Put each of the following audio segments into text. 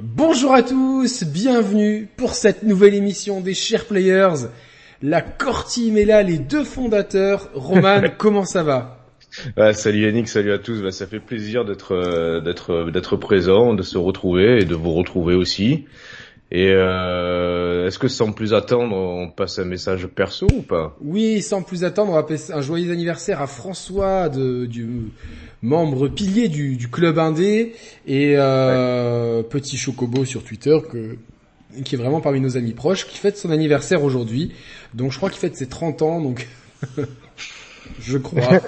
Bonjour à tous, bienvenue pour cette nouvelle émission des Chers Players. La core team est là, les deux fondateurs. Roman, comment ça va? Ouais, salut Yannick, salut à tous. Bah, ça fait plaisir d'être euh, d'être d'être présent, de se retrouver et de vous retrouver aussi. Et euh, est-ce que sans plus attendre, on passe un message perso ou pas? Oui, sans plus attendre, on va passer un joyeux anniversaire à François de, du membre pilier du, du club indé et euh, petit chocobo sur Twitter que qui est vraiment parmi nos amis proches, qui fête son anniversaire aujourd'hui. Donc je crois qu'il fête ses 30 ans, donc je crois.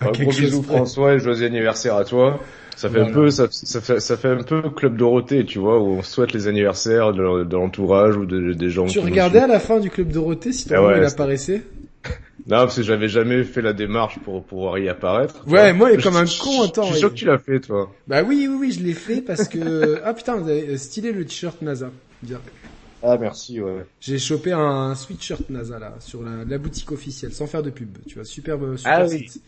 Un gros bisous François et joyeux anniversaire à toi. Ça fait un peu, ça, ça, fait, ça fait un peu Club Dorothée, tu vois, où on souhaite les anniversaires de, de l'entourage ou de, des gens. Tu regardais à la fin du Club Dorothée si ton ah ouais, il apparaissait Non, parce que j'avais jamais fait la démarche pour pouvoir y apparaître. Ouais, moi, il est comme un con, attends. Je suis sûr que tu l'as fait, toi. Bah oui, oui, oui, je l'ai fait parce que, ah putain, vous avez stylé le t-shirt NASA. Bien. Ah merci, ouais. J'ai chopé un sweatshirt NASA là, sur la, la, boutique officielle, sans faire de pub, tu vois, superbe, super ah, site.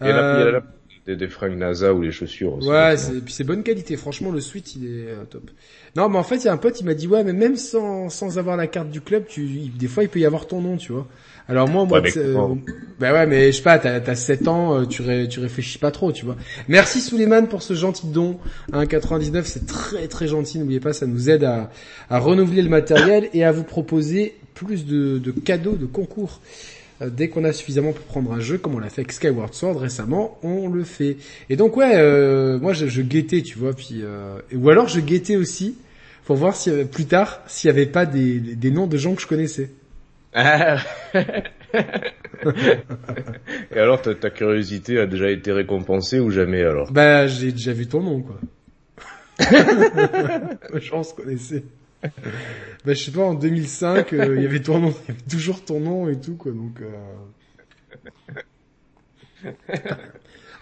Oui. Et euh... la, des, des fringues NASA ou les chaussures. Aussi, ouais, c'est, puis c'est bonne qualité. Franchement, le sweat, il est euh, top. Non, mais en fait, il y a un pote, il m'a dit, ouais, mais même sans, sans avoir la carte du club, tu, des fois, il peut y avoir ton nom, tu vois. Alors moi, moi, ouais, euh, bah ouais, mais je sais pas, t'as, t'as 7 ans, tu, ré, tu réfléchis pas trop, tu vois. Merci Souleymane pour ce gentil don. 1,99, c'est très très gentil. N'oubliez pas, ça nous aide à, à renouveler le matériel et à vous proposer plus de, de cadeaux, de concours. Euh, dès qu'on a suffisamment pour prendre un jeu, comme on l'a fait avec Skyward Sword récemment, on le fait. Et donc ouais, euh, moi je, je, guettais, tu vois, puis euh, ou alors je guettais aussi pour voir si plus tard s'il y avait pas des, des noms de gens que je connaissais. Et alors ta, ta, curiosité a déjà été récompensée ou jamais alors? Bah j'ai déjà vu ton nom quoi. je pense connaissait. bah je sais pas en 2005 euh, il y avait ton nom, y avait toujours ton nom et tout quoi donc. Euh...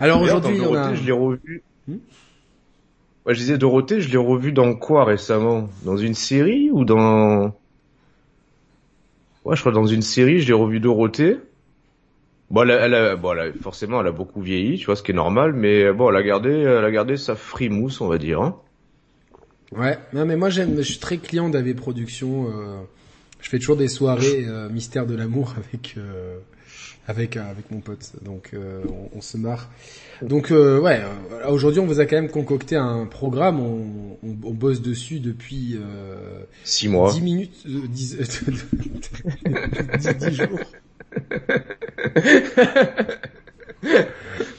Alors aujourd'hui on a. Je l'ai revu. Hmm? Ouais, je disais Dorothée, je l'ai revu dans quoi récemment? Dans une série ou dans? Ouais, je crois dans une série, je l'ai revu Dorothée. Bon, elle, a, elle a, bon, elle a, forcément, elle a beaucoup vieilli, tu vois, ce qui est normal, mais bon, elle a gardé, elle a gardé sa frimousse, on va dire. Hein. Ouais, non, mais moi j'aime, je suis très client d'AV Productions. Euh, je fais toujours des soirées euh, mystère de l'amour avec euh, avec avec mon pote, donc euh, on, on, se marre. Donc euh, ouais, aujourd'hui on vous a quand même concocté un programme, on, on, on bosse dessus depuis six mois, 10 minutes, 10, 10, 10 jours.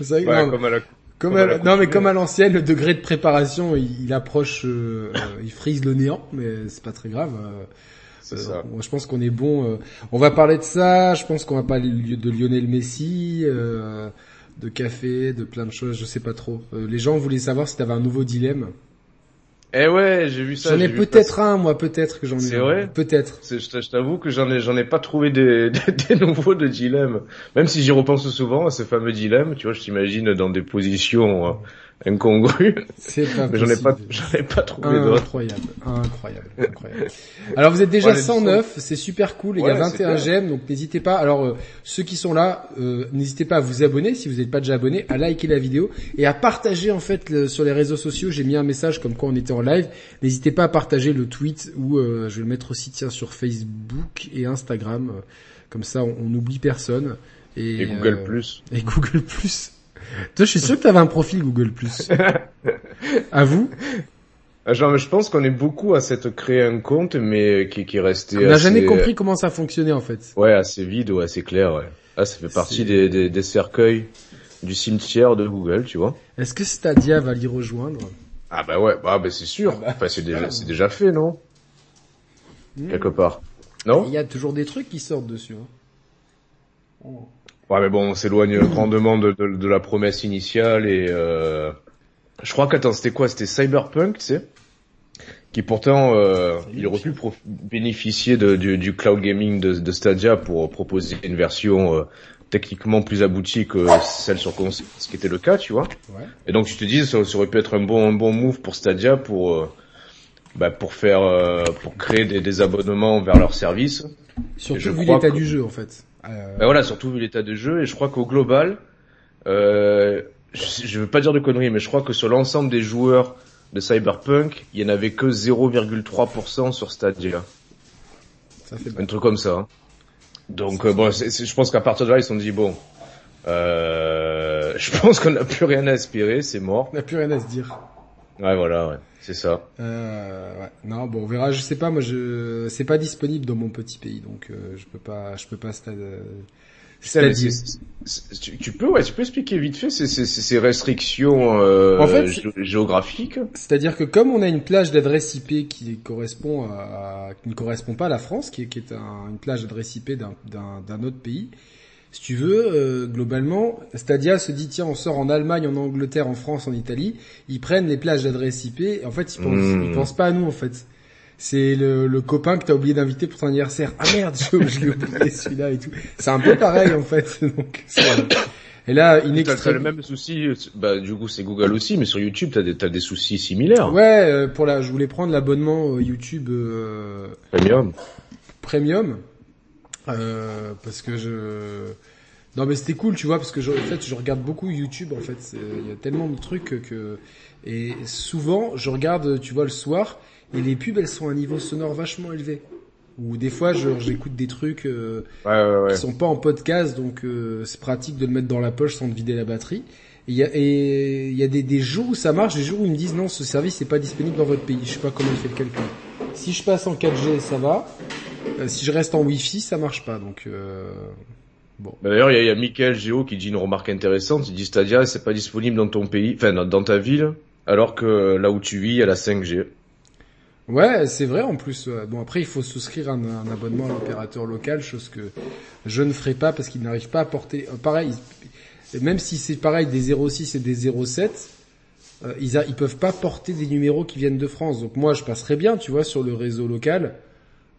C'est vrai ouais, comme à la comme, comme à, non mais comme à l'ancienne, le degré de préparation, il, il approche, euh, il frise le néant, mais c'est pas très grave. Ça. Euh, je pense qu'on est bon. on va parler de ça. Je pense qu'on va parler de Lionel Messi, euh, de café, de plein de choses. Je sais pas trop. les gens voulaient savoir si tu avais un nouveau dilemme. Eh ouais, j'ai vu ça. J'en ai peut-être un, moi, peut-être que j'en ai. C'est vrai. Peut-être. Je t'avoue que j'en ai, j'en ai pas trouvé des, des, des nouveaux de dilemmes. Même si j'y repense souvent à ce fameux dilemme, tu vois, je t'imagine dans des positions incongru. C'est pas j'en ai pas, j'en ai pas trouvé d'autres. Incroyable, incroyable, incroyable. Alors vous êtes déjà ouais, 109, c'est super cool. Ouais, il y a 21 j'aime, donc n'hésitez pas. Alors euh, ceux qui sont là, euh, n'hésitez pas à vous abonner si vous n'êtes pas déjà abonné, à liker la vidéo et à partager en fait le, sur les réseaux sociaux. J'ai mis un message comme quoi on était en live. N'hésitez pas à partager le tweet ou euh, je vais le mettre aussi tiens sur Facebook et Instagram. Comme ça, on n'oublie personne. Et, et Google Plus. Et Google Plus. Toi, je suis sûr que t'avais un profil Google+. à vous Genre, je pense qu'on est beaucoup à s'être créé un compte, mais qui, qui est resté. On n'a jamais compris comment ça fonctionnait en fait. Ouais, assez vide ou assez clair. Ouais. Ah, ça fait partie des, des, des, cercueils du cimetière de Google, tu vois. Est-ce que Stadia va l'y rejoindre? Ah bah ouais, bah, bah c'est sûr. Ah bah, enfin, c'est déjà, c'est déjà fait, non? Mmh. Quelque part. Non? Il y a toujours des trucs qui sortent dessus. Hein. Oh. Ouais, mais bon, on s'éloigne grandement de, de, de, la promesse initiale et euh... je crois qu'attends, c'était quoi? C'était Cyberpunk, tu sais? Qui pourtant euh, il aurait pu bénéficier de, du, du, cloud gaming de, de, Stadia pour proposer une version euh, techniquement plus aboutie que celle sur console, ce qui était le cas, tu vois? Ouais. Et donc tu te dis ça, ça, aurait pu être un bon un bon move pour Stadia pour euh, bah, pour faire euh, pour créer des, des, abonnements vers leur service. Surtout vu l'état que... du jeu en fait. Euh... Ben voilà, surtout vu l'état de jeu, et je crois qu'au global, euh, je, je veux pas dire de conneries, mais je crois que sur l'ensemble des joueurs de Cyberpunk, il y en avait que 0,3% sur Stadia. Ça fait Un truc comme ça. hein. Donc euh, bon, je pense qu'à partir de là, ils se sont dit bon, euh, je pense qu'on n'a plus rien à aspirer, c'est mort. On n'a plus rien à se dire. Ouais, voilà, ouais, c'est ça. Euh, ouais. Non, bon, on verra. Je sais pas. Moi, je, c'est pas disponible dans mon petit pays, donc euh, je peux pas, je peux pas stade. c'est- tu, tu peux, ouais, tu peux expliquer vite fait ces, ces, ces restrictions euh, En fait, gé- géographiques. C'est-à-dire que comme on a une plage d'adresse IP qui correspond à, qui ne correspond pas à la France, qui est, qui est un- une plage d'adresse IP d'un autre pays, si tu veux, euh, globalement, Stadia se dit tiens, on sort en Allemagne, en Angleterre, en France, en Italie, ils prennent les plages d'adresse IP. Et en fait, ils pensent, Mm. ils pensent pas à nous en fait. C'est le, le copain que t'as oublié d'inviter pour ton anniversaire. Ah merde, je, je l'ai oublié celui-là et tout. C'est un peu pareil en fait. Donc, c'est- et là, t'as inextré- le même souci, euh, bah du coup c'est Google aussi, mais sur YouTube t'as des, t'as des soucis similaires. Ouais, euh, pour la, je voulais prendre l'abonnement euh, YouTube euh, Premium. Premium euh, parce que je non mais c'était cool tu vois parce que je, en fait je regarde beaucoup YouTube en fait il y a tellement de trucs que, et souvent je regarde tu vois le soir et les pubs elles sont à un niveau sonore vachement élevé ou des fois j'écoute des trucs euh, Ouais, ouais, ouais. qui sont pas en podcast, donc euh, c'est pratique de le mettre dans la poche sans te vider la batterie. Et il y a, et il y a des, des jours où ça marche, des jours où ils me disent non, ce service n'est pas disponible dans votre pays. Je sais pas comment il fait le calcul. Si je passe en 4G, ça va. Euh, si je reste en Wi-Fi, ça marche pas. Donc euh, bon. Bah, D'ailleurs, il y y a Michael Géo qui dit une remarque intéressante. Il dit Stadia, c'est pas disponible dans ton pays, enfin dans, ta ville, alors que là où tu vis, il y a la 5G. Ouais, c'est vrai en plus. ouais. Bon après, il faut souscrire un, un abonnement à l'opérateur local, chose que je ne ferai pas parce qu'ils n'arrivent pas à porter. euh, pareil, même si c'est pareil des 06 et des 07, euh, ils, a, ils peuvent pas porter des numéros qui viennent de France. Donc moi, je passerais bien, tu vois, sur le réseau local.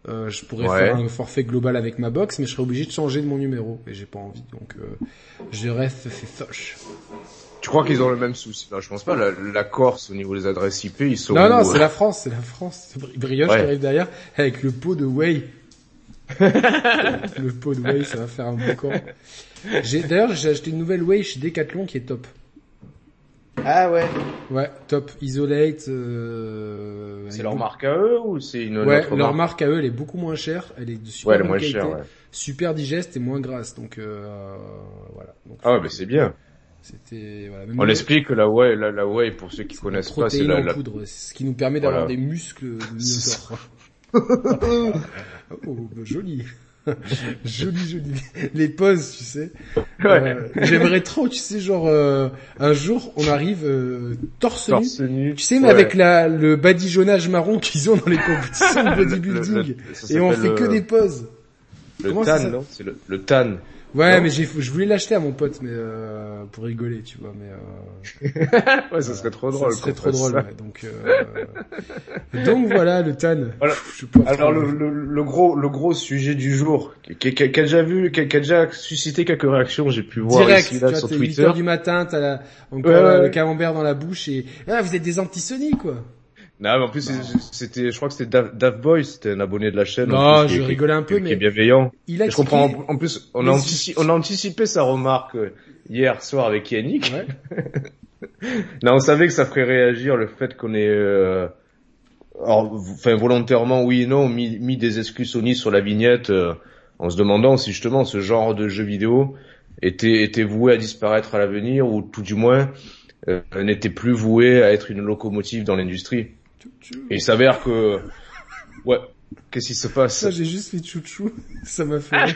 Euh, je pourrais Ouais. faire un forfait global avec ma box, mais je serais obligé de changer de mon numéro et j'ai pas envie. Donc euh, je reste foche. Tu crois qu'ils ont le même souci? Non, je pense pas. La, la Corse, au niveau des adresses IP, ils sont... Non, non, c'est euh, la France, c'est la France. C'est Bri- Brioche Ouais. qui arrive derrière avec le pot de whey. le pot de whey, ça va faire un bon camp. D'ailleurs, j'ai acheté une nouvelle whey chez Decathlon qui est top. Ah ouais. Ouais, top. Isolate. Euh, C'est leur marque à eux ou c'est une Ouais, autre leur marque à eux, elle est beaucoup moins chère. Elle est de super Ouais, elle est bonne moins qualité, chère. Ouais. super digeste et moins grasse. Donc euh, voilà. Donc, Ah ouais, mais c'est bien. C'était voilà. On explique que la whey, la, la whey, pour ceux qui connaissent pas, c'est la, la... poudre, ce qui nous permet d'avoir Voilà. des muscles de oh, bah, joli. joli, joli. Les poses, tu sais. Euh, J'aimerais trop, tu sais, genre, euh, un jour, on arrive euh, torse nu. Torse nu. Tu sais, mais Ouais. avec la, le badigeonnage marron qu'ils ont dans les compétitions de bodybuilding. le- le- ça et on fait que des poses. Le Comment tan, non? C'est le tan. Ouais, Non. mais j'ai, je voulais l'acheter à mon pote, mais euh, pour rigoler, tu vois, mais euh, Ouais, ça serait trop drôle. ça serait trop drôle. ouais, donc, euh, donc voilà le tan. Voilà. Alors le, le, le gros le gros sujet du jour qui, qui, qui a déjà vu qui a, qui a déjà suscité quelques réactions j'ai pu voir direct, ici là sur t'es 8 Twitter heures du matin, t'as la, encore Ouais, ouais, le camembert dans la bouche et ah vous êtes des anti-Sony quoi. Non mais en plus c'est- c'était je crois que c'était Dave, Dave Boy c'était un abonné de la chaîne Non, plus, qui- je qui- rigolais un qui- peu, qui est mais bienveillant il a je comprends en, en plus on Mais a anticipé on a anticipé sa remarque euh, hier soir avec Yannick Ouais. non on savait que ça ferait réagir le fait qu'on ait euh, alors, enfin volontairement oui et non mis, mis des exclus Sony sur la vignette euh, en se demandant si justement ce genre de jeu vidéo était était voué à disparaître à l'avenir ou tout du moins euh, n'était plus voué à être une locomotive dans l'industrie. Et il s'avère que ouais, qu'est-ce qui se passe? Ça j'ai juste fait chouchou, ça m'a fait.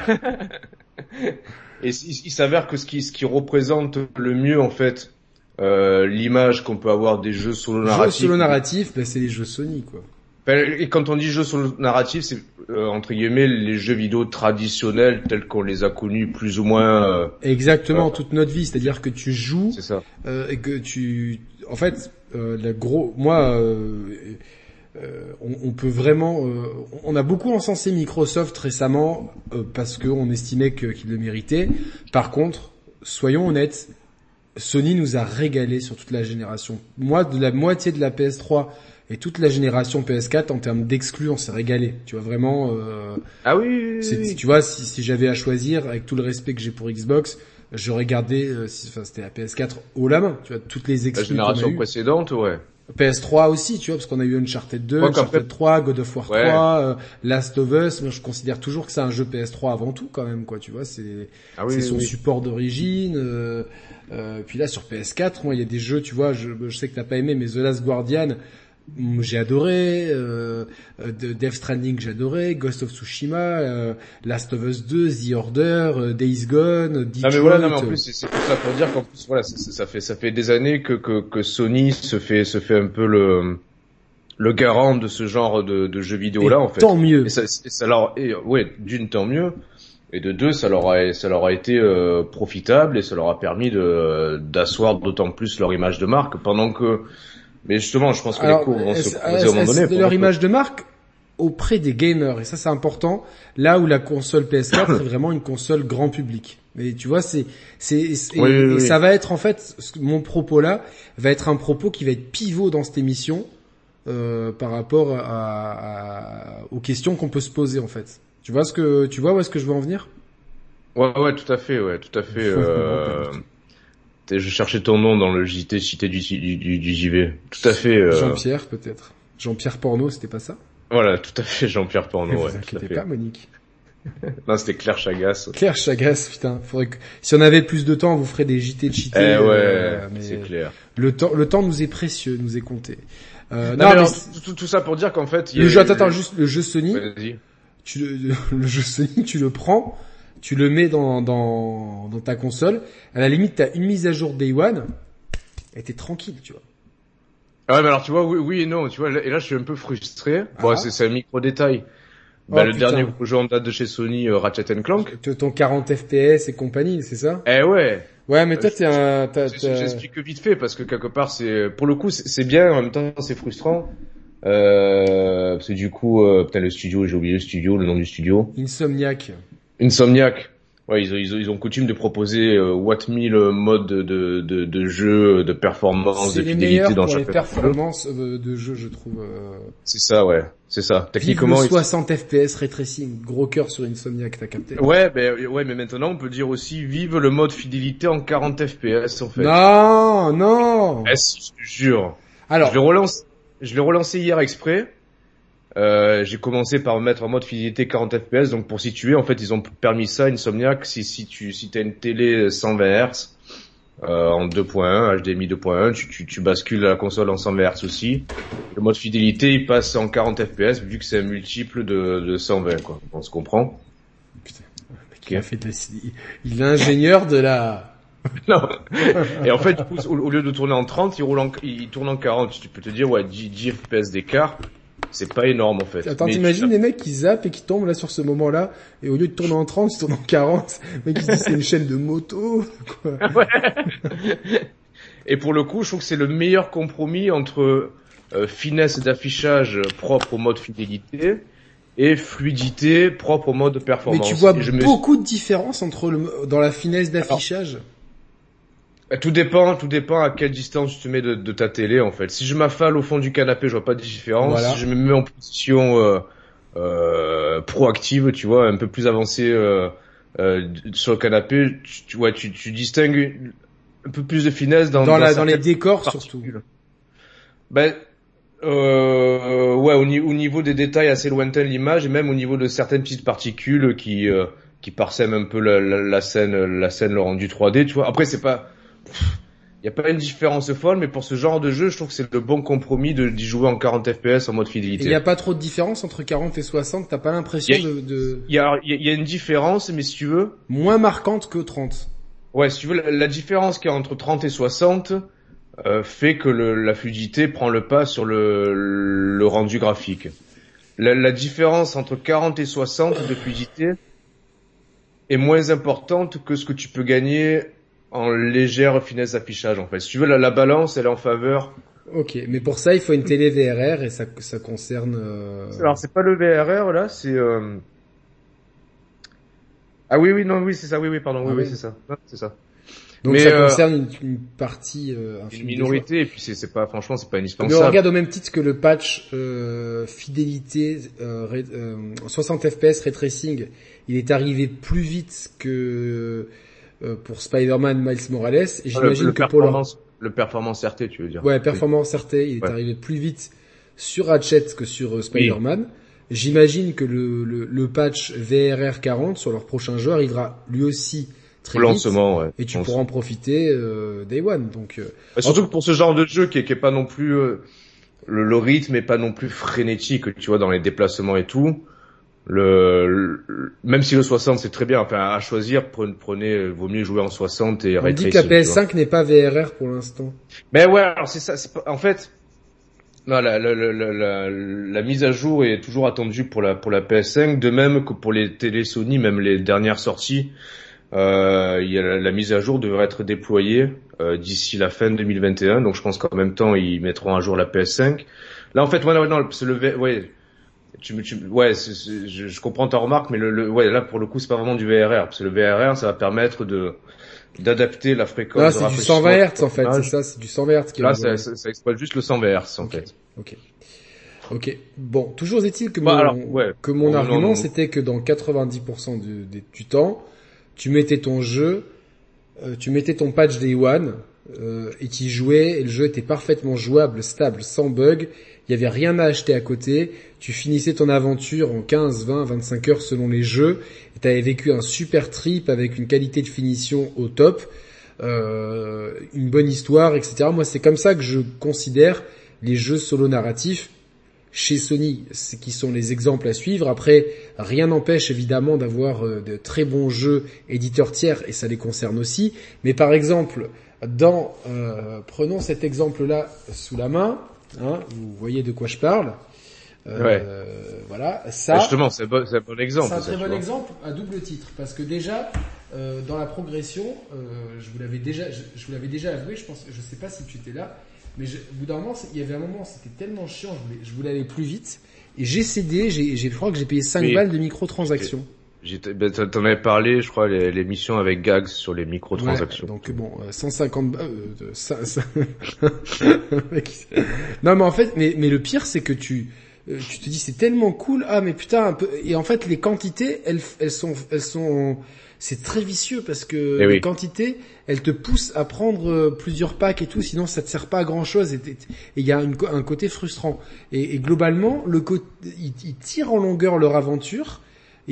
Et il, s'avère que ce qui ce qui représente le mieux en fait euh, l'image qu'on peut avoir des jeux solo Jeux narratifs. solo narratif, bah, c'est les jeux Sony quoi. Ben, Et quand on dit jeux solo narratifs, c'est euh, entre guillemets les jeux vidéo traditionnels tels qu'on les a connus plus ou moins. euh, Exactement, toute notre vie, c'est-à-dire que tu joues c'est ça. euh, et que tu, en fait, euh, la gros, moi, euh, euh, on, on peut vraiment, euh, on a beaucoup encensé Microsoft récemment euh, parce qu'on estimait que- qu'il le méritait. Par contre, soyons honnêtes, Sony nous a régalé sur toute la génération. Moi, de la moitié de la PS3 et toute la génération PS4 en termes d'exclus, on s'est régalé. Tu vois vraiment. Euh, Ah oui. Tu vois, si, si j'avais à choisir, avec tout le respect que j'ai pour Xbox, j'aurais gardé, euh, si- enfin c'était la PS4 haut la main. Tu vois, toutes les La exclus qu'on a génération précédente, ouais. PS3 aussi, tu vois, parce qu'on a eu Uncharted 2, Ouais, Uncharted qu'en 3, God of War Ouais. 3, euh, Last of Us. Moi, je considère toujours que c'est un jeu PS3 avant tout, quand même, quoi. Tu vois, c'est Ah oui, c'est oui, son oui. support d'origine. Euh, euh, puis là, sur PS4, moi, il y a des jeux, tu vois, je, je sais que t'as pas aimé, mais The Last Guardian, j'ai adoré. Euh, euh, de- Death Stranding, j'ai adoré. Ghost of Tsushima, euh, Last of Us 2, The Order, euh, Days Gone, Detroit. Ah mais voilà, non, mais en plus c'est tout ça pour dire qu'en plus voilà, ça fait ça fait des années que que, que Sony se fait se fait un peu le le garant de ce genre de, de jeux vidéo là Et en fait. Tant mieux. Et ça, et ça leur et, ouais, d'une tant mieux et de deux ça leur a ça leur a été profitable et ça leur a permis de d'asseoir d'autant plus leur image de marque pendant que mais justement, je pense que Alors, les cours vont se proposer à un moment donné. de pour leur image de marque auprès des gamers et ça c'est important là où la console PS4 est vraiment une console grand public mais tu vois c'est c'est c'est- Oui, et, oui, et oui. ça va être en fait mon propos là va être un propos qui va être pivot dans cette émission euh, par rapport à, à- aux questions qu'on peut se poser en fait tu vois ce que tu vois où est-ce que je veux en venir? Ouais, ouais, tout à fait, ouais, tout à fait. Euh... Je cherchais ton nom dans le JT cité du, du, du, du JV. Tout à fait. euh, Jean-Pierre peut-être Jean-Pierre Porno c'était pas ça? Voilà, tout à fait, Jean-Pierre Porno, vous ouais, inquiétez pas Monique Non, c'était Claire Chagas. Claire Chagas putain faudrait que si on avait plus de temps on vous ferait des JT de cheaté Eh ouais, euh, mais- c'est clair. Le temps, le temps nous est précieux, nous est compté. Euh, Non, non, mais alors, tout, ça pour dire qu'en fait, il y a le jeu, eu- attends, juste le jeu Sony, Vas-y. tu le jeu Sony, tu le prends, tu le mets dans, dans, dans ta console. À la limite, t'as une mise à jour Day One, et t'es tranquille, tu vois. Ah ouais, mais alors tu vois, oui, oui et non, tu vois, et là je suis un peu frustré. Bon, Ah. c'est c'est un micro détail. Bah, Oh, le putain. dernier jeu en date de chez Sony, euh, Ratchet Clank. Ton 40 FPS et compagnie, c'est ça? Eh ouais, Ouais, mais toi, Euh, t'es un, J'explique vite fait parce que quelque part c'est pour le coup c'est c'est bien en même temps c'est frustrant euh, parce que du coup euh, putain le studio j'ai oublié le studio le nom du studio Insomniac. Insomniac. Ouais ils ont ils ont, ils ont coutume de proposer euh, what mille modes de, de de de jeu de performance de fidélité dans pour chaque jeu. performances euh, de jeu, je trouve. Euh... c'est ça ouais. C'est ça. Vive techniquement le ils- 60 FPS ray tracing, gros cœur sur Insomniac, t'as capté. Ouais mais ouais mais maintenant on peut dire aussi vive le mode fidélité en 40 fps en fait. Non, non. Eh, je te jure. Alors, Je l'ai relancé, je l'ai relancé hier exprès. Euh, j'ai commencé par mettre en mode fidélité 40 fps. Donc pour situer, en fait, ils ont permis ça, Insomniac, si si tu si t'as une télé 120 Hz euh, en 2.1, HDMI 2.1, tu, tu tu bascules la console en 120 Hz aussi. Le mode fidélité, il passe en 40 fps vu que c'est un multiple de de 120 quoi. On se comprend? il a fait de la- il est ingénieur de la... Non. Et en fait, du coup, au, lieu de tourner en 30, il roule en, il tourne en 40. Tu peux te dire, ouais, 10, 10 FPS d'écart, c'est pas énorme en fait. Attends, Mais t'imagines les mecs qui zappent et qui tombent là sur ce moment-là, et au lieu de tourner en 30, ils tournent en 40. Le mec qui se dit c'est une chaîne de moto, quoi. Et pour le coup, je trouve que c'est le meilleur compromis entre euh, finesse d'affichage propre au mode fidélité et fluidité propre au mode Mais performance. tu vois je me- beaucoup de différence entre le, dans la finesse d'affichage. Tout dépend, tout dépend à quelle distance tu te mets de, de ta télé en fait. Si je m'affale au fond du canapé, je vois pas de différence. Voilà. Si je me mets en position euh, euh, proactive, tu vois, un peu plus avancée euh, euh, sur le canapé, tu, tu, ouais, tu, tu distingues un peu plus de finesse dans, Dans, la, dans les décors surtout. Ben, euh, ouais, au, ni- au niveau des détails assez lointains de l'image et même au niveau de certaines petites particules qui euh, qui parsèment un peu la, la, la scène, la scène, le rendu 3D, tu vois. Après, c'est pas, il y a pas une différence folle, mais pour ce genre de jeu, je trouve que c'est le bon compromis de d'y jouer en 40 FPS en mode fidélité. il n'y a pas trop de différence entre 40 et 60, t'as pas l'impression Il de. Il y a, y a- il y a une différence, mais si tu veux, moins marquante que 30. Ouais, si tu veux, la, la différence qu'il y a entre 30 et 60 euh, fait que le, la fluidité prend le pas sur le, le rendu graphique. La, la différence entre 40 et 60 de fluidité est moins importante que ce que tu peux gagner en légère finesse d'affichage en fait. Si tu veux, la, la balance, elle est en faveur. Ok, mais pour ça, il faut une télé VRR et ça, ça concerne... euh, Alors c'est pas le VRR là, c'est... euh, Ah oui, oui, non, oui, c'est ça, oui, oui, pardon, oui, Ah oui, oui. c'est ça, c'est ça. Donc mais, ça euh, concerne une, une partie... Euh, Une infime des minorité, et puis c'est pas, franchement, c'est pas Mais on indispensable. regarde au même titre que le patch euh, fidélité euh, ray- euh, 60 FPS ray tracing, il est arrivé plus vite que euh, pour Spider-Man Miles Morales. Et Le- j'imagine que performance. le performance RT, tu veux dire Ouais, performance RT, il est arrivé plus vite sur Ratchet que sur euh, Spider-Man. J'imagine que le, le, le, patch VRR 40 sur leur prochain jeu arrivera lui aussi très vite. Ouais, et tu pourras en profiter euh, Day One. Donc, euh, bah, surtout que pour ce genre de jeu qui est, qui est pas non plus... Euh, le, le, rythme est pas non plus frénétique, tu vois, dans les déplacements et tout. Le, même si le 60 c'est très bien, enfin à choisir, prenez, prenez vaut mieux jouer en 60 et On dit que la PS5 n'est pas VRR pour l'instant. Mais ouais, alors c'est ça. en fait, non, la, la, la, la, mise à jour est toujours attendue pour la pour la PS5, de même que pour les télé Sony, même les dernières sorties. Euh, y a la, mise à jour devrait être déployée euh, d'ici la fin 2021, donc je pense qu'en même temps ils mettront à jour la PS5. Là en fait, ouais, non, c'est le ouais, tu, tu ouais, je, je, comprends ta remarque, mais le, le, ouais, là pour le coup c'est pas vraiment du VRR, parce que le VRR ça va permettre de d'adapter la fréquence. Là, c'est du 120 Hz en fait, c'est ça, c'est du 120 Hz qui Là, ça, ça, ça, exploite juste le 120 Hz en fait. Ok. Ok. Bon, toujours est-il que bah, mon, que mon argument c'était que dans 90% du, du, temps, tu mettais ton jeu, euh, tu mettais ton patch Day One euh, et tu jouais et le jeu était parfaitement jouable, stable, sans bug. Il y avait rien à acheter à côté. Tu finissais ton aventure en 15, 20, 25 heures selon les jeux tu avais vécu un super trip avec une qualité de finition au top, euh, une bonne histoire, etc. Moi, c'est comme ça que je considère les jeux solo narratifs chez Sony, qui sont les exemples à suivre. Après, rien n'empêche évidemment d'avoir euh, de très bons jeux éditeurs tiers, et ça les concerne aussi. Mais par exemple, dans, euh, prenons cet exemple-là sous la main, hein, vous voyez de quoi je parle. Euh, voilà, ça. justement, c'est bon, un bon exemple. C'est un très bon exemple à double titre parce que déjà euh, dans la progression, euh, je vous l'avais déjà, je, vous l'avais déjà avoué. Je pense, je sais pas si tu étais là, mais je, au bout d'un moment, il y avait un moment, c'était tellement chiant, je voulais, je voulais aller plus vite et j'ai cédé. J'ai, j'ai, je crois que j'ai payé 5 balles de microtransactions. Ben, t'en avais parlé, je crois, l'émission avec Gags sur les microtransactions. Ouais, donc bon, 150 euh, ça, ça... non mais en fait, mais, mais le pire c'est que tu euh, tu te dis c'est tellement cool ah mais putain un peu et en fait les quantités elles elles sont elles sont c'est très vicieux parce que eh les quantités elles te poussent à prendre euh, plusieurs packs et tout sinon ça te sert pas à grand chose et il y a un côté frustrant et, globalement le ils, ils, tirent en longueur leur aventure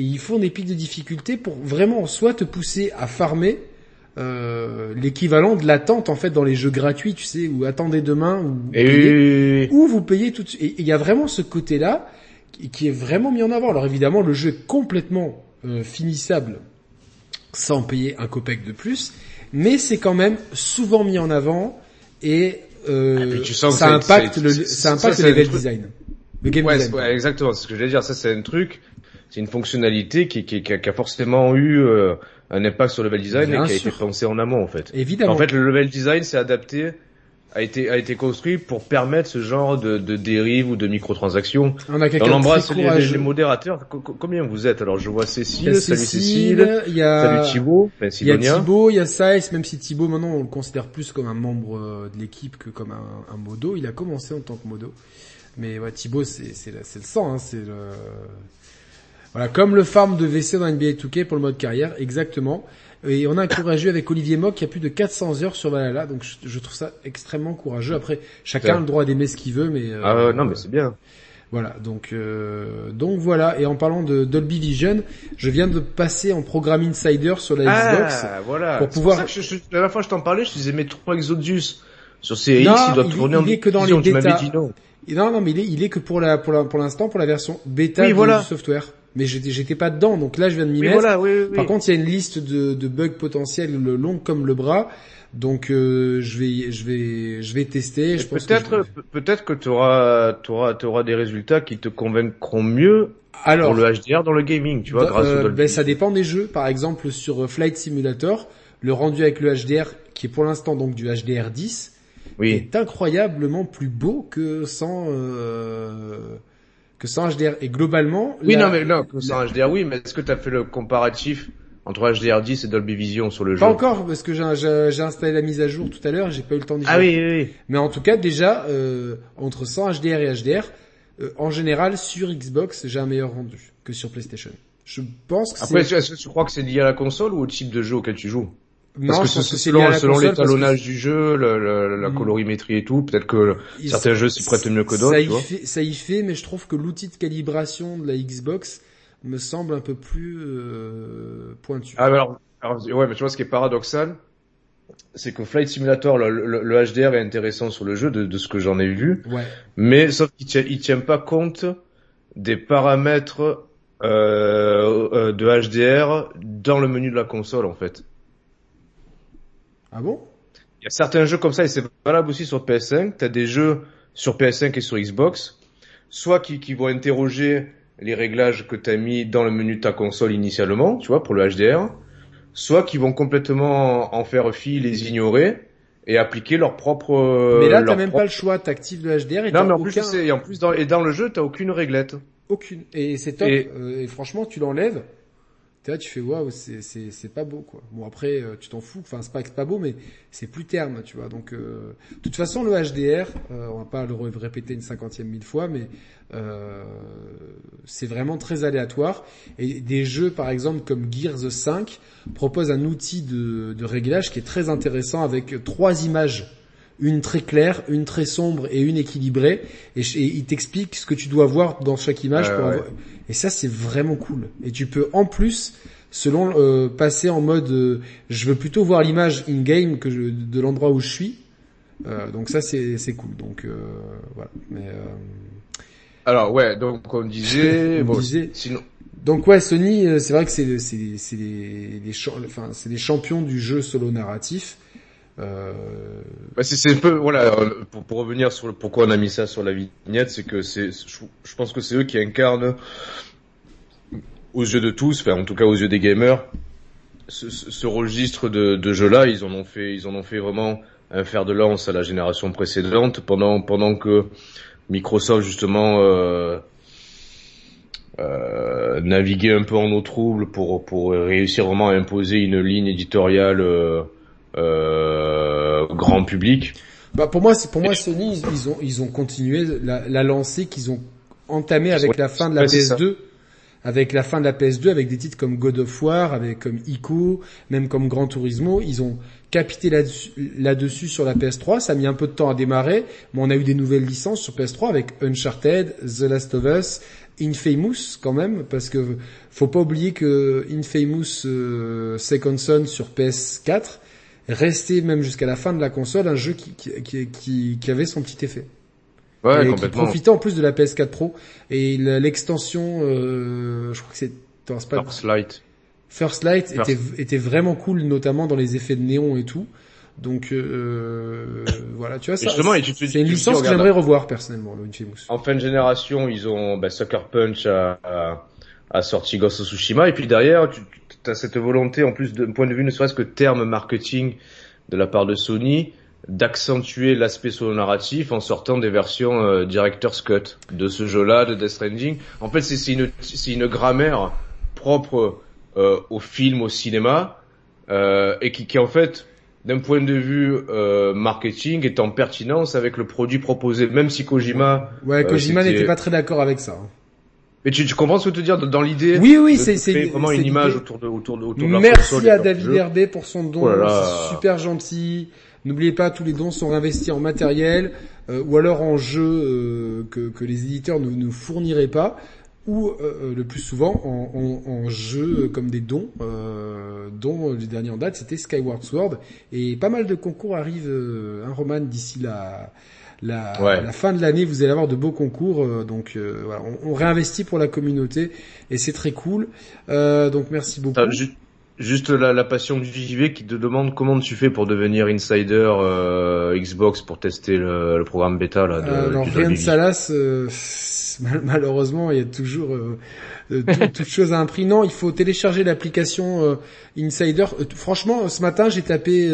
et ils font des pics de difficulté pour vraiment soit te pousser à farmer euh, l'équivalent de l'attente en fait dans les jeux gratuits, tu sais, où attendez demain ou, ou vous payez tout de suite. Et il y a vraiment ce côté-là qui, est vraiment mis en avant. Alors évidemment, le jeu est complètement euh, finissable sans payer un copec de plus, mais c'est quand même souvent mis en avant et euh, ah, ça, impacte le, ça impacte le level design. Le game design. Ouais, exactement, c'est ce que je voulais dire. Ça, c'est un truc, c'est une fonctionnalité qui, qui, qui, a, forcément eu euh, un impact sur le level design et qui a été pensé en amont en fait. Évidemment. En fait, le level design s'est adapté a été a été construit pour permettre ce genre de, de dérive ou de microtransactions. On a quelqu'un embrasse les, les, modérateurs. combien vous êtes Alors? Je vois Cécile, salut Cécile, il y a salut Thibaut, il y a Thibaut, il y a Saïs, même si Thibaut maintenant on le considère plus comme un membre euh, de l'équipe que comme un, un, modo. Il a commencé en tant que modo, mais ouais, Thibaut c'est c'est le sang, hein, c'est le voilà, comme le farm de WC dans NBA 2K pour le mode carrière, exactement. Et on a un courageux avec Olivier Mock qui a plus de 400 heures sur Valhalla, donc je, trouve ça extrêmement courageux. Après, chacun a le droit d'aimer ce qu'il veut, mais euh, ah non, mais c'est bien. Voilà, donc euh, donc voilà. Et en parlant de Dolby Vision, je viens de passer en programme Insider sur la ah, Xbox voilà. pour pouvoir. la dernière fois je t'en parlais, je disais mais trois Exodus sur CX, il doit tourner il est que dans les bêta. Non, non, mais il est, il est que pour la pour l'instant pour, la version bêta du software mais j'étais pas dedans donc là je viens de m'y mettre. Par contre il y a une liste de, de bugs potentiels longue comme le bras donc euh, je vais je vais je vais tester. Peut-être peut-être que tu auras tu auras tu auras des résultats qui te convaincront mieux Alors, pour le HDR dans le gaming, tu vois, grâce au ben, ça dépend des jeux. Par exemple sur euh, Flight Simulator, le rendu avec le HDR qui est pour l'instant donc du HDR 10 oui. est incroyablement plus beau que sans euh, que sans HDR. Et globalement... Oui, non, mais non, que sans HDR, oui, mais est-ce que tu as fait le comparatif entre HDR10 et Dolby Vision sur le jeu? Pas encore, parce que j'ai installé la mise à jour tout à l'heure, j'ai pas eu le temps d'y Ah oui, oui, oui. Mais en tout cas, déjà, euh, entre sans HDR et HDR, euh, en général, sur Xbox, j'ai un meilleur rendu que sur PlayStation. Je pense que Après, est-ce que tu crois que c'est lié à la console ou au type de jeu auquel tu joues? Parce que, selon, selon l'étalonnage du jeu, la mm. colorimétrie et tout, peut-être que certains jeux s'y prêtent mieux que d'autres. Ça, y fait, ça y fait, mais je trouve que l'outil de calibration de la Xbox me semble un peu plus euh, pointu. Ah alors, alors, ouais, mais tu vois ce qui est paradoxal, c'est que Flight Simulator, le, le, HDR est intéressant sur le jeu de, de ce que j'en ai vu, ouais. mais sauf qu'il tient, il tient pas compte des paramètres euh, euh de HDR dans le menu de la console en fait. Ah bon? Il y a certains jeux comme ça et c'est valable aussi sur PS5. T'as des jeux sur PS5 et sur Xbox, soit qui, qui vont interroger les réglages que t'as mis dans le menu de ta console initialement, tu vois, pour le HDR, soit qui vont complètement en faire fi, les ignorer et appliquer leur propre. Mais là, t'as même pas le choix. T'actives le HDR et non, mais en plus, et en plus dans, et dans le jeu, t'as aucune réglette. Aucune. Et c'est top. Euh, et franchement, tu l'enlèves tu tu fais waouh, c'est c'est c'est pas beau quoi. Bon après euh, tu t'en fous, enfin c'est pas c'est pas beau mais c'est plus terme, tu vois. Donc euh, de toute façon le HDR, euh, on va pas le répéter une cinquantième mille fois mais c'est vraiment très aléatoire et des jeux par exemple comme Gears 5 proposent un outil de de réglage qui est très intéressant avec trois images une très claire, une très sombre et une équilibrée. Et, il t'explique ce que tu dois voir dans chaque image. pour Et ça, c'est vraiment cool. Et tu peux en plus, selon euh, passer en mode, euh, je veux plutôt voir l'image in game que je, de l'endroit où je suis. Euh, donc ça, c'est c'est cool. Donc euh, voilà. Mais alors ouais, donc on disait, on disait sinon. Donc ouais, Sony, c'est vrai que c'est c'est c'est les, les, enfin c'est les champions du jeu solo narratif. Euh... Bah c'est un peu voilà pour, pour, revenir sur le, pourquoi on a mis ça sur la vignette, c'est que c'est je, pense que c'est eux qui incarnent aux yeux de tous, enfin en tout cas aux yeux des gamers, ce, registre de, de jeux-là, ils en ont fait ils en ont fait vraiment un fer de lance à la génération précédente pendant pendant que Microsoft justement euh, euh, naviguait un peu en eau trouble pour pour réussir vraiment à imposer une ligne éditoriale euh, euh, grand public. Bah pour moi, pour moi Sony, ils ont ils ont continué la, la lancée qu'ils ont entamée avec la fin de la PS2 avec la fin de la PS2, avec des titres comme God of War, avec comme Ico, même comme Gran Turismo, ils ont capité là-dessus sur la PS3. Ça a mis un peu de temps à démarrer, mais on a eu des nouvelles licences sur PS3 avec Uncharted, The Last of Us, Infamous quand même, parce que faut pas oublier que Infamous euh, Second Son sur PS4 rester même jusqu'à la fin de la console un jeu qui, qui, qui, qui avait son petit effet. Ouais, et qui profitait en plus de la PS4 Pro et l'extension, euh, je crois que c'est First Light. First Light Était, était vraiment cool, notamment dans les effets de néon et tout. Donc euh, voilà, tu vois, ça, c'est une licence que j'aimerais revoir personnellement, le Infamous. En fin de génération, ils ont bah, Sucker Punch à, à, sorti Ghost of Tsushima, et puis derrière, tu, tu as cette volonté, en plus d'un point de vue ne serait-ce que terme marketing de la part de Sony, d'accentuer l'aspect solo narratif en sortant des versions euh, Director's Cut de ce jeu-là, de Death Stranding. En fait, c'est une, une grammaire propre euh, au film, au cinéma, euh, et qui, qui en fait, d'un point de vue euh, marketing, est en pertinence avec le produit proposé, même si Kojima... Ouais, Kojima n'était pas très d'accord avec ça. Mais tu, tu comprends ce que te dire? Dans l'idée Oui, oui, c'est vraiment une image autour de autour de autour de Merci à David Herbet pour son don, oh c'est super gentil. N'oubliez pas, tous les dons sont réinvestis en matériel euh, ou alors en jeux euh, que, que, les éditeurs ne nous fourniraient pas, ou euh, le plus souvent en, en, en, jeux comme des dons, dont les derniers en date c'était Skyward Sword. Et pas mal de concours arrivent, un roman d'ici la la, la fin de l'année, vous allez avoir de beaux concours. Euh, donc euh, voilà, on, on, réinvestit pour la communauté et c'est très cool. Euh, donc merci beaucoup. juste la, la, passion du JV qui te demande comment tu fais pour devenir insider Xbox pour tester le, le programme bêta là. De, alors rien de salace. malheureusement, il y a toujours euh, toute chose à un prix. Non, il faut télécharger l'application euh, Insider. Euh, franchement, ce matin, j'ai tapé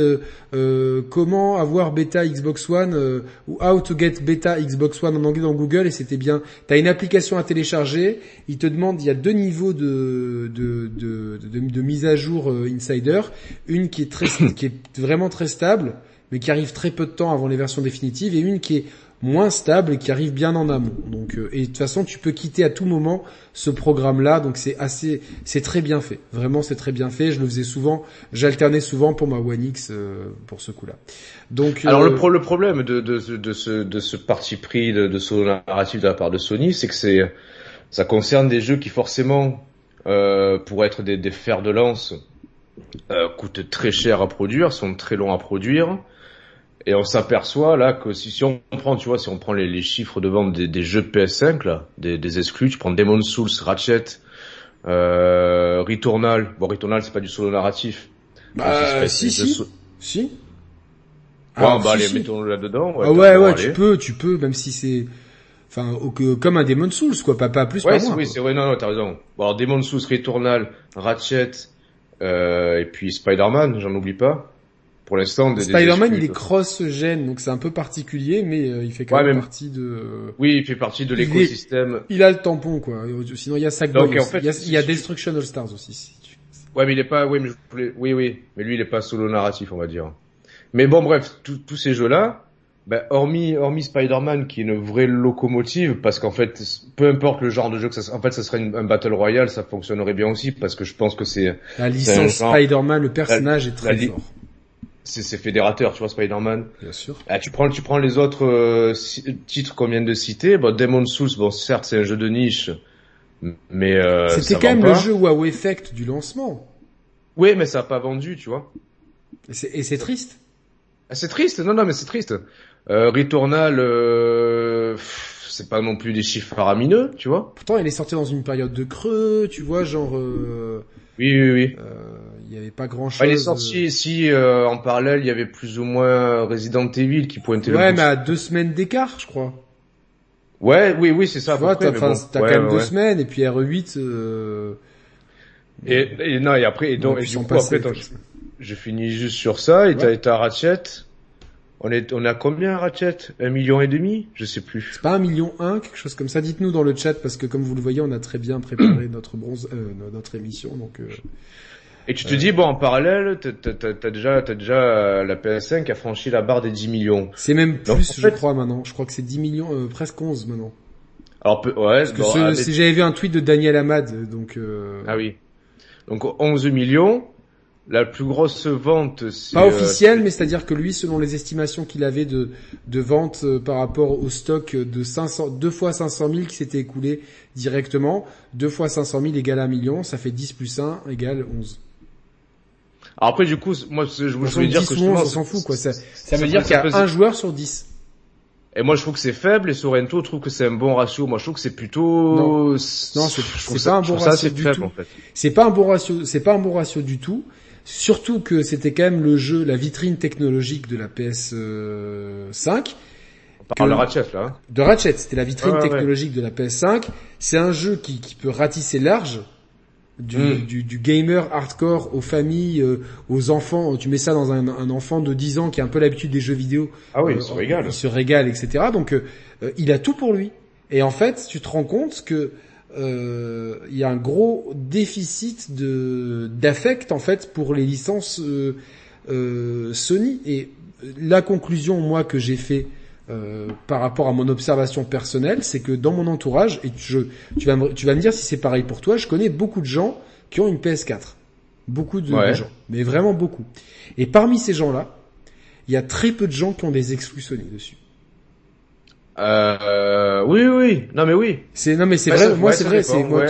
comment avoir bêta Xbox One ou how to get beta Xbox One en anglais dans Google et c'était bien. T'as une application à télécharger. Il te demande, il y a deux niveaux de de, de, de, de mise à jour Insider. Une qui est très qui est vraiment très stable mais qui arrive très peu de temps avant les versions définitives, et une qui est moins stable et qui arrive bien en amont. Donc euh, et de toute façon, tu peux quitter à tout moment ce programme-là, donc c'est assez, c'est très bien fait. Vraiment, c'est très bien fait. Je le faisais souvent, j'alternais souvent pour ma One X euh, pour ce coup-là. Donc alors le, euh, le problème de, de, de, ce de ce parti pris de, de ce narratif de la part de Sony, c'est que c'est ça concerne des jeux qui forcément euh, pour être des, des fers de lance euh, coûtent très cher à produire, sont très longs à produire. Et on s'aperçoit là que si, si on prend, tu vois, si on prend les, les chiffres de vente des, des, jeux PS5 là, des, des exclus, tu prends Demon Souls, Ratchet, euh, Returnal. Bon, Returnal c'est pas du solo narratif. Bah, si, si, si. Ah, bah, allez, mettons là dedans. Ouais, ah ouais, ouais, tu peux, tu peux, même si c'est, enfin, comme un Demon Souls, quoi, pas, pas plus, ouais, pas moins. Oui, c'est vrai, non, non, t'as raison. Bon, alors, Demon Souls, Returnal, Ratchet, euh, et puis Spider-Man, j'en oublie pas pour l'instant. Spider-Man, il est cross-gène, donc c'est un peu particulier, mais euh, il fait quand même, partie de. Oui, il fait partie de l'écosystème. Il, a le tampon, quoi. Sinon, il y a Sackboy. En fait, il y a, Destruction All Stars aussi. Ouais, mais il est pas. Oui, mais je oui, oui, mais lui, il est pas solo narratif, on va dire. Mais bon, bref, tous ces jeux-là, ben, hormis, hormis Spider-Man qui est une vraie locomotive, parce qu'en fait, peu importe le genre de jeu que ça, en fait, ça serait un battle royale, ça fonctionnerait bien aussi, parce que je pense que c'est la licence Spider-Man, le personnage est très fort c'est fédérateur, tu vois, Spider-Man. Bien sûr. Ah, tu prends, tu prends les autres euh, titres qu'on vient de citer. Bon, Demon Souls, bon, certes, c'est un jeu de niche, mais euh, c'était quand même le jeu Wow Effect du lancement. Oui, mais ça a pas vendu, tu vois. Et c'est triste. Ah, c'est triste, non, non, mais c'est triste. Euh, Returnal, euh, c'est pas non plus des chiffres faramineux, tu vois. Pourtant, il est sorti dans une période de creux, tu vois, genre. Euh... Oui, oui, oui. Euh, il n'y avait pas grand chose. il est sorti si euh, en parallèle il y avait plus ou moins Resident Evil qui pointait ouais, mais à deux semaines d'écart, je crois. Ouais, oui, oui, c'est ça. Tu vois, t'as quand même deux semaines et puis RE8. Euh... Et, et, non et après et donc et du coup après je, finis juste sur ça et t'as t'as Ratchet. On est on a combien Ratchet? Un million et demi? Je sais plus. C'est pas un million un quelque chose comme ça? Dites-nous dans le chat parce que comme vous le voyez on a très bien préparé notre bronze euh, notre émission donc. Euh... Et tu te dis, bon, en parallèle, t'as déjà, as déjà euh, la PS5 qui a franchi la barre des 10 millions. C'est même plus, je crois, maintenant. Je crois que c'est 10 millions, euh, presque 11 maintenant. Alors, ouais, Parce que si j'avais vu un tweet de Daniel Amad, donc... Euh... Ah oui. Donc 11 millions. La plus grosse vente, c'est... Pas officielle, mais c'est-à-dire que lui, selon les estimations qu'il avait de, de vente par rapport au stock de 500, deux fois 500 000 qui s'était écoulé directement, deux fois 500 000 égale 1 million, ça fait 10 plus 1 égale 11. Alors après, du coup, moi, je, je voulais dire que on s'en fout, quoi. Ça, ça, veut dire qu'il y a un joueur sur 10. Et moi, je trouve que c'est faible, et Sorrento trouve que c'est un bon ratio. Moi, je trouve que c'est plutôt... Non, non c'est pas un bon du tout. C'est pas un bon ratio, c'est pas un bon ratio du tout. Surtout que c'était quand même le jeu, la vitrine technologique de la PS5. Euh, On parle de Ratchet, là. Hein. De Ratchet, c'était la vitrine technologique de la PS5. C'est un jeu qui, qui peut ratisser large du, hmm. du, du, gamer hardcore aux familles, euh, aux enfants. Tu mets ça dans un, un, enfant de 10 ans qui a un peu l'habitude des jeux vidéo. Ah oui, il se régale. Il se régale, etc. Donc euh, il a tout pour lui. Et en fait, tu te rends compte que euh, il y a un gros déficit de d'affect en fait pour les licences Sony. Et la conclusion, moi, que j'ai fait euh, par rapport à mon observation personnelle, c'est que dans mon entourage, et je, tu, vas me, tu vas me dire si c'est pareil pour toi, je connais beaucoup de gens qui ont une PS4. Beaucoup de, gens, mais vraiment beaucoup. Et parmi ces gens-là, il y a très peu de gens qui ont des exclus Sony dessus. Euh, oui, oui, non mais oui. C'est non mais c'est vrai. moi c'est vrai. C'est moi.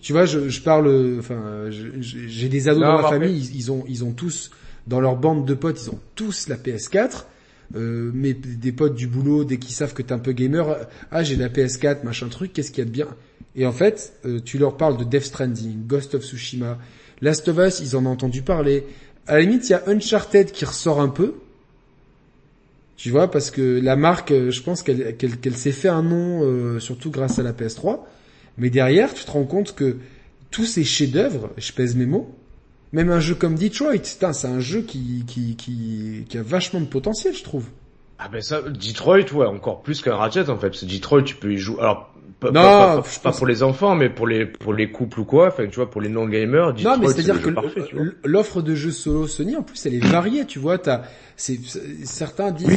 Tu, vois, je, je parle. Enfin, j'ai des ados dans ma famille. Ils, ils, ont, ils ont tous dans leur bande de potes, ils ont tous la PS4 euh, mais des potes du boulot, dès qu'ils savent que t'es un peu gamer, ah j'ai la PS4, machin truc, qu'est-ce qu'il y a de bien? Et en fait, euh, tu leur parles de Death Stranding, Ghost of Tsushima, Last of Us, ils en ont entendu parler. À la limite, il y a Uncharted qui ressort un peu. Tu vois, parce que la marque, euh, je pense qu'elle s'est fait un nom, euh, surtout grâce à la PS3. Mais derrière, tu te rends compte que tous ces chefs-d'œuvre, je pèse mes mots, même un jeu comme Detroit, c'est un jeu qui, a vachement de potentiel, je trouve. Ah ben ça, Detroit, ouais, encore plus qu'un Ratchet en fait. Parce que Detroit, tu peux y jouer. Pas, non, pas, pour les enfants, mais pour les pour les couples ou quoi. Enfin, tu vois, pour les non gamers. Non, mais c'est-à-dire que l'offre de jeux solo Sony, en plus, elle est variée. Tu vois, t'as c'est certains disent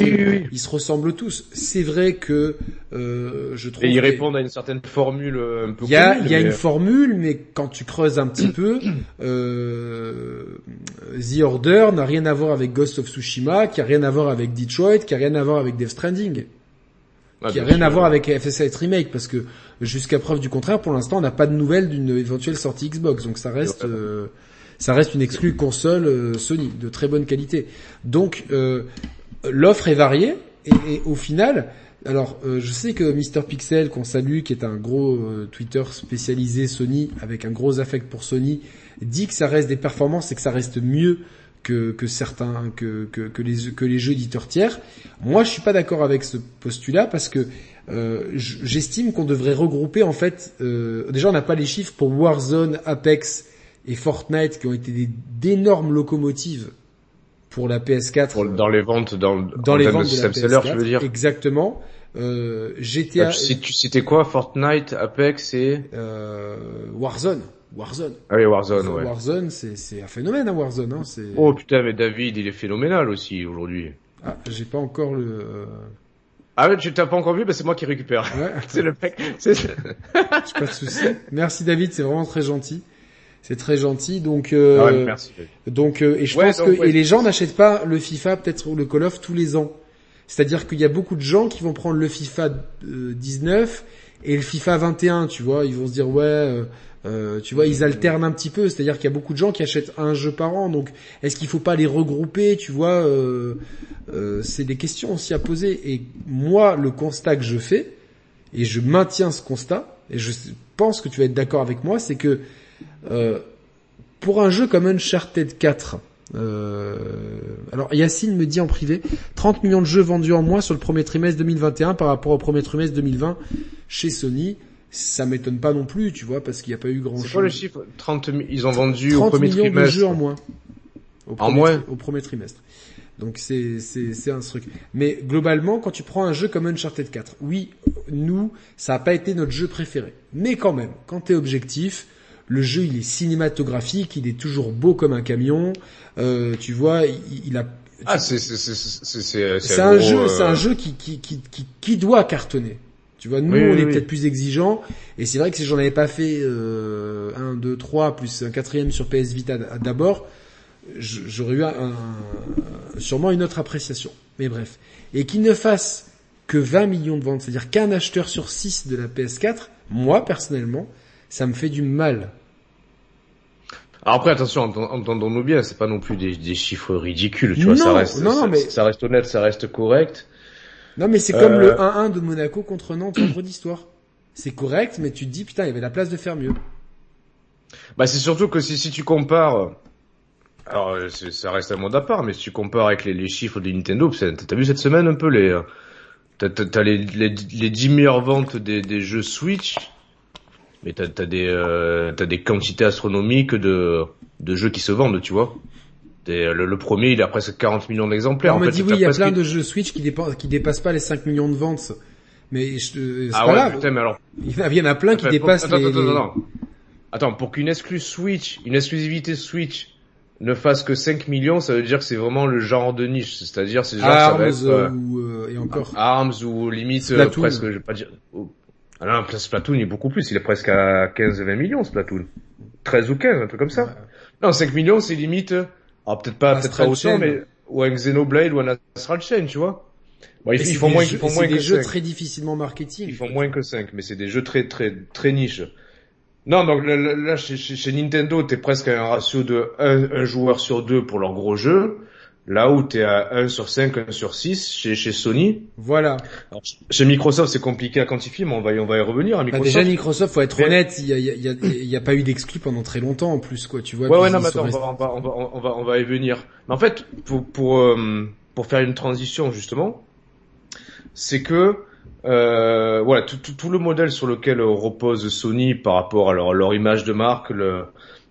ils se ressemblent tous. C'est vrai que euh, je trouve. Et ils répondent à une certaine formule un peu. Il y a il y a une formule, mais quand tu creuses un petit peu, euh, The Order n'a rien à voir avec Ghost of Tsushima, qui a rien à voir avec Detroit, qui a rien à voir avec Death Stranding. Ah, qui a rien à voir avec FS7 Remake parce que jusqu'à preuve du contraire, pour l'instant, on n'a pas de nouvelles d'une éventuelle sortie Xbox, donc ça reste euh, ça reste une exclue console euh, Sony de très bonne qualité. Donc euh, l'offre est variée et, au final, alors je sais que Mr Pixel qu'on salue, qui est un gros Twitter spécialisé Sony avec un gros affect pour Sony, dit que ça reste des performances et que ça reste mieux que, que certains que, que, que, les que les jeux éditeurs tiers. Moi, je suis pas d'accord avec ce postulat parce que euh, j'estime qu'on devrait regrouper en fait. Euh, déjà, on n'a pas les chiffres pour Warzone, Apex et Fortnite qui ont été d'énormes locomotives pour la PS4. dans les ventes, dans, dans les ventes de, système seller, tu veux dire? Exactement. Euh, GTA. si tu citais quoi Fortnite, Apex et euh, Warzone. Warzone. Ah oui, Warzone, ouais. Warzone, c'est un phénomène, hein, Warzone. Hein, oh putain, mais David, il est phénoménal aussi aujourd'hui. Ah, j'ai pas encore le. Euh, ah ouais, tu t'as pas encore vu, bah c'est moi qui récupère. Ouais. c'est le mec. Pas de souci. Merci David, c'est vraiment très gentil. C'est très gentil, donc. Euh, ah ouais, merci. Donc euh, et je pense que et les gens n'achètent pas le FIFA peut-être ou le Call of tous les ans. C'est-à-dire qu'il y a beaucoup de gens qui vont prendre le FIFA 19 et le FIFA 21, tu vois, ils vont se dire ouais, euh, tu vois, ils alternent un petit peu, c'est-à-dire qu'il y a beaucoup de gens qui achètent un jeu par an, donc est-ce qu'il faut pas les regrouper, tu vois euh, euh, C'est des questions aussi à poser. Et moi, le constat que je fais, et je maintiens ce constat, et je pense que tu vas être d'accord avec moi, c'est que pour un jeu comme Uncharted 4, alors Yacine me dit en privé, 30 millions de jeux vendus en moins sur le premier trimestre 2021 par rapport au premier trimestre 2020 chez Sony ça m'étonne pas non plus, tu vois, parce qu'il n'y a pas eu grand chose. C'est quoi le chiffre? 30 ils ont vendu au premier millions de jeux en moins. Au en moins Au premier trimestre. Donc c'est c'est un truc. Mais globalement, quand tu prends un jeu comme Uncharted 4, oui, nous, ça n'a pas été notre jeu préféré. Mais quand même, quand t'es objectif, le jeu il est cinématographique, il est toujours beau comme un camion. Euh, tu vois, il, a ah c'est c'est c'est c'est c'est un, jeu, c'est un euh, jeu qui qui qui qui, qui doit cartonner. Tu vois, nous, on est peut-être plus exigeants. Et c'est vrai que si j'en avais pas fait euh, un, deux, trois, plus un quatrième sur PS Vita d'abord, j'aurais eu un, sûrement une autre appréciation. Mais bref. Et qu'il ne fasse que 20 millions de ventes, c'est-à-dire qu'un acheteur sur 6 de la PS4, moi, personnellement, ça me fait du mal. Alors après, attention, entendons-nous bien, c'est pas non plus des, chiffres ridicules, tu vois, ça reste, ça reste honnête, ça reste correct. Non, mais c'est comme le 1-1 euh. de Monaco contre Nantes vendredi soir. C'est correct, mais tu te dis, putain, il y avait la place de faire mieux. Bah, c'est surtout que si, si tu compares, alors, ça reste un monde à part, mais si tu compares avec les, les chiffres de Nintendo, t'as vu cette semaine un peu les, t'as, les, les, les 10 meilleures ventes des, des jeux Switch, mais t'as, t'as des, euh, t'as des quantités astronomiques de, de jeux qui se vendent, tu vois. Le, premier, il a presque 40 millions d'exemplaires. On m'a dit oui, il y a plein de jeux Switch qui, dépassent, qui dépassent pas les 5 millions de ventes. Mais je, ah ouais, putain, mais alors. Il y en a, plein qui dépassent attends, les, attends, attends, attends, pour qu'une exclu Switch, une exclusivité Switch ne fasse que 5 millions, ça veut dire que c'est vraiment le genre de niche. C'est-à-dire, c'est genre, Arms, ça va être, euh, ou, euh, et encore. Arms ou limite, euh, presque, je vais pas dire, oh. ah Splatoon, il est beaucoup plus, il est presque à 15-20 millions, Splatoon. 13 ou 15, un truc comme ça. Non, 5 millions, c'est limite, alors peut-être pas, peut-être pas autant, mais ou un Xenoblade ou un Astral Chain, tu vois. Bon, ils, font moins, ils font moins que des jeux très difficilement marketing. Ils font moins que 5, mais c'est des jeux très très très niche. Non, donc là, chez, chez, Nintendo, t'es presque à un ratio de 1, un joueur sur 2 pour leurs gros jeux. Là où tu es à 1 sur 5, 1 sur 6 chez, chez Sony. Voilà. chez Microsoft, c'est compliqué à quantifier, mais on va y, on va y revenir à bah, Microsoft. déjà, Microsoft, faut être honnête, il y a, y, a, y a, pas eu d'exclus pendant très longtemps en plus, quoi, tu vois. Ouais, ouais, non, mais attends, on, va, on, va, on, va, on, va, y venir. Mais en fait, pour, pour, euh, pour faire une transition, justement, c'est que, euh, voilà, tout, tout, tout, le modèle sur lequel repose Sony par rapport à leur, leur image de marque, le,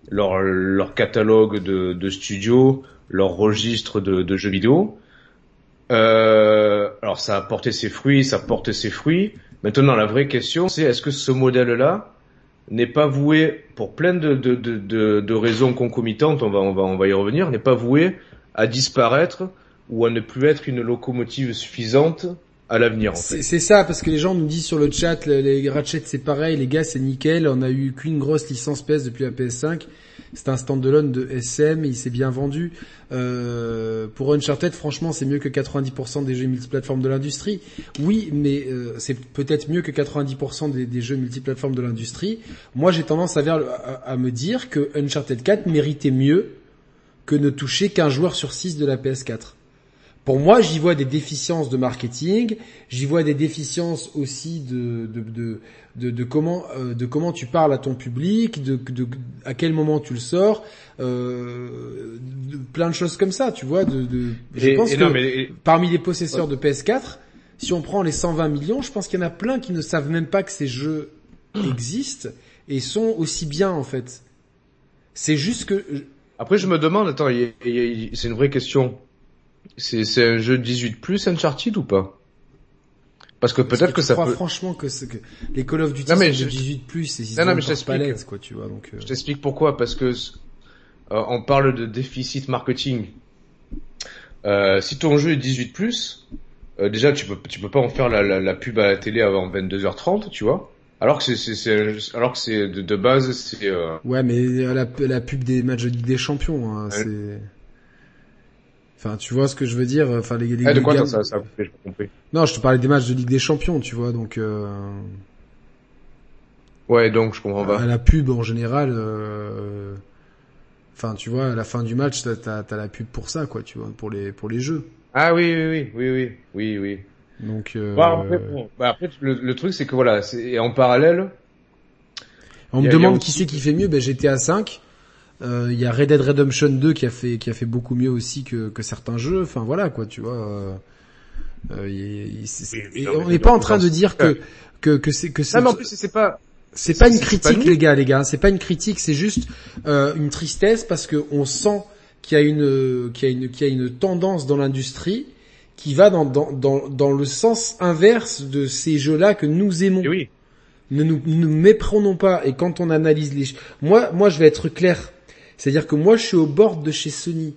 leur, leur catalogue de, de studios, leur registre de, jeux vidéo. Euh, alors ça a porté ses fruits, ça porte ses fruits, Maintenant, la vraie question, c'est est-ce que ce modèle-là n'est pas voué, pour plein de, de, de, de, raisons concomitantes, on va, on va, on va y revenir, n'est pas voué à disparaître ou à ne plus être une locomotive suffisante à l'avenir. En fait. C'est ça, parce que les gens nous disent sur le chat, les Ratchet c'est pareil, les gars c'est nickel, on a eu qu'une grosse licence PS depuis la PS5, c'est un standalone de SM, il s'est bien vendu. Euh, pour Uncharted, franchement, c'est mieux que 90% des jeux multiplateformes de l'industrie. Oui, mais euh, c'est peut-être mieux que 90% des, des, jeux multiplateformes de l'industrie. Moi, j'ai tendance à, à, me dire que Uncharted 4 méritait mieux que ne toucher qu'un joueur sur 6 de la PS4. Pour moi, j'y vois des déficiences de marketing, j'y vois des déficiences aussi de, de, de, de, de comment, euh, de comment tu parles à ton public, de, de, à quel moment tu le sors, euh, plein de choses comme ça, tu vois. De, de, je pense que parmi les possesseurs de PS4, si on prend les 120 millions, je pense qu'il y en a plein qui ne savent même pas que ces jeux existent et sont aussi bien en fait. C'est juste que. Après, je me demande, attends, c'est une vraie question c'est un jeu 18 plus Uncharted ou pas? Parce que peut-être que, ça crois peut. franchement que, que les Call of Duty non, mais sont 18 plus et ils non, non, mais je quoi, tu vois. Donc. Euh. Je t'explique pourquoi parce que euh, on parle de déficit marketing. Euh, si ton jeu est 18 plus, euh, déjà tu peux tu peux pas en faire la, la, la pub à la télé avant 22h30, tu vois. Alors que c'est c'est alors que c'est de, de, base c'est. Euh... Ouais, mais la, la pub des matchs de Ligue des Champions, hein, c'est. Enfin, tu vois ce que je veux dire Enfin, les, les ah, de quoi ça, ça, coupé, compris. Non, je te parlais des matchs de Ligue des Champions, tu vois, donc. Euh... Ouais, donc je comprends pas. À la pub en général, euh... enfin, tu vois, à la fin du match, t'as as, la pub pour ça, quoi, tu vois, pour les pour les jeux. Ah oui, oui, oui, oui, oui, oui, oui. Donc. Euh... Bah, après, bah, après le, le, truc, c'est que voilà, c'est en parallèle. On me demande qui c'est qui fait mieux. Ben, GTA 5. Euh, il y a Red Dead Redemption 2 qui a fait qui a fait beaucoup mieux aussi que, que certains jeux. Enfin voilà quoi, tu vois. Euh, euh on n'est pas en train de dire que que que c'est que c'est. Non, mais en plus c'est pas. C'est pas une critique les gars, les gars. C'est pas une critique, c'est juste euh, une tristesse parce que on sent qu'il y a une qu'il y a une qu'il y a une tendance dans l'industrie qui va dans, dans dans dans le sens inverse de ces jeux-là que nous aimons. Et oui. Ne nous, ne méprenons pas. Et quand on analyse les, moi, moi, je vais être clair. C'est-à-dire que moi, je suis au bord de chez Sony.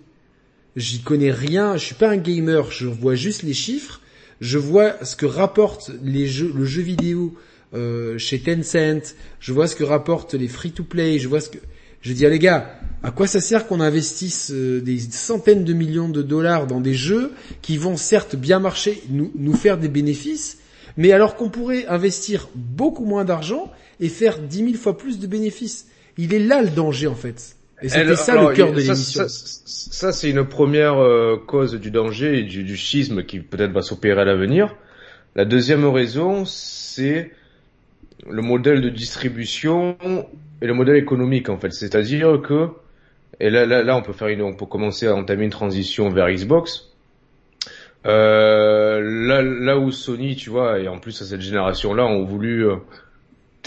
J'y connais rien, je suis pas un gamer, je vois juste les chiffres, je vois ce que rapportent les jeux, le jeu vidéo euh, chez Tencent, je vois ce que rapportent les free-to-play, je vois ce que... Je dis, ah, les gars, à quoi ça sert qu'on investisse euh, des centaines de millions de dollars dans des jeux qui vont certes bien marcher, nous, nous faire des bénéfices, mais alors qu'on pourrait investir beaucoup moins d'argent et faire dix mille fois plus de bénéfices? Il est là le danger en fait. Et c'était ça le cœur de l'émission. Ça, c'est une première euh, cause du danger et du, du schisme qui peut-être va s'opérer à l'avenir. La deuxième raison, c'est le modèle de distribution et le modèle économique en fait. C'est-à-dire que et là, là, là, on peut faire une, on peut commencer à entamer une transition vers Xbox. Euh, là, là où Sony, tu vois, et en plus à cette génération-là, ont voulu euh,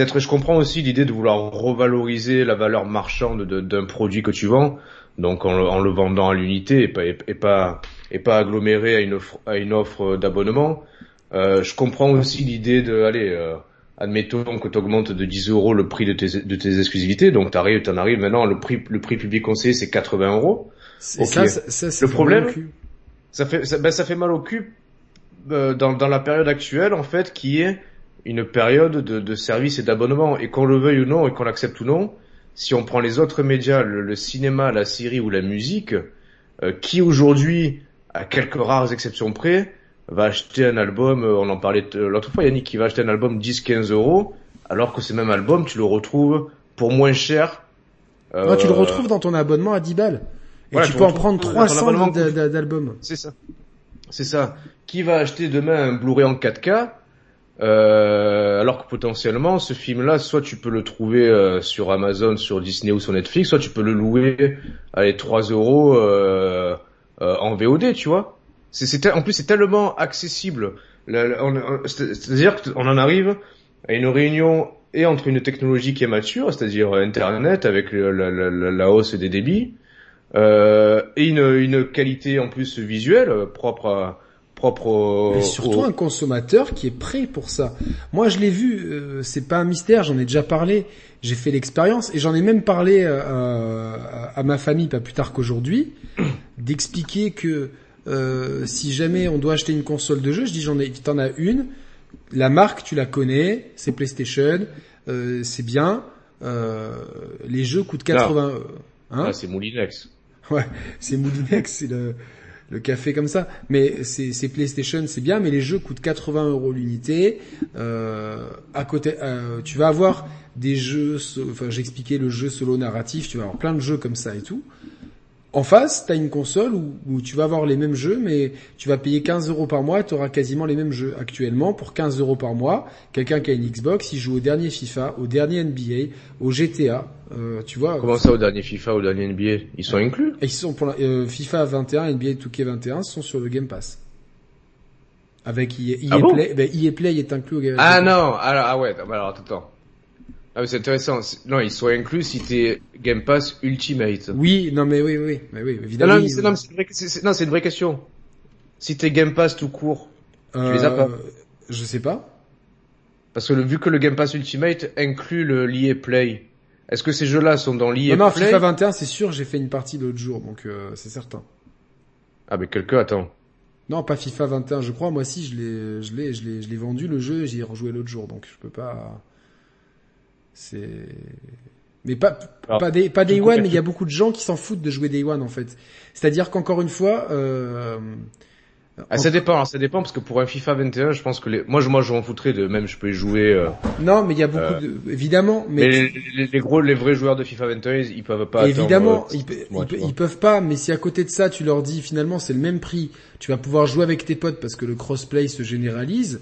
peut-être je comprends aussi l'idée de vouloir revaloriser la valeur marchande d'un produit que tu vends, donc en, le vendant à l'unité et pas, et, pas et pas aggloméré à une offre, à une offre d'abonnement. Euh, je comprends aussi l'idée de, allez, euh, admettons que tu augmentes de 10 euros le prix de tes, de tes exclusivités, donc t'arrives, t'en arrives maintenant, le prix, le prix public conseillé c'est 80 euros. Okay. Ça, ça, ça, le problème, ça fait, ça, ben, ça fait mal au cul euh, dans, dans la période actuelle en fait, qui est une période de, de service et d'abonnement. Et qu'on le veuille ou non, et qu'on l'accepte ou non, si on prend les autres médias, le, cinéma, la série ou la musique, euh, qui aujourd'hui, à quelques rares exceptions près, va acheter un album, euh, on en parlait l'autre fois, Yannick, qui va acheter un album 10-15 euros, alors que ce même album, tu le retrouves pour moins cher. Euh... tu le retrouves dans ton abonnement à 10 balles. Et tu, peux en prendre 300 d'albums. C'est ça. C'est ça. Qui va acheter demain un Blu-ray en 4K euh, alors que potentiellement, ce film-là, soit tu peux le trouver euh, sur Amazon, sur Disney ou sur Netflix, soit tu peux le louer à les 3 euros euh, en VOD, tu vois. C'est, en plus, c'est tellement accessible. C'est-à-dire qu'on en arrive à une réunion et entre une technologie qui est mature, c'est-à-dire Internet avec la, hausse des débits, et une, une qualité en plus visuelle propre à propre au, Mais surtout au- un consommateur qui est prêt pour ça. Moi, je l'ai vu, euh, c'est pas un mystère, j'en ai déjà parlé, j'ai fait l'expérience et j'en ai même parlé euh, à, ma famille pas plus tard qu'aujourd'hui, d'expliquer que euh, si jamais on doit acheter une console de jeu, je dis j'en ai, t'en as une, la marque tu la connais, c'est PlayStation, euh, c'est bien, euh, les jeux coûtent 80, hein Ah, c'est Moulinex. Ouais, c'est Moulinex, c'est le, le café comme ça. Mais c'est PlayStation, c'est bien, mais les jeux coûtent 80 euros l'unité. Euh, à côté, euh, tu vas avoir des jeux, enfin j'expliquais le jeu solo narratif, tu vas avoir plein de jeux comme ça et tout. En face, t'as une console où, où tu vas avoir les mêmes jeux, mais tu vas payer 15 euros par mois, tu auras quasiment les mêmes jeux. Actuellement, pour 15 euros par mois, quelqu'un qui a une Xbox, il joue au dernier FIFA, au dernier NBA, au GTA, euh, tu vois. Comment ça au dernier FIFA, au dernier NBA Ils sont inclus? Et ils sont pour la, euh, FIFA 21 et NBA 2K 21 sont sur le Game Pass. Avec EA, EA Ah bon? Play, ben, EA Play est inclus au Game Ah non, alors, ah ouais, alors attends, attends. Ah c'est intéressant. Non, ils sont inclus si t'es Game Pass Ultimate. Oui, non mais oui, oui, mais oui, évidemment. non, c'est, non, mais c'est une vraie- une question. Si t'es Game Pass tout court, tu les as pas. Euh, Je sais pas. parce que le, vu que le Game Pass Ultimate inclut le l'EA Play, est-ce que ces jeux-là sont dans l'EA Non, non, Play? FIFA 21, c'est sûr, j'ai fait une partie l'autre jour, donc euh, c'est certain. Ah mais quelqu'un, attends. Non, pas FIFA 21, je crois. Moi, si, je l'ai, je l'ai, je l'ai, je l'ai vendu le jeu, et j'y ai rejoué l'autre jour, donc je peux pas. C'est. Mais pas, Alors, pas des, pas Day One, mais il y a beaucoup de gens qui s'en foutent de jouer Day One en fait. C'est-à-dire qu'encore une fois, euh, Ah, ça dépend, alors, ça dépend parce que pour un FIFA 21, je pense que les, moi, je, moi, je m'en foutrais de même, je peux y jouer. euh, non, mais il y a beaucoup de, évidemment, mais, Mais les, les- les gros, les vrais joueurs de FIFA 21, ils peuvent pas. évidemment, attendre, ils, euh, ils ils peuvent pas. Mais si à côté de ça, tu leur dis finalement c'est le même prix, tu vas pouvoir jouer avec tes potes parce que le crossplay se généralise.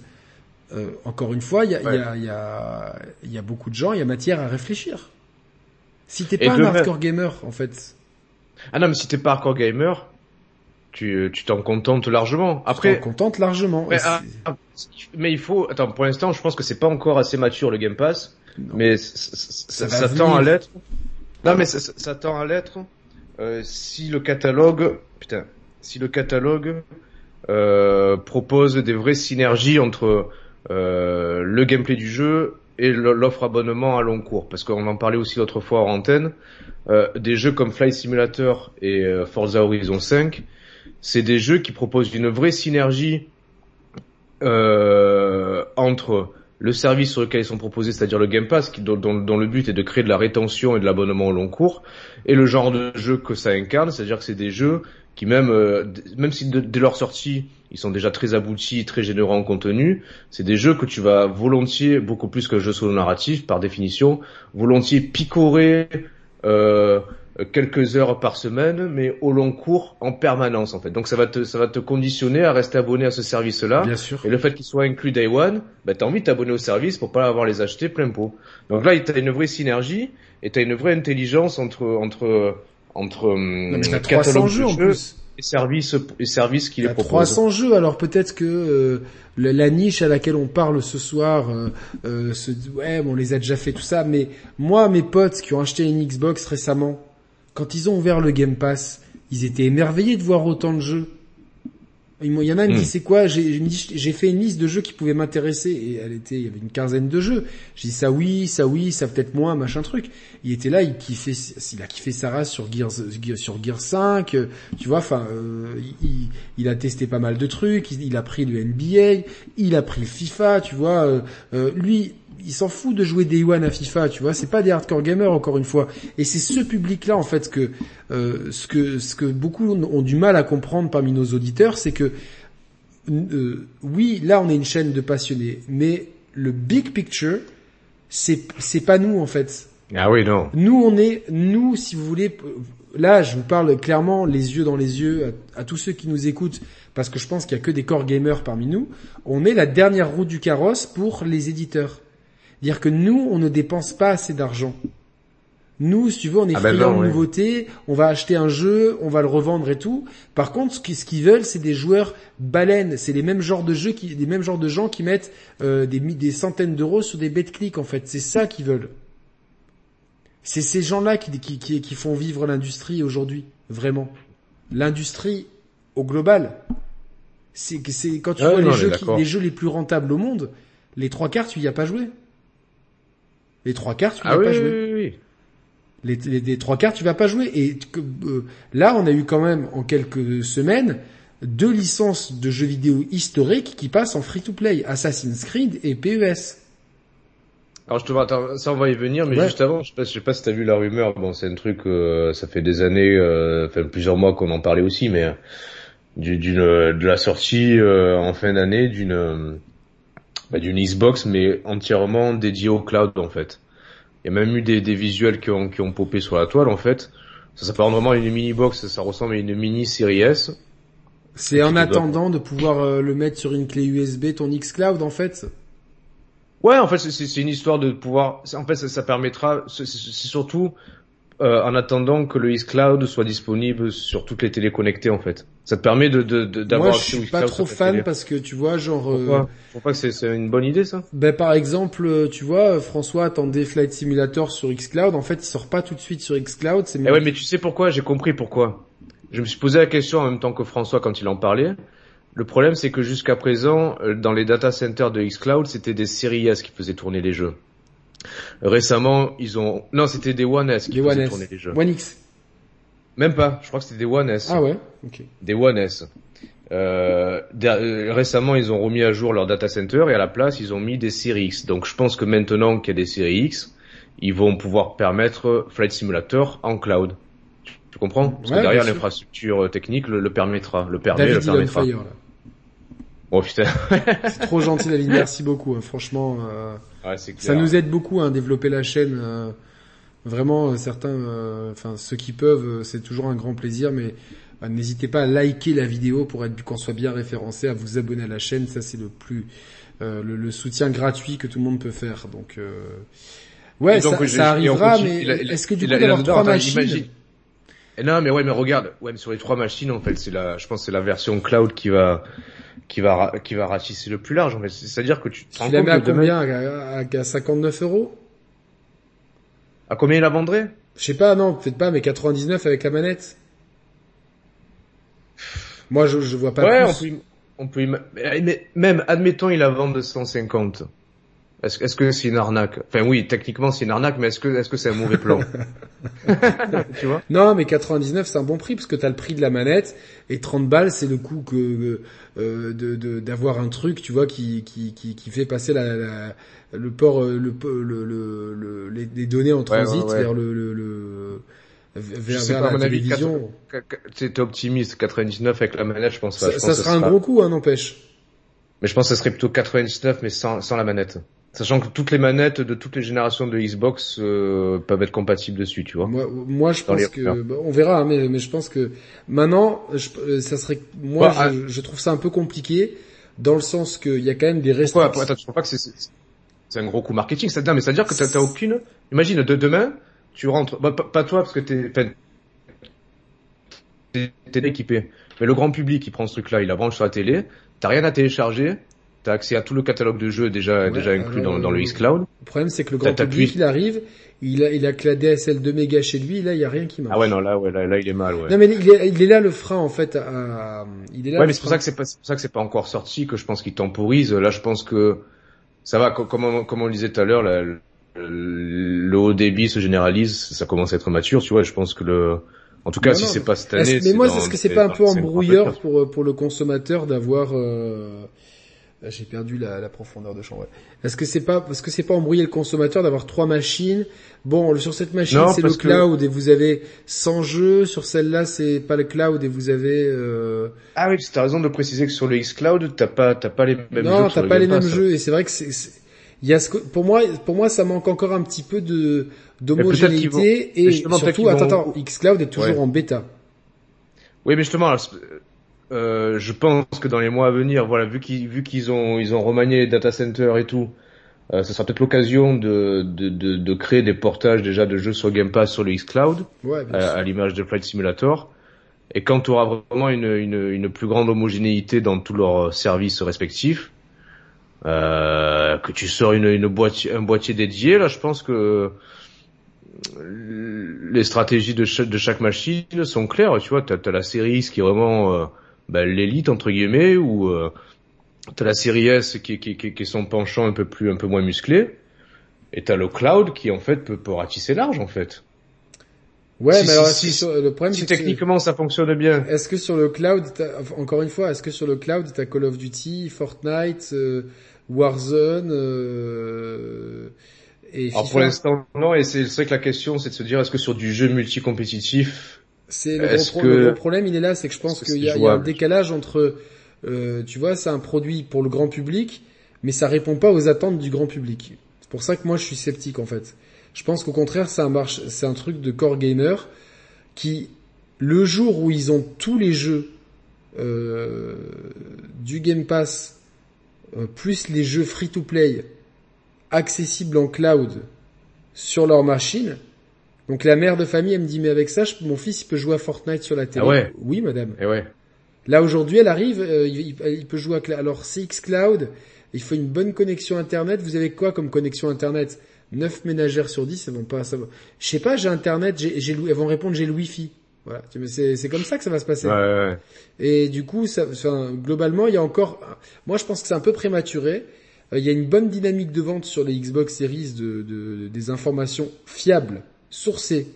Euh, encore une fois, il y a, y, a, y, a, il y a beaucoup de gens, il y a matière à réfléchir. Si t'es pas un même- hardcore gamer, en fait, Ah non, mais si t'es pas hardcore gamer, tu, tu t'en contentes largement. après, Après, contente largement. mais, ah, ah, mais il faut, attends, pour l'instant, je pense que c'est pas encore assez mature le Game Pass, Non. mais Ça ça, ça tend à l'être. Non, mais ça, ça- ça tend à l'être euh, si le catalogue, putain, si le catalogue euh, propose des vraies synergies entre euh, le gameplay du jeu et l'offre abonnement à long cours, parce qu'on en parlait aussi l'autre fois en antenne. Euh, des jeux comme Flight Simulator et euh, Forza Horizon 5, c'est des jeux qui proposent une vraie synergie euh, entre le service sur lequel ils sont proposés, c'est-à-dire le Game Pass, qui, dont, le but est de créer de la rétention et de l'abonnement au long cours, et le genre de jeu que ça incarne, c'est-à-dire que c'est des jeux qui même, même si dès leur sortie, ils sont déjà très aboutis, très généreux en contenu, c'est des jeux que tu vas volontiers, beaucoup plus que jeu solo narratif, par définition, volontiers picorer euh, quelques heures par semaine, mais au long cours, en permanence en fait. Donc ça va te, ça va te conditionner à rester abonné à ce service-là. bien sûr. Et le fait qu'il soit inclus Day One, bah, t'as envie de t'abonner au service pour pas avoir les acheter plein pot. Donc là, t'as une vraie synergie et t'as une vraie intelligence entre entre entre Non, mais t'as catalogue 300 de jeux en plus. Et services et services qui les proposent. 300 jeux, alors peut-être que euh, la niche à laquelle on parle ce soir, euh, euh, se dit, ouais, bon, on les a déjà fait tout ça, mais moi, mes potes qui ont acheté une Xbox récemment, quand ils ont ouvert le Game Pass, ils étaient émerveillés de voir autant de jeux. Il y en a qui me Hmm. dit c'est quoi J'ai fait une liste de jeux qui pouvaient m'intéresser et elle était, il y avait une quinzaine de jeux. J'ai dit ça oui, ça oui, ça peut-être moins, machin truc. Il était là, il kiffait, il a kiffé sa race sur Gears, sur Gears 5, euh, tu vois. Enfin, euh, il, il a testé pas mal de trucs. Il, il a pris le NBA, il a pris le FIFA, tu vois. euh, euh, lui, il s'en fout de jouer Day One à FIFA, tu vois. C'est pas des hardcore gamers encore une fois. Et c'est ce public-là en fait que euh, ce que ce que beaucoup ont du mal à comprendre parmi nos auditeurs, c'est que euh, oui, là on est une chaîne de passionnés, mais le big picture, c'est c'est pas nous en fait. Ah oui, non. Nous on est nous si vous voulez là je vous parle clairement les yeux dans les yeux à, à tous ceux qui nous écoutent parce que je pense qu'il y a que des core gamers parmi nous, on est la dernière roue du carrosse pour les éditeurs. Dire que nous on ne dépense pas assez d'argent. Nous, si tu veux, on est Ah ben friands de ouais. nouveautés, on va acheter un jeu, on va le revendre et tout. Par contre, ce qu'ils veulent, c'est des joueurs baleines. C'est les mêmes genres de jeux, qui, les mêmes genres de gens qui mettent euh, des, des centaines d'euros sur des bêtes clics en fait. C'est ça qu'ils veulent. C'est ces gens-là qui, qui, qui, qui font vivre l'industrie aujourd'hui, vraiment. L'industrie au global. c'est quand tu vois les jeux, les jeux les plus rentables au monde, les trois quarts tu y as pas joué. Les trois quarts tu ah as pas. Oui, oui. Les, les, trois quarts tu vas pas jouer. Et euh, là on a eu quand même en quelques semaines deux licences de jeux vidéo historiques qui passent en free to play, Assassin's Creed et PES. Alors je te vois, ça on va y venir, mais juste avant, je sais pas, je sais pas si t'as vu la rumeur. Bon, c'est un truc, euh, ça fait des années, euh, enfin plusieurs mois qu'on en parlait aussi, mais d'une de la sortie en fin d'année d'une bah, d'une Xbox, mais entièrement dédiée au cloud en fait. Il y a même eu des, des visuels qui ont qui ont popé sur la toile en fait. Ça s'appelle vraiment une mini box, ça ressemble à une mini Series S. C'est en attendant de pouvoir le mettre sur une clé USB ton xCloud en fait? Ouais, en fait, c'est une histoire de pouvoir. En fait, ça, ça permettra. C'est surtout euh, en attendant que le xCloud soit disponible sur toutes les télé connectées, en fait. Ça te permet de d'avoir. Moi, je suis pas trop fan parce que tu vois, genre. Pourquoi, euh... pas que c'est une bonne idée, ça? Ben, par exemple, euh, tu vois, François attendait Flight Simulator sur xCloud. En fait, il sort pas tout de suite sur xCloud. C'est. Eh ouais, mais tu sais pourquoi? J'ai compris pourquoi. Je me suis posé la question en même temps que François quand il en parlait. Le problème, c'est que jusqu'à présent, euh, dans les data centers de xCloud, c'était des Series S qui faisaient tourner les jeux. Récemment, ils ont... Non, c'était des One S qui faisaient tourner les jeux. One X Même pas, je crois que c'était des One S. Ah ouais ok. Des One S. Euh, euh, récemment, ils ont remis à jour leur data center et à la place, ils ont mis des Series X. Donc je pense que maintenant qu'il y a des Series X, ils vont pouvoir permettre Flight Simulator en cloud. Tu comprends? Parce que derrière l'infrastructure technique le, permettra, le permet, David le permettra. Fire, là. Oh putain. c'est trop gentil David, merci beaucoup. Hein. Franchement, euh, ouais, ça nous aide beaucoup à hein, développer la chaîne. Euh, vraiment, euh, certains, enfin ceux qui peuvent, c'est toujours un grand plaisir. Mais n'hésitez pas à liker la vidéo pour être qu'on soit bien référencé, à vous abonner à la chaîne. Ça c'est le plus le, le, soutien gratuit que tout le monde peut faire. Donc ouais, donc, ça, ça, arrivera. mais est-ce que du coup d'avoir trois machines non, mais ouais, mais regarde, ouais, mais sur les trois machines, en fait, c'est la, je pense, c'est la version cloud qui va, qui va, qui va ratisser le plus large. Mais c'est-à-dire que tu. Tu la mets à combien? À, à, 59 euros? À combien il la vendrait? Je sais pas, non, peut-être pas, mais 99 avec la manette. Moi, je, je vois pas ouais, plus. on peut, on peut, mais même, admettons, il la vend de 150. Est-ce est que c'est une arnaque? Enfin oui, techniquement c'est une arnaque, mais est-ce que est-ce que c'est un mauvais plan? Tu vois? Non, mais 99 c'est un bon prix parce que t'as le prix de la manette et 30 balles c'est le coût que euh, de d'avoir un truc, tu vois, qui qui qui, qui fait passer la, la le port le le, le, le les, données en transit vers le, le vers, vers la télévision. T'es optimiste, 99 avec la manette, je pense. Ça, je ça sera un gros coup, hein, n'empêche. Mais je pense que ça serait plutôt 99, mais sans, sans la manette. Sachant que toutes les manettes de toutes les générations de Xbox euh, peuvent être compatibles dessus, tu vois. Moi, moi je pense que on verra, hein, mais, mais je pense que maintenant, je, euh, ça serait moi, je, ah. je, trouve ça un peu compliqué dans le sens qu'il y a quand même des restrictions. Pourquoi, attends, tu crois pas que c'est c'est un gros coup marketing C'est-à-dire, mais c'est-à-dire que t'as aucune. Imagine de demain, tu rentres, bah, pas, toi parce que t'es, t'es équipé, mais le grand public qui prend ce truc-là, il la branche sur la télé, t'as rien à télécharger T'as accès à tout le catalogue de jeux déjà déjà inclus dans, dans, le xCloud. Le problème c'est que le grand public il arrive, il a il a que la DSL 2 mégas chez lui, là il y a rien qui marche. Ah ouais non là ouais là, là il est mal ouais. Non mais il est, il est là le frein en fait à, il est là. Ouais mais c'est pour ça que c'est pas c'est pour ça que c'est pas encore sorti que je pense qu'il temporise. Là je pense que ça va comme on, comme on le disait tout à l'heure le, le haut débit se généralise, ça commence à être mature, tu vois, je pense que le en tout cas, si c'est pas cette année. Mais moi, est-ce que c'est pas un peu embrouilleur pour pour le consommateur d'avoir euh, j'ai perdu la, la, profondeur de champ. Est-ce que c'est pas parce que c'est pas embrouiller le consommateur d'avoir trois machines Bon, sur cette machine c'est le cloud et vous avez 100 jeux. Sur celle-là c'est pas le cloud et vous avez. Euh... Ah oui, tu as raison de préciser que sur le X Cloud t'as pas t'as pas les mêmes jeux. Non, t'as pas les mêmes jeux et c'est vrai que c'est il y a ce pour moi pour moi ça manque encore un petit peu de d'homogénéité et surtout attends attends X Cloud est toujours en bêta. Oui, mais justement, euh, je pense que dans les mois à venir, voilà, vu qu'ils vu qu'ils ont ils ont remanié les data centers et tout, euh, ça sera peut-être l'occasion de, de, de, de, créer des portages déjà de jeux sur Game Pass sur le xCloud, ouais, à, l'image de Flight Simulator. Et quand tu auras vraiment une, une, une, plus grande homogénéité dans tous leurs services respectifs, euh, que tu sors une, une boîtier, un boîtier dédié, là, je pense que les stratégies de chaque, de chaque machine sont claires. Tu vois, t'as as la série qui est vraiment ben, l'élite entre guillemets ou euh, t'as la série S qui, qui, qui, qui est son penchant un peu plus un peu moins musclé et t'as le cloud qui en fait peut, peut ratisser large en fait. Ouais, Si- mais alors si- sur- le problème Si c'est que techniquement ça fonctionne bien. est-ce que sur le cloud, encore une fois, est-ce que sur le cloud t'as Call of Duty, Fortnite, euh, Warzone euh, et Alors pour l'instant non et c'est c'est vrai que la question c'est de se dire est-ce que sur du jeu multi-compétitif C'est le, gros pro- que- le gros problème, il est là, c'est que je pense qu'il y, a- il y a un décalage entre, euh, tu vois, c'est un produit pour le grand public, mais ça répond pas aux attentes du grand public. C'est pour ça que moi je suis sceptique en fait. Je pense qu'au contraire, c'est un marche, c'est un truc de core gamer qui, le jour où ils ont tous les jeux euh, du Game Pass euh, plus les jeux free to play accessibles en cloud sur leur machine. Donc la mère de famille, elle me dit, mais avec ça, je- mon fils, il peut jouer à Fortnite sur la télé. Ah ouais? Oui, madame. Et ouais. Là, aujourd'hui, elle arrive, euh, il, peut jouer à Alors, CX Cloud, il faut une bonne connexion Internet. Vous avez quoi comme connexion Internet? 9 ménagères sur 10, elles vont pas... Ça va. Je sais pas, j'ai Internet, j'ai, j'ai, le- elles vont répondre, j'ai le Wi-Fi. Voilà, c'est comme ça que ça va se passer. Ouais, ouais, ouais. Et du coup, ça, enfin, globalement, il y a encore. Moi, je pense que c'est un peu prématuré. Euh, Il y a une bonne dynamique de vente sur les Xbox Series de, de- des informations fiables, sourcées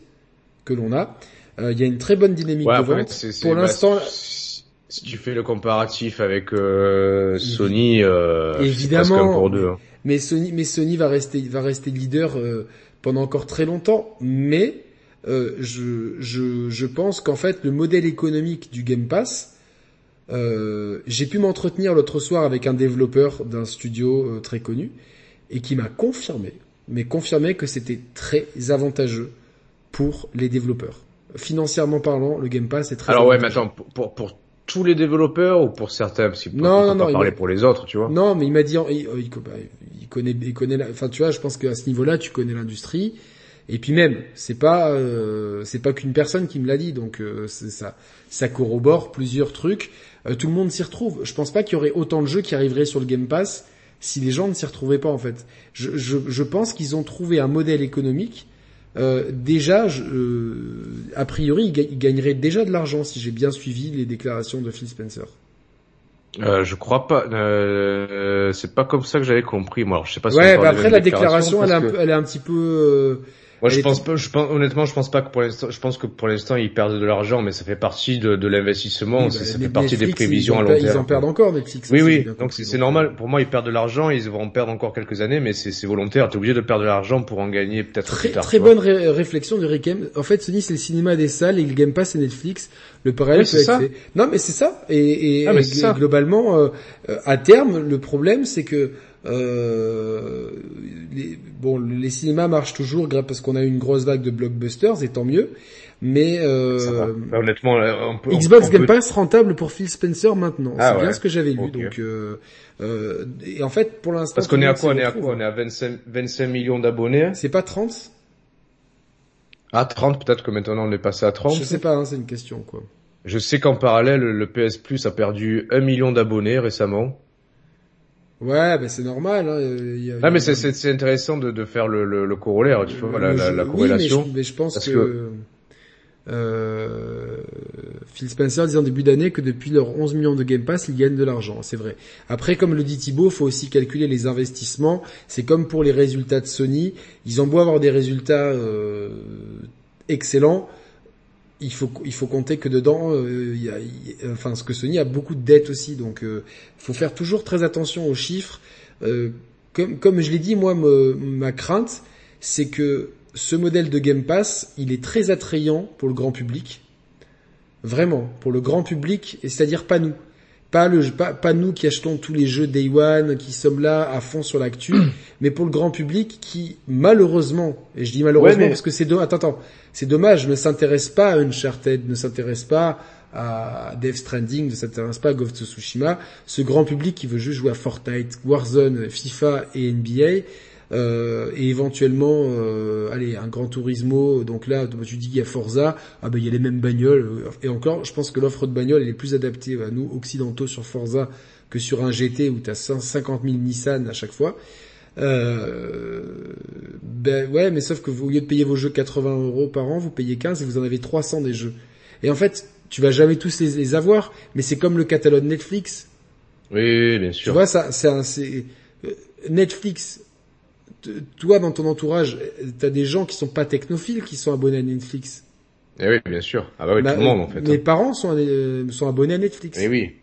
que l'on a. Euh, Il y a une très bonne dynamique Ouais, de vente. Pour bah, l'instant, si si tu fais le comparatif avec euh, Sony, euh, Évidemment. un pour deux. hein. mais Sony, mais Sony va rester, va rester leader euh, pendant encore très longtemps. Mais euh, je, je, je pense qu'en fait, le modèle économique du Game Pass, euh, j'ai pu m'entretenir l'autre soir avec un développeur d'un studio euh, très connu et qui m'a confirmé, mais confirmé que c'était très avantageux pour les développeurs. Financièrement parlant, le Game Pass est très Alors ouais, mais avantageux. attends, pour, pour, pour tous les développeurs ou pour certains, parce qu'il Non, peut non, pas non, il parler pour les autres, tu vois. Non, mais il m'a dit, il, il- il- bah, il connaît, il connaît, la, enfin, tu vois, je pense qu'à ce niveau-là, tu connais l'industrie. Et puis même, c'est pas, euh, c'est pas qu'une personne qui me l'a dit, donc euh, ça, ça corrobore plusieurs trucs. Euh, tout le monde s'y retrouve. Je pense pas qu'il y aurait autant de jeux qui arriveraient sur le Game Pass si les gens ne s'y retrouvaient pas en fait. Je, je, je pense qu'ils ont trouvé un modèle économique. Euh, déjà, je, euh, a priori, ils, ga- ils gagneraient déjà de l'argent si j'ai bien suivi les déclarations de Phil Spencer. Euh, je crois pas. Euh, c'est pas comme ça que j'avais compris. Moi, alors, je sais pas. Si Ouais, bah après la déclaration, elle est, un que- elle est un petit peu. Euh, Moi, je pense pas. Je pense honnêtement, je pense pas que pour l'instant. Je pense que pour l'instant, ils perdent de l'argent, mais ça fait partie de, de l'investissement. oui, ça bah, ça fait partie des prévisions à long terme. Ils en perdent encore Netflix. Oui, oui. Donc c'est normal. Pour moi, ils perdent de l'argent. Ils vont en perdre encore quelques années, mais c'est volontaire. T'es obligé de perdre de l'argent pour en gagner peut-être Très, plus tard. très bonne ré- réflexion de Rickem. En fait, Sony, c'est le cinéma des salles et le Game Pass, c'est Netflix. Le parallèle Oui, peut c'est être ça. fait. Non, mais c'est ça. Et, et, Ah, mais et globalement, euh, euh, à terme, le problème, c'est que euh, les, bon, les cinémas marchent toujours parce qu'on a eu une grosse vague de blockbusters, et tant mieux. Mais euh, Bah, honnêtement, là, on peut. on- Xbox on Game peut- Pass rentable pour Phil Spencer maintenant. Ah c'est bien ce que j'avais lu. Donc, euh, euh, et en fait, pour l'instant, Parce qu'on est à quoi On est à quoi On est à 25, 25 millions d'abonnés? C'est pas 30 À 30, peut-être que maintenant on est passé à 30. Je sais pas, hein, c'est une question quoi. Je sais qu'en parallèle, le PS Plus a perdu 1 million d'abonnés récemment. Ouais, bah c'est normal. Hein, il y a- Ah, mais c'est- c'est c'est intéressant de, de faire le, le, le corollaire, tu vois, la, le la, jeu- la oui, corrélation. mais, je, mais je pense Parce que, que- euh, Phil Spencer disait en début d'année que depuis leurs 11 millions de Game Pass, ils gagnent de l'argent, c'est vrai. Après, comme le dit Thibaut, faut aussi calculer les investissements. C'est comme pour les résultats de Sony. Ils ont beau avoir des résultats euh, excellents, il faut il faut compter que dedans, euh, il il- enfin, ce que Sony a beaucoup de dettes aussi, donc euh, faut faire toujours très attention aux chiffres. Euh, comme je l'ai dit, moi, ma crainte, c'est que ce modèle de Game Pass, il est très attrayant pour le grand public. Vraiment, pour le grand public, et c'est-à-dire pas nous. Pas, le, pas, pas nous qui achetons tous les jeux Day One, qui sommes là à fond sur l'actu, mais pour le grand public qui, malheureusement, et je dis malheureusement Ouais, mais- parce que c'est do- attends, attends, c'est dommage, ne s'intéresse pas à Uncharted, ne s'intéresse pas à Death Stranding, ne s'intéresse pas à Ghost of Tsushima, ce grand public qui veut juste jouer à Fortnite, Warzone, FIFA et NBA, euh, et éventuellement, euh, allez, un Gran Turismo. Donc là, tu dis qu'il y a Forza, ah ben il y a les mêmes bagnoles. Et encore, je pense que l'offre de bagnole elle est plus adaptée à nous occidentaux sur Forza que sur un GT où tu as 50 000 Nissan à chaque fois. Euh, ben ouais, mais sauf que vous, au lieu de payer vos jeux 80 euros par an, vous payez 15 et vous en avez 300 des jeux. Et en fait, tu vas jamais tous les, les avoir, mais c'est comme le catalogue Netflix. Oui, bien Tu sûr. vois, ça, c'est un- c'est euh, Netflix. Toi, dans ton entourage, t'as des gens qui sont pas technophiles qui sont abonnés à Netflix. Eh oui, bien sûr. Ah bah oui, tout le monde en fait. Mes hein. parents sont, euh, sont abonnés à Netflix. Eh oui.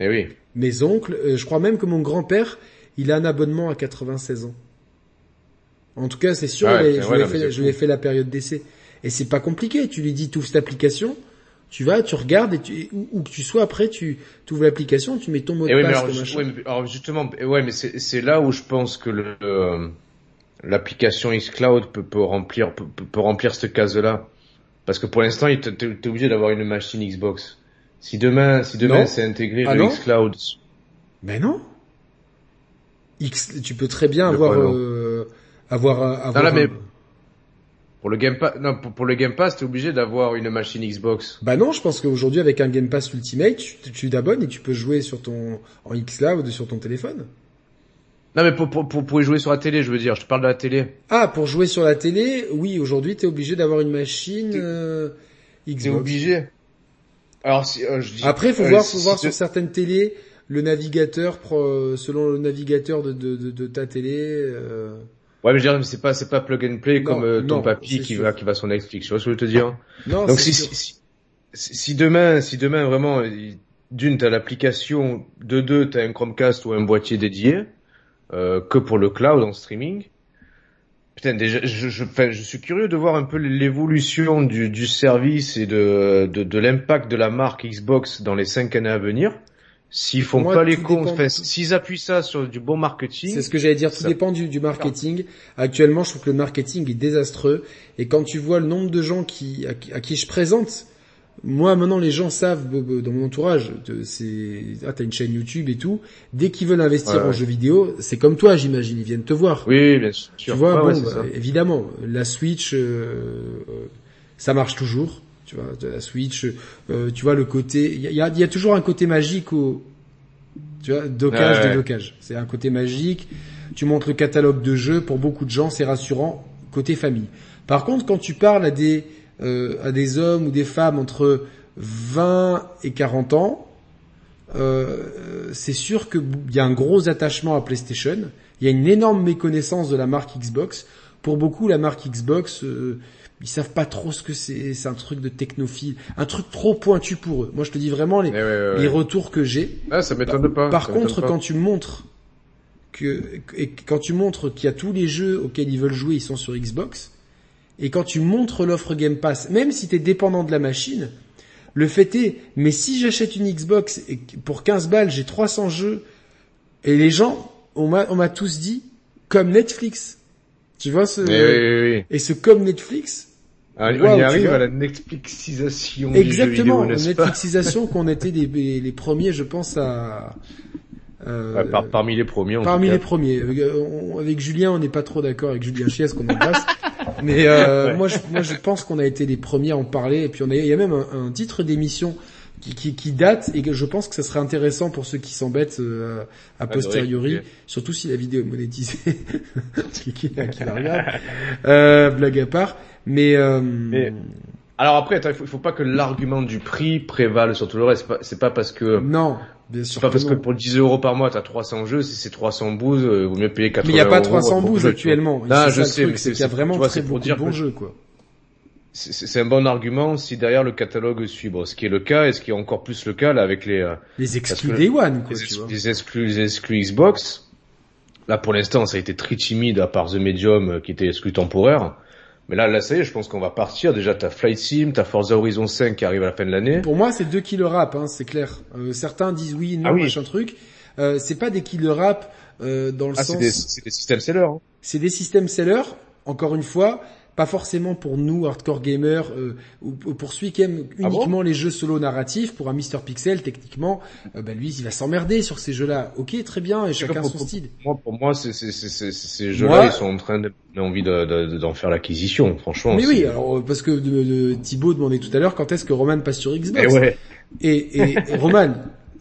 Eh oui. Mes oncles, euh, je crois même que mon grand-père, il a un abonnement à 96 ans. En tout cas, c'est sûr, Ah ouais, je, ouais, lui ai fait, c'est je lui ai fou. fait la période d'essai. Et c'est pas compliqué. Tu lui dis, tu ouvres cette application, tu vas, tu regardes, et tu, où, où que tu sois après, tu ouvres l'application, tu mets ton mot de Eh oui, mais passe, alors, mais- alors, justement, eh ouais, mais c'est c'est là où je pense que le euh, l'application xCloud peut, peut remplir peut, peut- remplir cette case-là, parce que pour l'instant, t'es t'es obligé d'avoir une machine Xbox. Si demain, si demain Non. c'est intégré Ah le non xCloud, Mais non. X, tu peux très bien De avoir, non euh, avoir, avoir. là, mais- pour le Game Pass, non, pour, pour le Game Pass, t'es obligé d'avoir une machine Xbox. Bah non, je pense qu'aujourd'hui avec un Game Pass Ultimate, tu tu t'abonnes et tu peux jouer sur ton en xCloud sur ton téléphone. Non, mais pour, pour, pour, y jouer sur la télé, je veux dire, je te parle de la télé. Ah, pour jouer sur la télé, oui, aujourd'hui t'es obligé d'avoir une machine T'es- euh, T'es Xbox. obligé. Alors, si, euh, je dis, Après, faut euh, voir, faut si voir sur certaines télés le navigateur euh, selon le navigateur de de, de, de ta télé. euh, Ouais, mais je veux dire, c'est pas, c'est pas plug and play Non, comme ton non, papy qui sûr. va, qui va sur Netflix. Tu vois ce que je veux te dire? Non, Donc si, si, si, si demain, si demain vraiment, d'une t'as l'application, de deux t'as un Chromecast ou un boîtier dédié, que pour le cloud en streaming. Putain, déjà, je, je, enfin, je suis curieux de voir un peu l'évolution du, du service et de, de, de l'impact de la marque Xbox dans les cinq années à venir. S'ils font Moi, pas les cons, dépend- enfin, s'ils appuient ça sur du bon marketing, C'est ce que j'allais dire, tout Ça- dépend du, du marketing. Actuellement, je trouve que le marketing est désastreux. Et quand tu vois le nombre de gens qui, à, qui- à qui je présente, moi maintenant les gens savent b- dans mon entourage, c'est ah t'as une chaîne YouTube et tout. Dès qu'ils veulent investir Ouais, en jeux vidéo, c'est comme toi, j'imagine, ils viennent te voir. oui, bien sûr. Tu vois, bon, ouais, bah, évidemment, la Switch, euh, euh, ça marche toujours. Tu vois, de la Switch, euh, tu vois le côté, il y a, y toujours un côté magique au, tu vois, docage, Ouais, ouais. déblocage. C'est un côté magique. Tu montres le catalogue de jeux pour beaucoup de gens, c'est rassurant côté famille. Par contre, quand tu parles à des euh, à des hommes ou des femmes entre 20 et 40 ans, euh, c'est sûr qu'il y a un gros attachement à PlayStation. Il y a une énorme méconnaissance de la marque Xbox. Pour beaucoup, la marque Xbox, euh, ils savent pas trop ce que c'est. C'est un truc de technophile, un truc trop pointu pour eux. Moi, je te dis vraiment les, Eh ouais, ouais, les retours que j'ai. Ah, ça m'étonne pas. Par ça m'étonne contre, pas. quand tu montres que et quand tu montres qu'il y a tous les jeux auxquels ils veulent jouer, ils sont sur Xbox, et quand tu montres l'offre Game Pass, même si tu es dépendant de la machine, le fait est, mais si j'achète une Xbox et pour 15 balles, j'ai 300 jeux, et les gens, on m'a on m'a tous dit, comme Netflix. Tu vois ce... Oui, oui, oui. Et ce comme Netflix, Ah, on y arrive à la Netflixisation exactement, du jeu vidéo, Netflixisation qu'on était les, premiers, je pense, à... euh, par- Parmi les premiers, en Parmi tout les premiers. Avec, euh, avec Julien, on n'est pas trop d'accord avec Julien Chies qu'on embrasse. Mais euh, moi, je, moi, je pense qu'on a été les premiers à en parler. Et puis, on a, il y a même un, un titre d'émission qui, qui, qui date et que je pense que ça serait intéressant pour ceux qui s'embêtent euh, à posteriori, surtout si la vidéo est monétisée. qui, qui, qui la regarde. Euh, blague à part. Mais, euh, Mais- Alors après, il faut, faut pas que l'argument du prix prévale sur tout le reste. C'est pas, c'est pas parce que non, bien sûr pas que parce que non. pour 10 euros par mois t'as 300 jeux. Si c'est 300 bouses, euh, vaut mieux payer 80 Mais il n'y a pas euros 300 pour bouses actuellement. Non, C'est je sais, mais c'est qu'il y a vraiment vois, très c'est pour beaucoup dire de bons que- jeux, quoi. C'est un bon argument si derrière le catalogue suit. Bon, ce qui est le cas et ce qui est encore plus le cas là avec les euh, Les exclus que Day One, quoi, les, tu vois. les exclus, les exclus Xbox. Là, pour l'instant, ça a été très timide à part The Medium euh, qui était exclu temporaire. Mais là, là, ça y est, je pense qu'on va partir. Déjà, t'as Flight Sim, t'as Forza Horizon 5 qui arrive à la fin de l'année. Pour moi, c'est deux killer rap, hein, c'est clair. Euh, certains disent oui, non, Ah oui. machin truc. Euh, c'est pas des killer rap euh, dans le Ah, sens. des, c'est des système sellers. Hein. C'est des systèmes sellers. Encore une fois, pas forcément pour nous hardcore gamers euh, ou ou pour celui qui aime Ah bon uniquement les jeux solo narratifs. Pour un Mr Pixel, techniquement, euh, bah, lui, il va s'emmerder sur ces jeux-là. Ok, très bien, et chacun pour- son pour- style. Moi, pour moi, ces jeux-là, ils sont en train de, envie de, de- d'en faire l'acquisition, franchement. Mais oui, alors euh, parce que de, Thibaut demandait tout à l'heure quand est-ce que Roman passe sur Xbox. Eh ouais. Et, et, et Roman,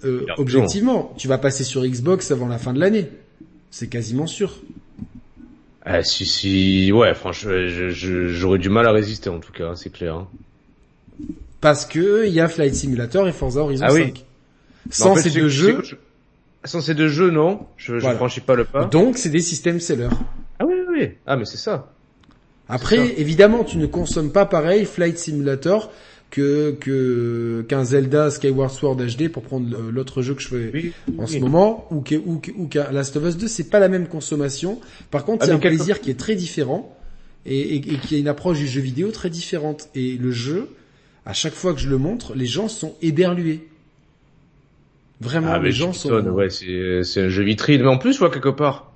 euh, objectivement, tu vas passer sur Xbox avant la fin de l'année. C'est quasiment sûr. Ah, si, si, ouais, franchement, j'aurais du mal à résister, en tout cas, hein, c'est clair. hein. Parce que il y a Flight Simulator et Forza Horizon Ah oui. 5. Sans En fait, ces deux jeux, je- Sans ces deux jeux, non. Je, je franchis pas le pas. donc c'est des systèmes sellers. Ah oui, oui, oui. Ah mais c'est ça. Après, évidemment, tu ne consommes pas pareil Flight Simulator que que qu'un Zelda Skyward Sword HD pour prendre l'autre jeu que je fais Oui. en ce moment ou que ou, ou qu'un Last of Us 2, c'est pas la même consommation. Par contre, Ah, c'est un plaisir qui est très différent et, et, et qui a une approche du jeu vidéo très différente. Et le jeu, à chaque fois que je le montre, les gens sont éberlués. Vraiment, Ah, les gens sont. ouais, c'est, c'est un jeu vitrine. Mais en plus, ouais, quelque part,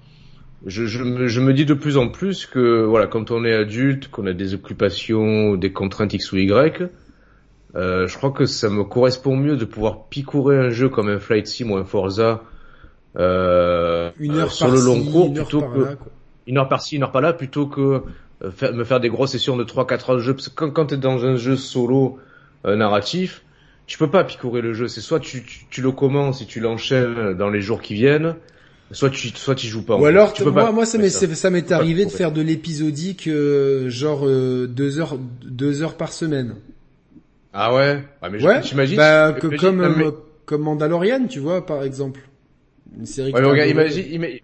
je, je, me, je me dis de plus en plus que, voilà, quand on est adulte, qu'on a des occupations, des contraintes X ou Y, euh, je crois que ça me correspond mieux de pouvoir picorer un jeu comme un Flight Sim ou un Forza, euh, Une heure sur le long ci, cours plutôt que là, une heure par-ci, une heure par-là, plutôt que euh, me faire des grosses sessions de 3-4 heures de jeu. Parce que quand, quand t'es dans un jeu solo euh, narratif, tu peux pas picorer le jeu. C'est soit tu, tu, tu le commences et tu l'enchaînes dans les jours qui viennent, soit tu soit tu joues pas. Ou alors, tu peux moi, pas moi, ça m'est, ça m'est arrivé de faire de l'épisodique, euh, genre euh, deux heures, deux heures par semaine. Ah ouais? Ah, mais Ouais. t'imagines Bah, que- imagine- comme non, mais- euh, comme Mandalorian, tu vois, par exemple. Une série. Ouais, mais regarde, imagine, ima-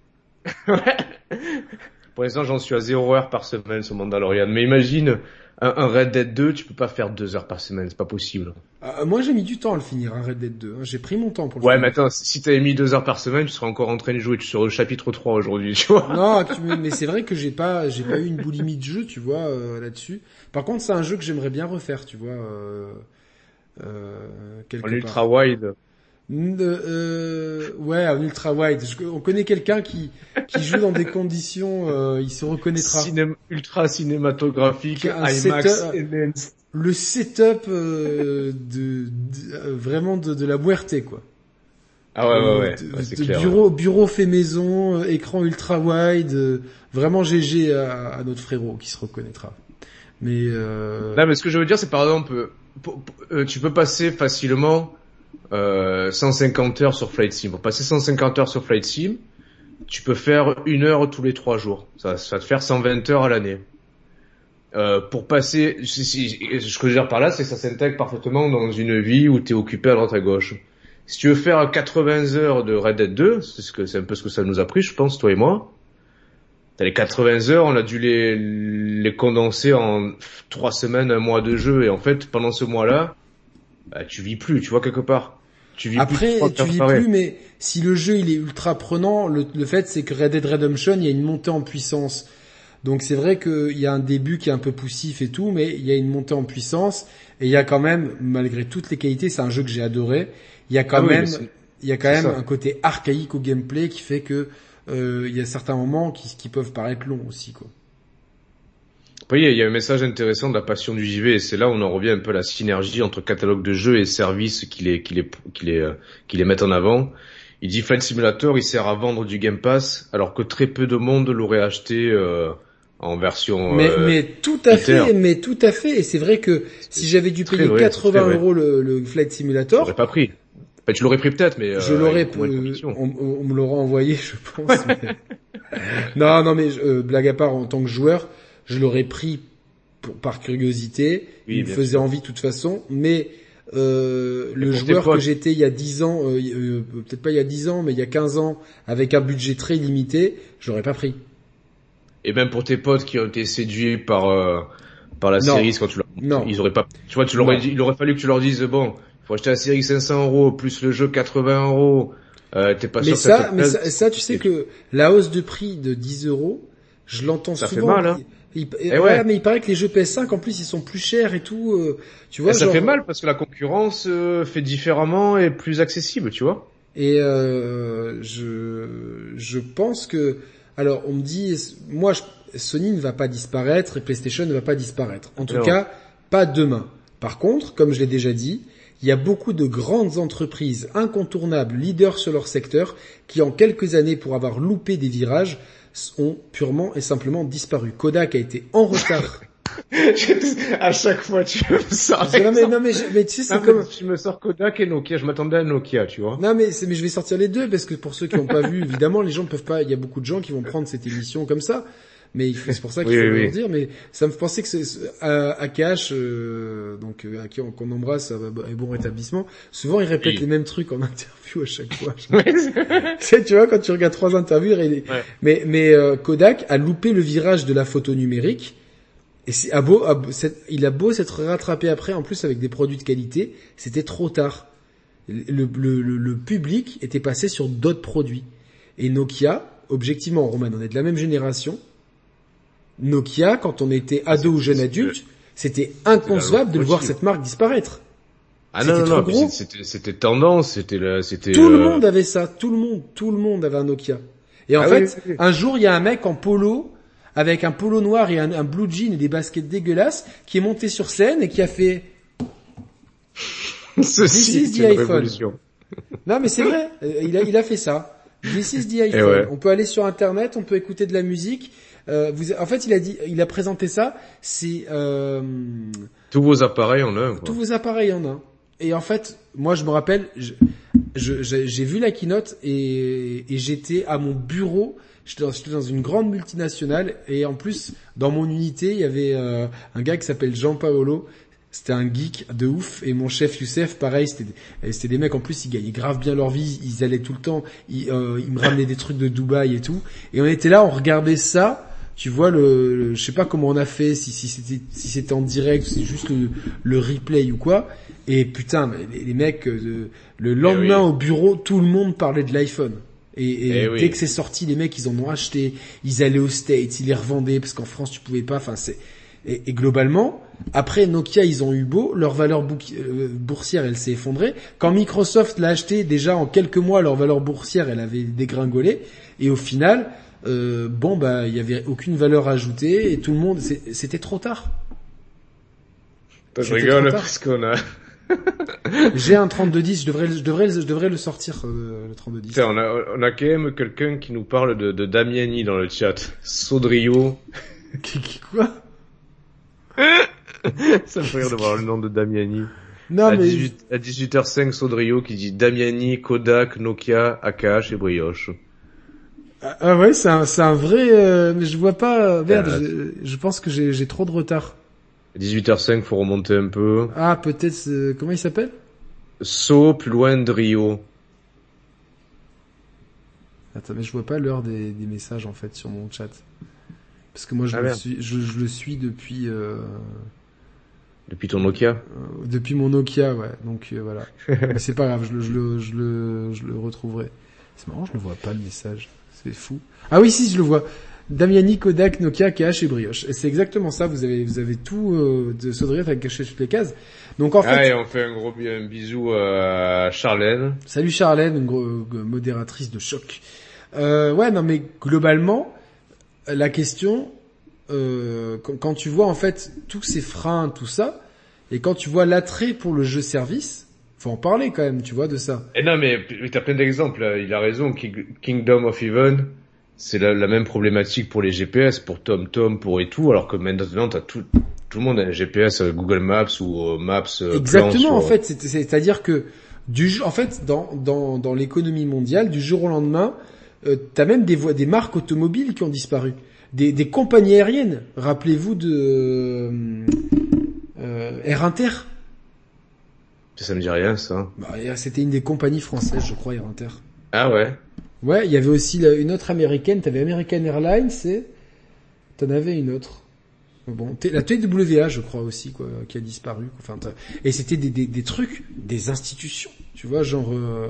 Ouais. Pour l'instant, j'en suis à 0 heure par semaine sur Mandalorian. Mais imagine un, un Red Dead 2, tu peux pas faire 2 heures par semaine, c'est pas possible. Ah, moi, j'ai mis du temps à le finir, un Red Dead 2. hein. J'ai pris mon temps pour le Ouais, finir. mais attends, si t'avais mis 2 heures par semaine, tu serais encore en train de jouer, tu serais au chapitre 3 aujourd'hui, tu vois. Non, tu- mais c'est vrai que j'ai pas, j'ai pas eu une boulimie de jeu, tu vois, euh, là-dessus. Par contre, c'est un jeu que j'aimerais bien refaire, tu vois, euh, euh, quelque En part. ultra wide. Euh, euh, ouais, en ultra wide. Je- on connaît quelqu'un qui qui joue dans des conditions, euh, il se reconnaîtra. Cinéma- ultra cinématographique, un IMAX, setup- enhanced. Le setup euh, de, de- euh, vraiment de, de la muerte, quoi. Ah ouais, ouais, ouais. De- Ouais, c'est de clair. bureau, bureau fait maison, écran ultra wide, vraiment GG à, à notre frérot qui se reconnaîtra. Mais euh, Non, mais ce que je veux dire, c'est par exemple, euh, tu peux passer facilement euh, 150 heures sur Flight Sim. Pour passer 150 heures sur Flight Sim, tu peux faire une heure tous les trois jours. Ça, va te faire 120 heures à l'année. Euh, pour passer, ce que je veux dire par là, c'est que ça s'intègre parfaitement dans une vie où tu es occupé à droite à gauche. Si tu veux faire 80 heures de Red Dead 2, c'est ce que c'est un peu ce que ça nous a pris, je pense, toi et moi. T'as les 80 heures, on a dû les, les condenser en trois semaines, un mois de jeu, et en fait, pendant ce mois-là, bah, tu vis plus, tu vois, quelque part. Tu vis après, plus. tu vis plus, mais si le jeu il est ultra prenant, le, le fait c'est que Red Dead Redemption, il y a une montée en puissance. Donc c'est vrai qu'il y a un début qui est un peu poussif et tout, mais il y a une montée en puissance et il y a quand même, malgré toutes les qualités, c'est un jeu que j'ai adoré. Il y a quand Ah même, il y a quand même ça. un côté archaïque au gameplay qui fait que il y a certains moments qui, qui peuvent paraître longs aussi, quoi. Après, il y a- il y a un message intéressant de la passion du JV, et c'est là où on en revient un peu à la synergie entre catalogue de jeux et services qui les, qui les, qui les, euh, qui les mettent en avant. Il dit Flight Simulator, il sert à vendre du Game Pass, alors que très peu de monde l'aurait acheté euh, en version. Mais, euh, mais tout à fait, mais tout à fait. Et c'est vrai que si j'avais dû payer vrai, 80 c'est très vrai. euros le, le Flight Simulator, l'aurais pas pris. Enfin, tu l'aurais pris peut-être, mais je euh, l'aurais, on, me l'aurait envoyé, je pense. mais- non, non, mais euh, blague à part, en tant que joueur, je l'aurais pris pour, par curiosité. Oui, il me faisait sûr. envie de toute façon, mais euh, le joueur que j'étais il y a 10 ans, euh, euh, peut-être pas il y a 10 ans, mais il y a 15 ans, avec un budget très limité, je l'aurais pas pris. Et même pour tes potes qui ont été séduits par euh, par la Non. série quand tu leur Non. ils auraient pas tu vois tu l'aurais il aurait fallu que tu leur dises bon faut acheter la série 500 euros plus le jeu 80 euros euh, t'es pas Mais sûr que ça, te mais ça, ça, tu sais que la hausse de prix de 10 euros, je l'entends Ça fait souvent. mal, hein. Il- il- Eh ouais, ouais. mais il paraît que les jeux PS5 en plus ils sont plus chers et tout. euh, tu vois, Et ça genre- fait mal parce que la concurrence euh, fait différemment et plus accessible tu vois Et euh, je je pense que alors on me dit moi je- Sony ne va pas disparaître et PlayStation ne va pas disparaître. En tout Non. cas, pas demain. Par contre, comme je l'ai déjà dit, il y a beaucoup de grandes entreprises incontournables, leaders sur leur secteur, qui en quelques années, pour avoir loupé des virages, ont purement et simplement disparu. Kodak a été en retard. à chaque fois tu me sors non mais, non mais, je- mais tu sais c'est comme tu me sors Kodak et Nokia je m'attendais à Nokia tu vois Non mais mais je vais sortir les deux parce que pour ceux qui n'ont pas vu, évidemment les gens ne peuvent pas. Il y a beaucoup de gens qui vont prendre cette émission comme ça. Mais c'est pour ça qu'il faut le dire. Mais ça me pensait que c'est AKH, euh, donc à qui on, qu'on embrasse, et bon rétablissement. Souvent, il répète les mêmes trucs en interview à chaque fois. tu, tu vois, quand tu regardes trois interviews, mais mais Kodak a loupé le virage de la photo numérique. Et c'est, a beau, il a beau s'être rattrapé après, en plus avec des produits de qualité, c'était trop tard. Le, le, le, public était passé sur d'autres produits. Et Nokia, objectivement, Roman, on est de la même génération. Nokia, quand on était ado ou jeune adulte, c'était inconcevable de voir cette marque disparaître. Ah non, non, non, c'était tendance, c'était c'était. Tout le euh, monde avait ça, tout le monde, tout le monde avait un Nokia. Et en ah fait, un jour, il y a un mec en polo avec un polo noir et un, blue jean et des baskets dégueulasses, qui est monté sur scène et qui a fait Ceci is the iPhone. non mais c'est vrai, euh, il a, il a fait ça. This is the iPhone. On peut aller sur internet, on peut écouter de la musique. Euh, vous, en fait, il a dit, il a présenté ça. C'est euh, tous vos appareils en un. Tous vos appareils en un. Et en fait, moi, je me rappelle, j'ai je, vu la keynote et, et j'étais à mon bureau J'étais dans, dans, une grande multinationale et en plus, dans mon unité, il y avait euh, un gars qui s'appelle Jean Paolo. C'était un geek de ouf et mon chef Youssef, pareil, c'était c'était des mecs en plus, ils gagnaient grave bien leur vie, ils allaient tout le temps, ils, euh, ils me ramenaient des trucs de Dubaï et tout. Et on était là, on regardait ça. Tu vois le, je sais pas comment on a fait, si, si c'était si c'était en direct, c'est juste le, le, replay ou quoi. Et putain, les, les mecs, euh, le lendemain eh au bureau, tout le monde parlait de l'iPhone. Et, et eh dès que c'est sorti, les mecs, ils en ont acheté, ils allaient aux States, ils les revendaient parce qu'en France, tu pouvais pas. Enfin, c'est et, et, globalement, après Nokia, ils ont eu beau, leur valeur euh, boursière, elle s'est effondrée. Quand Microsoft l'a acheté, déjà en quelques mois, leur valeur boursière, elle avait dégringolé. Et au final, euh, bon bah, il y avait aucune valeur ajoutée et tout le monde, c'était trop tard. Je rigole parce qu'on a J'ai un 3210, je devrais, je devrais, je devrais le sortir, euh, le 3210. on a, on a quand même quelqu'un qui nous parle de, de Damiani dans le chat. Sodrio. qui, quoi? Ça me fait rire de voir le nom de Damiani. Non, à mais... 18, à 18h05, Sodrio qui dit Damiani, Kodak, Nokia, AKH et Brioche. Ah, ah ouais, c'est un, c'est un vrai, euh, mais je vois pas, merde, ah, je, je pense que j'ai, j'ai trop de retard. 18h05, faut remonter un peu. Ah, peut-être, euh, comment il s'appelle? So, plus loin de Rio. Attends, mais je vois pas l'heure des, des, messages en fait sur mon chat. Parce que moi je, ah, le, suis, je, je, le suis depuis... Euh... Depuis ton Nokia euh, Depuis mon Nokia, ouais. Donc euh, voilà. mais c'est pas grave, je le, je, le, je, le, je le retrouverai. C'est marrant, je ne vois pas le message. C'est fou. Ah oui, si, je le vois. Damiani, Kodak, Nokia, KH et Brioche. Et c'est exactement ça. Vous avez, vous avez tout euh, de Sodriat avec caché toutes les cases. Donc en fait, ah, et on fait un gros un bisou à Charlène. Salut Charlène, une gros, euh, modératrice de choc. Euh, ouais, non mais globalement, la question, euh, quand, quand, tu vois en fait tous ces freins, tout ça, et quand tu vois l'attrait pour le jeu service, faut en parler quand même, tu vois, de ça. Et non mais t'as plein d'exemples. Il a raison. Kingdom of Heaven c'est la, la, même problématique pour les GPS, pour TomTom, pour et tout, alors que maintenant t'as tout, tout le monde a un GPS euh, Google Maps ou euh, Maps. Euh, Exactement, en fait, c'est-à-dire que du, en fait, dans dans, dans l'économie mondiale, du jour au lendemain, euh, t'as même des des marques automobiles qui ont disparu, des, des compagnies aériennes. Rappelez-vous de euh, Air Inter. Ça me dit rien, ça. Bah, C'était une des compagnies françaises, je crois, Air Inter. Ah ouais? Ouais, il y avait aussi une autre américaine. T'avais American Airlines et t'en avais une autre. Bon, la TWA, je crois aussi, quoi, qui a disparu. Enfin, et c'était des, des, des, trucs, des institutions, tu vois, genre, euh,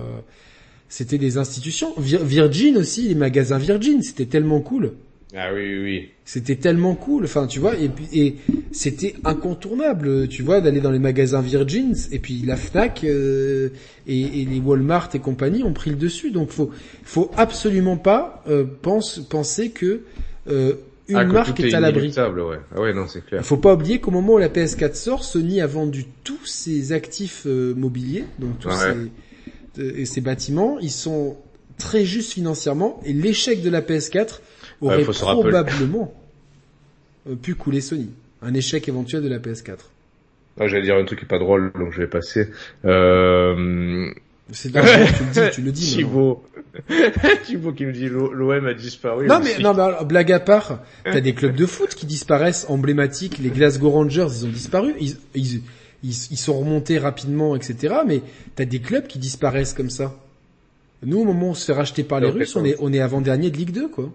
c'était des institutions. Virgin aussi, les magasins Virgin, c'était tellement cool. Ah oui, oui, oui. C'était tellement cool, enfin tu vois, et puis et c'était incontournable, tu vois, d'aller dans les magasins Virgin, et puis la Fnac euh, et, et, les Walmart et compagnie ont pris le dessus, donc faut faut absolument pas euh, pense, penser que euh, une ah, marque est, à l'abri. Ouais. Ah ouais, non, c'est clair. Il faut pas oublier qu'au moment où la PS4 sort, Sony a vendu tous ses actifs euh, mobiliers, donc tous ses, ses bâtiments, ils sont très justes financièrement, et l'échec de la PS4 aurait probablement euh, pu couler Sony. Un échec éventuel de la PS4. Ah, j'allais dire un truc qui est pas drôle, donc je vais passer. Euh, C'est tu le dis, tu le dis. Thibaut. Thibaut qui me dit l'OM a disparu. Non mais, non mais blague à part, t'as des clubs de foot qui disparaissent emblématiques. Les Glasgow Rangers, ils ont disparu. Ils, ils, ils, sont remontés rapidement, etc. Mais t'as des clubs qui disparaissent comme ça. Nous, au moment où on se fait racheter par les Russes, on est, on est avant-dernier de Ligue 2, quoi.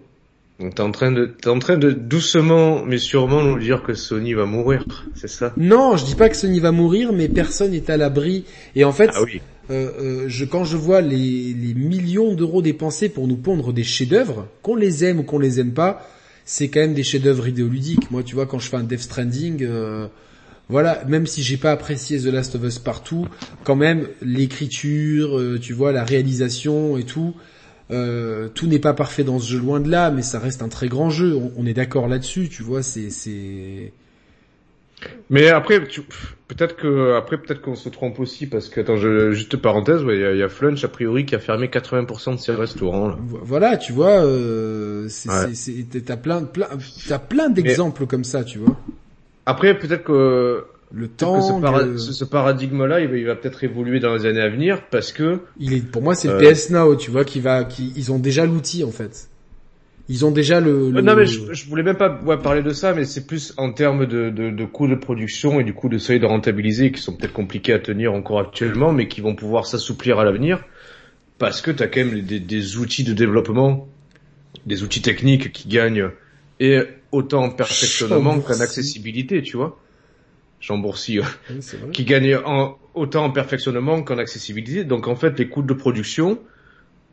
Donc t'es en train de, t'es en train de doucement mais sûrement nous dire que Sony va mourir, c'est ça? Non, je dis pas que Sony va mourir, mais personne n'est à l'abri. Et en fait, ah oui. euh, euh, je, quand je vois les, les millions d'euros dépensés pour nous pondre des chefs-d'œuvre, qu'on les aime ou qu'on les aime pas, c'est quand même des chefs-d'œuvre idéoludiques. Moi, tu vois, quand je fais un Death Stranding, euh, voilà, même si j'ai pas apprécié The Last of Us partout, quand même l'écriture, euh, tu vois, la réalisation et tout, euh, tout n'est pas parfait dans ce jeu loin de là, mais ça reste un très grand jeu. On, est d'accord là-dessus, tu vois. C'est c'est. Mais après, peut-être que après peut-être qu'on se trompe aussi parce que attends, je, juste parenthèse, il y, a, Flunch a priori qui a fermé 80% de ses restaurants. Là. Voilà, tu vois, euh, t'as plein plein t'as plein d'exemples comme ça, tu vois. Après, peut-être que le temps ce, paradigme-là, il va, peut-être évoluer dans les années à venir parce que il est pour moi c'est le euh, PS Now, tu vois, qui va, qui ils ont déjà l'outil en fait. Ils ont déjà le. Non mais je, voulais même pas ouais, parler de ça, mais c'est plus en termes de, de, de coûts de production et du coup de seuil de rentabiliser qui sont peut-être compliqués à tenir encore actuellement, mais qui vont pouvoir s'assouplir à l'avenir parce que tu as quand même des, des outils de développement, des outils techniques qui gagnent et autant en perfectionnement qu'en accessibilité, tu vois. Jean Boursi, qui gagne en, autant en perfectionnement qu'en accessibilité. Donc en fait, les coûts de production,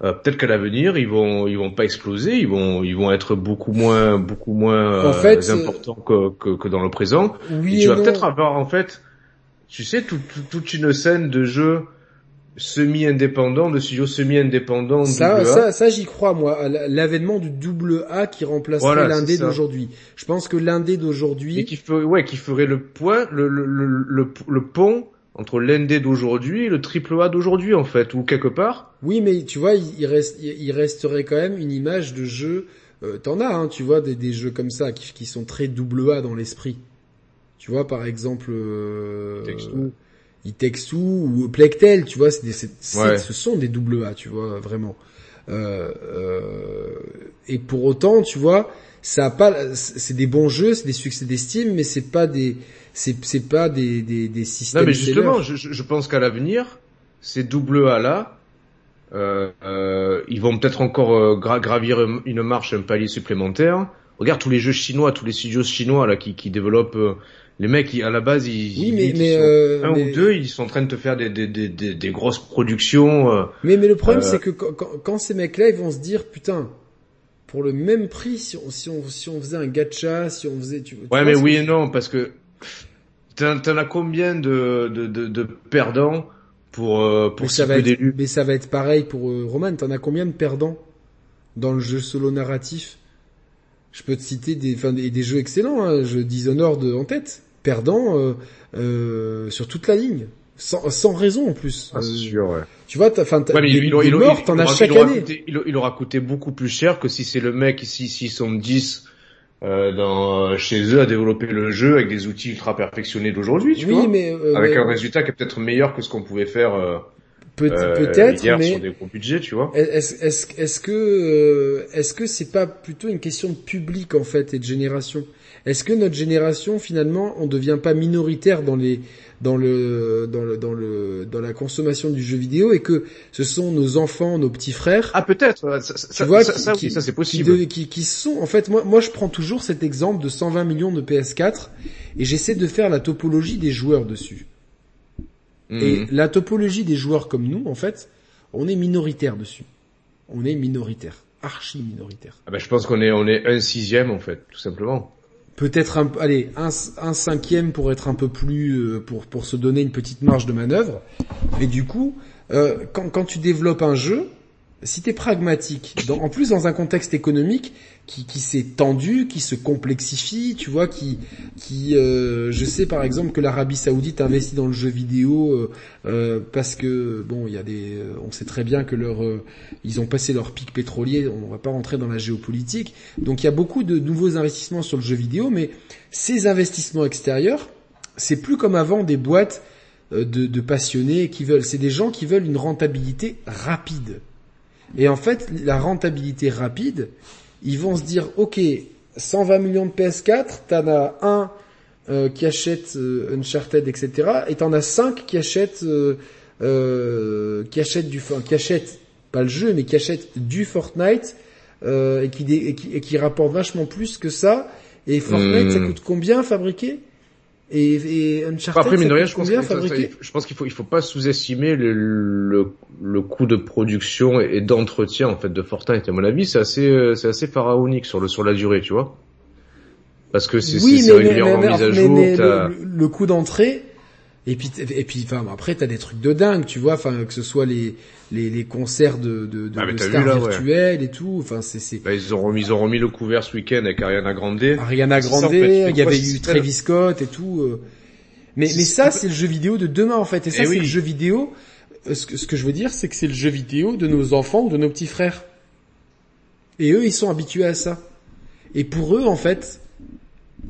euh, peut-être qu'à l'avenir, ils vont, ils vont pas exploser, ils vont, ils vont être beaucoup moins, beaucoup moins euh, importants que, que, que, dans le présent. Oui tu vas peut-être avoir en fait, tu sais, toute une scène de jeux semi-indépendant, de studio semi-indépendant. Ça, ça, ça j'y crois moi. L'avènement du double A qui remplacerait l'indé d'aujourd'hui. Je pense que l'indé d'aujourd'hui. Et qui ferait, ouais, qui ferait le point, le, le, le, le, pont entre l'indé d'aujourd'hui et le triple A d'aujourd'hui en fait, ou quelque part. Oui, mais tu vois, il, reste, il resterait quand même une image de jeu. Euh, T'en as, hein, tu vois, des, des jeux comme ça qui, qui sont très double A dans l'esprit. Tu vois, par exemple. Euh, Itexu ou Plectel, tu vois, c'est ce sont des double A, tu vois, vraiment. Euh, euh, et pour autant, tu vois, ça a pas, c'est des bons jeux, c'est des succès d'estime, mais c'est pas des, c'est c'est pas des, des, des systèmes. Non, mais justement, je, je, pense qu'à l'avenir, ces double A là, euh, euh, ils vont peut-être encore euh, gravir une marche, un palier supplémentaire. Regarde tous les jeux chinois, tous les studios chinois là qui, qui développent euh, les mecs, à la base, ils, oui, mais, mais euh, un ou deux, ils sont en train de te faire des, des, des, des, grosses productions. Euh, mais, mais le problème, euh, c'est que quand, quand, ces mecs-là, ils vont se dire, putain, pour le même prix, si on, si on, si on faisait un gacha, si on faisait, tu, Ouais, mais oui et non, parce que t'en, t'en as combien de, de, de, de perdants pour, pour mais ça va être, Mais ça va être pareil pour Roman. T'en as combien de perdants dans le jeu solo narratif? Je peux te citer des, enfin, des, des jeux excellents. Hein, je Dishonored en tête perdant euh, euh, sur toute la ligne. Sans, sans raison en plus. Ah, c'est sûr, ouais. Tu vois, t'as, enfin, ouais, il, il, morts, t'en as chaque année. Coûté, il, aura coûté beaucoup plus cher que si c'est le mec, si, s'ils sont 10 euh, dans, chez eux à développer le jeu avec des outils ultra perfectionnés d'aujourd'hui, tu oui, vois. Mais, euh, avec un résultat qui est peut-être meilleur que ce qu'on pouvait faire. Euh, Peut être mais sur des gros budgets, tu vois. Est-ce que euh, est-ce que c'est pas plutôt une question de public en fait et de génération? Est-ce que notre génération finalement on devient pas minoritaire dans les dans le dans le dans le dans la consommation du jeu vidéo et que ce sont nos enfants, nos petits frères. Ah peut-être. Ça, tu vois, ça, ça, c'est possible. Qui, qui, sont en fait moi moi je prends toujours cet exemple de 120 millions de PS4 et j'essaie de faire la topologie des joueurs dessus. Et mhm. la topologie des joueurs comme nous en fait, on est minoritaire dessus. On est minoritaire, archi minoritaire. Ah ben, je pense qu'on est on est un sixième en fait, tout simplement peut-être un, allez, un, un, cinquième pour être un peu plus, euh, pour, pour se donner une petite marge de manœuvre. Mais du coup, euh, quand, quand tu développes un jeu, si t'es pragmatique, en plus dans un contexte économique qui, qui s'est tendu, qui se complexifie, tu vois, qui, qui, euh, je sais par exemple que l'Arabie Saoudite investit dans le jeu vidéo euh, euh parce que bon, il y a des, on sait très bien que leur, euh, ils ont passé leur pic pétrolier, on va pas rentrer dans la géopolitique, donc il y a beaucoup de nouveaux investissements sur le jeu vidéo, mais ces investissements extérieurs, c'est plus comme avant des boîtes de, de passionnés qui veulent, c'est des gens qui veulent une rentabilité rapide. Et en fait, la rentabilité rapide, ils vont se dire, ok, 120 millions de PS4, t'en as un euh, qui achète euh, Uncharted, etc. Et t'en as cinq qui achètent, euh, euh qui achètent du, qui achètent pas le jeu, mais qui achètent du Fortnite et qui, et, qui, et qui rapportent vachement plus que ça. Et Fortnite, ça hmm. coûte combien fabriquer et, et Uncharted, Après, ça je, pense je pense qu'il faut, il faut pas sous-estimer le, le, le, coût de production et d'entretien en fait de Fortnite. À mon avis, c'est assez, c'est assez pharaonique sur le sur la durée, tu vois. Parce que c'est oui, régulièrement mis à jour. le, le, coût d'entrée, et puis et puis enfin après t'as des trucs de dingue, tu vois, enfin que ce soit les les, les concerts de de, de, ah, stars virtuelles et tout, enfin c'est c'est. Bah, ils ont remis ils ont remis le couvert ce week-end avec Ariana Grande. Ariana Grande, il y avait eu Travis Scott et tout. Euh. Mais mais ça c'est le jeu vidéo de demain en fait, et ça eh c'est le jeu vidéo. Euh, ce que, ce que je veux dire, c'est que c'est le jeu vidéo de nos enfants ou de nos petits frères. Et eux, ils sont habitués à ça. Et pour eux, en fait,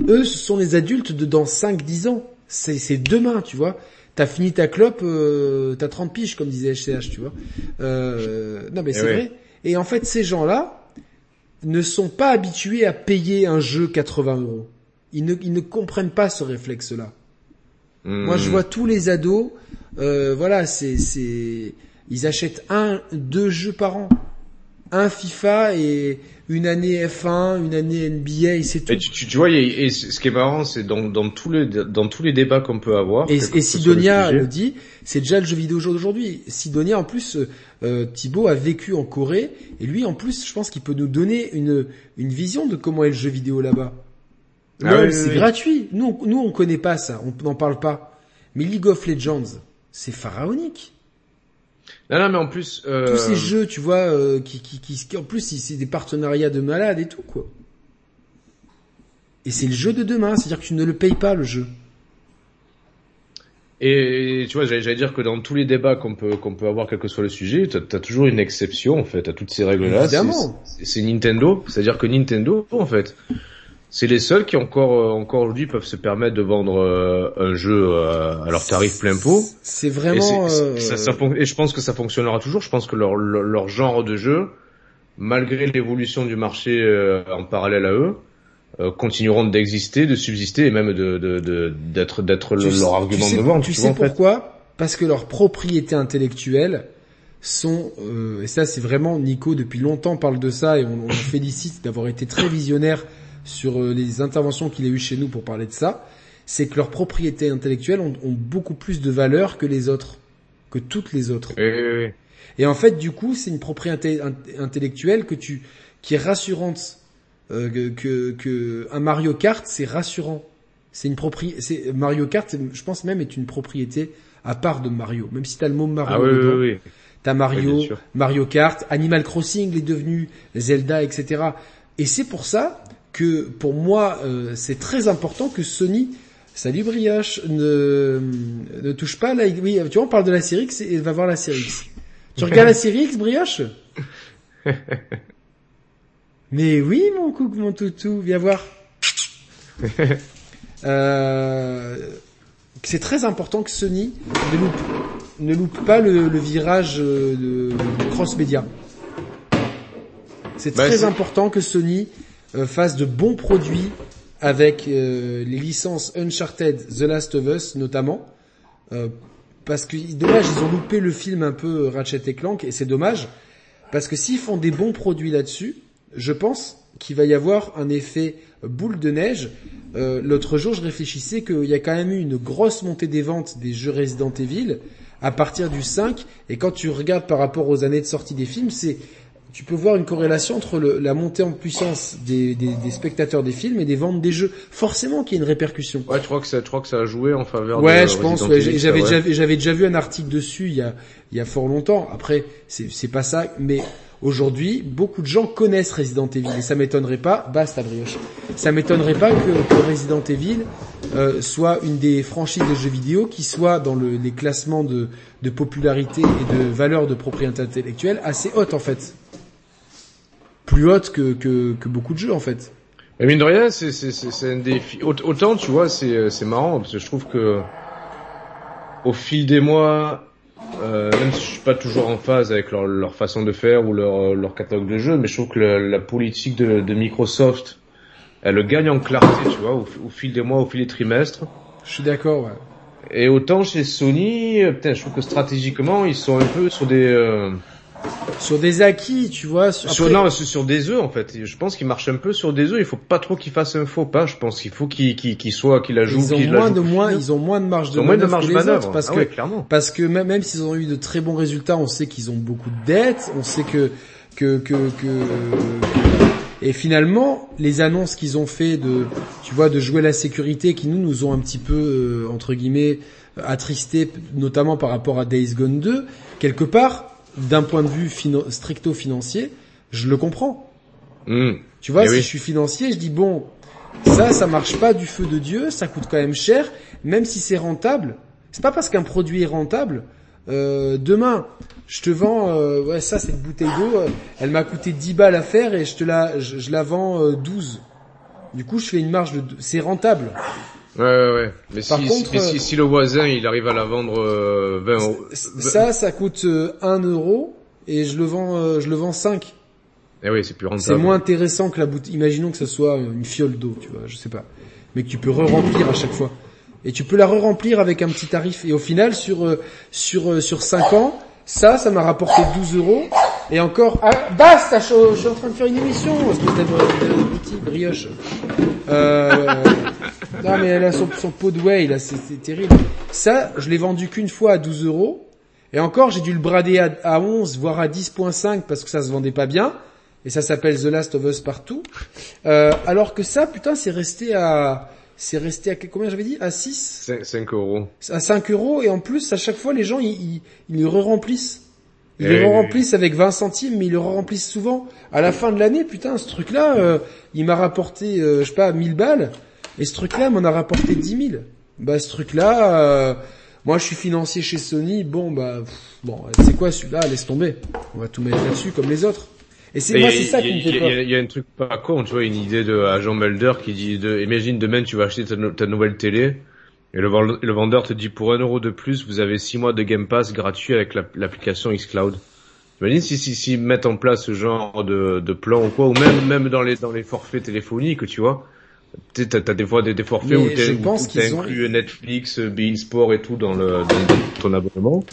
eux, ce sont les adultes de dans 5-10 ans c'est demain, tu vois. T'as fini ta clope, euh, t'as 30 piges, comme disait HCH, tu vois. Euh, non mais eh c'est vrai. Et en fait, ces gens-là ne sont pas habitués à payer un jeu 80 euros. Ils ne, ils ne comprennent pas ce réflexe-là. Moi, je hmm. vois tous les ados, euh, voilà, c'est, c'est, ils achètent un, deux jeux par an, un FIFA et une année F1, une année NBA, et c'est tout. tu, tu, vois, et, ce qui est marrant, c'est dans, dans tous les dans tous les débats qu'on peut avoir. Et, et Sidonia le, dit, c'est déjà le jeu vidéo d'aujourd'hui. Sidonia, en plus, euh, Thibaut a vécu en Corée, et lui, en plus, je pense qu'il peut nous donner une une vision de comment est le jeu vidéo là-bas. Ah c'est gratuit. Nous, nous, on connaît pas ça, on n'en parle pas. Mais League of Legends, c'est pharaonique. Non, non, mais en plus... Euh... Tous ces jeux, tu vois, euh, qui, qui, qui, en plus, c'est des partenariats de malades et tout, quoi. Et c'est le jeu de demain, c'est-à-dire que tu ne le payes pas, le jeu. Et tu vois, j'allais dire que dans tous les débats qu'on peut qu'on peut avoir, quel que soit le sujet, t'as as toujours une exception en fait à toutes ces règles-là. Évidemment. C'est Nintendo, c'est-à-dire que Nintendo, en fait, c'est les seuls qui encore euh, encore aujourd'hui peuvent se permettre de vendre euh, un jeu euh, à leur tarif plein pot. C'est vraiment. Et, ça, ça, et, je pense que ça fonctionnera toujours. Je pense que leur, leur, genre de jeu, malgré l'évolution du marché en parallèle à eux, continueront d'exister, de subsister et même de d'être d'être leur argument de vente. Tu, sais pourquoi? Parce que leurs propriétés intellectuelles sont et ça c'est vraiment Nico depuis longtemps parle de ça et on, on le félicite d'avoir été très visionnaire sur euh, les interventions qu'il a eues chez nous pour parler de ça, c'est que leurs propriétés intellectuelles ont, beaucoup plus de valeur que les autres, que toutes les autres. Et en fait, du coup, c'est une propriété intellectuelle que tu, qui est rassurante. Euh, que, que un Mario Kart, c'est rassurant. C'est une propriété. Mario Kart, je pense même, est une propriété à part de Mario. Même si t'as le mot Mario. Ah, dedans, oui, oui. T'as Mario, Mario Kart, Animal Crossing, est devenu Zelda, etc. Et c'est pour ça que pour moi, euh, c'est très important que Sony, salut Brioche, ne, ne touche pas la... Oui, tu vois, on parle de la série X et va voir la série X. Tu regardes la série X, Brioche? Mais oui, mon coucou, mon toutou, viens voir. euh, c'est très important que Sony ne loupe, ne loupe pas le, le virage euh, de, de cross-média. C'est bah, très important que Sony fasse de bons produits avec euh, les licences Uncharted, The Last of Us notamment. Euh, parce que dommage, ils ont loupé le film un peu Ratchet et Clank et c'est dommage parce que s'ils font des bons produits là-dessus, je pense qu'il va y avoir un effet boule de neige. L'autre jour, je réfléchissais qu'il y a quand même eu une grosse montée des ventes des jeux Resident Evil à partir du 5 et quand tu regardes par rapport aux années de sortie des films, c'est tu peux voir une corrélation entre le, la montée en puissance des, des, des, spectateurs des films et des ventes des jeux. Forcément qu'il y a une répercussion. Ouais, tu crois que ça, tu crois que ça a joué en faveur. Ouais, je pense. Ouais, j'avais déjà, j'avais déjà vu un article dessus il y a, il y a fort longtemps. Après, c'est, c'est pas ça, mais aujourd'hui, beaucoup de gens connaissent Resident Evil et ça m'étonnerait pas. Basta brioche. Ça m'étonnerait pas que, que Resident Evil euh, soit une des franchises de jeux vidéo qui soit dans le, les classements de, de popularité et de valeur de propriété intellectuelle assez haute en fait plus haute que, que, que beaucoup de jeux en fait. Mais mine de rien, c'est un défi. Autant, tu vois, c'est marrant parce que je trouve que au fil des mois, euh, même si je suis pas toujours en phase avec leur, leur façon de faire ou leur, leur catalogue de jeux, mais je trouve que la, la politique de, de, Microsoft, elle gagne en clarté, tu vois, au, au, fil des mois, au fil des trimestres. Je suis d'accord, ouais. Et autant chez Sony, peut-être je trouve que stratégiquement, ils sont un peu sur des... Euh, sur des acquis, tu vois. Sur, Après... non, sur des œufs en fait. Je pense qu'il marche un peu sur des œufs. Il faut pas trop qu'il fasse un faux pas. Je pense qu'il faut qu'il qu'il qu'il soit qu'il la joue. Ils ont moins de moins. Ils ont moins de marge de manœuvre, marge que les autres parce ah que ouais, clairement. parce que même même s'ils ont eu de très bons résultats, on sait qu'ils ont beaucoup de dettes. On sait que que que que et finalement, les annonces qu'ils ont fait de, tu vois, de jouer la sécurité, qui nous nous ont un petit peu euh, entre guillemets attristés, notamment par rapport à Days Gone 2, quelque part, d'un point de vue stricto financier, je le comprends. Mmh. Tu vois, Eh si oui. je suis financier, je dis bon, ça, ça marche pas du feu de Dieu, ça coûte quand même cher, même si c'est rentable. C'est pas parce qu'un produit est rentable. Euh, demain, je te vends, euh, ouais, ça c'est une bouteille d'eau, euh, elle m'a coûté 10 balles à faire et je te la, je, je la vends euh, 12. Du coup, je fais une marge de, c'est rentable. Ouais, ouais, ouais. Mais, Par si, contre, mais si, euh, si le voisin il arrive à la vendre euh, 20 euros. Ça, ça coûte euh, 1 euro et je le vends, euh, je le vends 5. Eh oui, c'est plus rentable. C'est moins intéressant que la bouteille. Imaginons que ce soit une fiole d'eau, tu vois, je sais pas. Mais que tu peux re-remplir à chaque fois. Et tu peux la re-remplir avec un petit tarif. Et au final, sur euh, sur euh, sur 5 ans, ça, ça m'a rapporté 12 euros. Et encore, ah, basta, je, je suis en train de faire une émission, espèce de petit brioche. Euh, non mais elle a son, son pot de whey, là, c'est c'est terrible. Ça, je l'ai vendu qu'une fois à 12 euros. Et encore, j'ai dû le brader à, à 11, voire à 10.5 parce que ça se vendait pas bien. Et ça s'appelle The Last of Us partout. Euh, alors que ça, putain, c'est resté à, c'est resté à combien j'avais dit? À 6 5, 5 euros. À 5 euros. Et en plus, à chaque fois, les gens, ils, ils, ils le re-remplissent. Ils le remplissent avec 20 centimes, mais ils le remplissent souvent. À la fin de l'année, putain, ce truc-là, euh, il m'a rapporté, euh, je sais pas, 1000 balles. Et ce truc-là m'en a rapporté 10 000. Bah, ce truc-là, euh, moi, je suis financier chez Sony. Bon, bah, pff, bon, c'est quoi celui-là? Laisse tomber. On va tout mettre là-dessus comme les autres. Et c'est moi, c'est ça qui me fait peur. Il y, a- un truc pas con, tu vois, une idée de à Jean Melder qui dit, de, imagine demain tu vas acheter ta, no- ta nouvelle télé et le, vend- le vendeur te dit pour un euro de plus, vous avez six mois de Game Pass gratuit avec la- l'application xCloud. Imagine si si si mettent en place ce genre de, de plan ou quoi, ou même même dans les dans les forfaits téléphoniques, tu vois. T'as, t'as des fois des, des forfaits Mais où t'as ont- inclus Netflix, Bein Sport et tout dans le dans ton abonnement.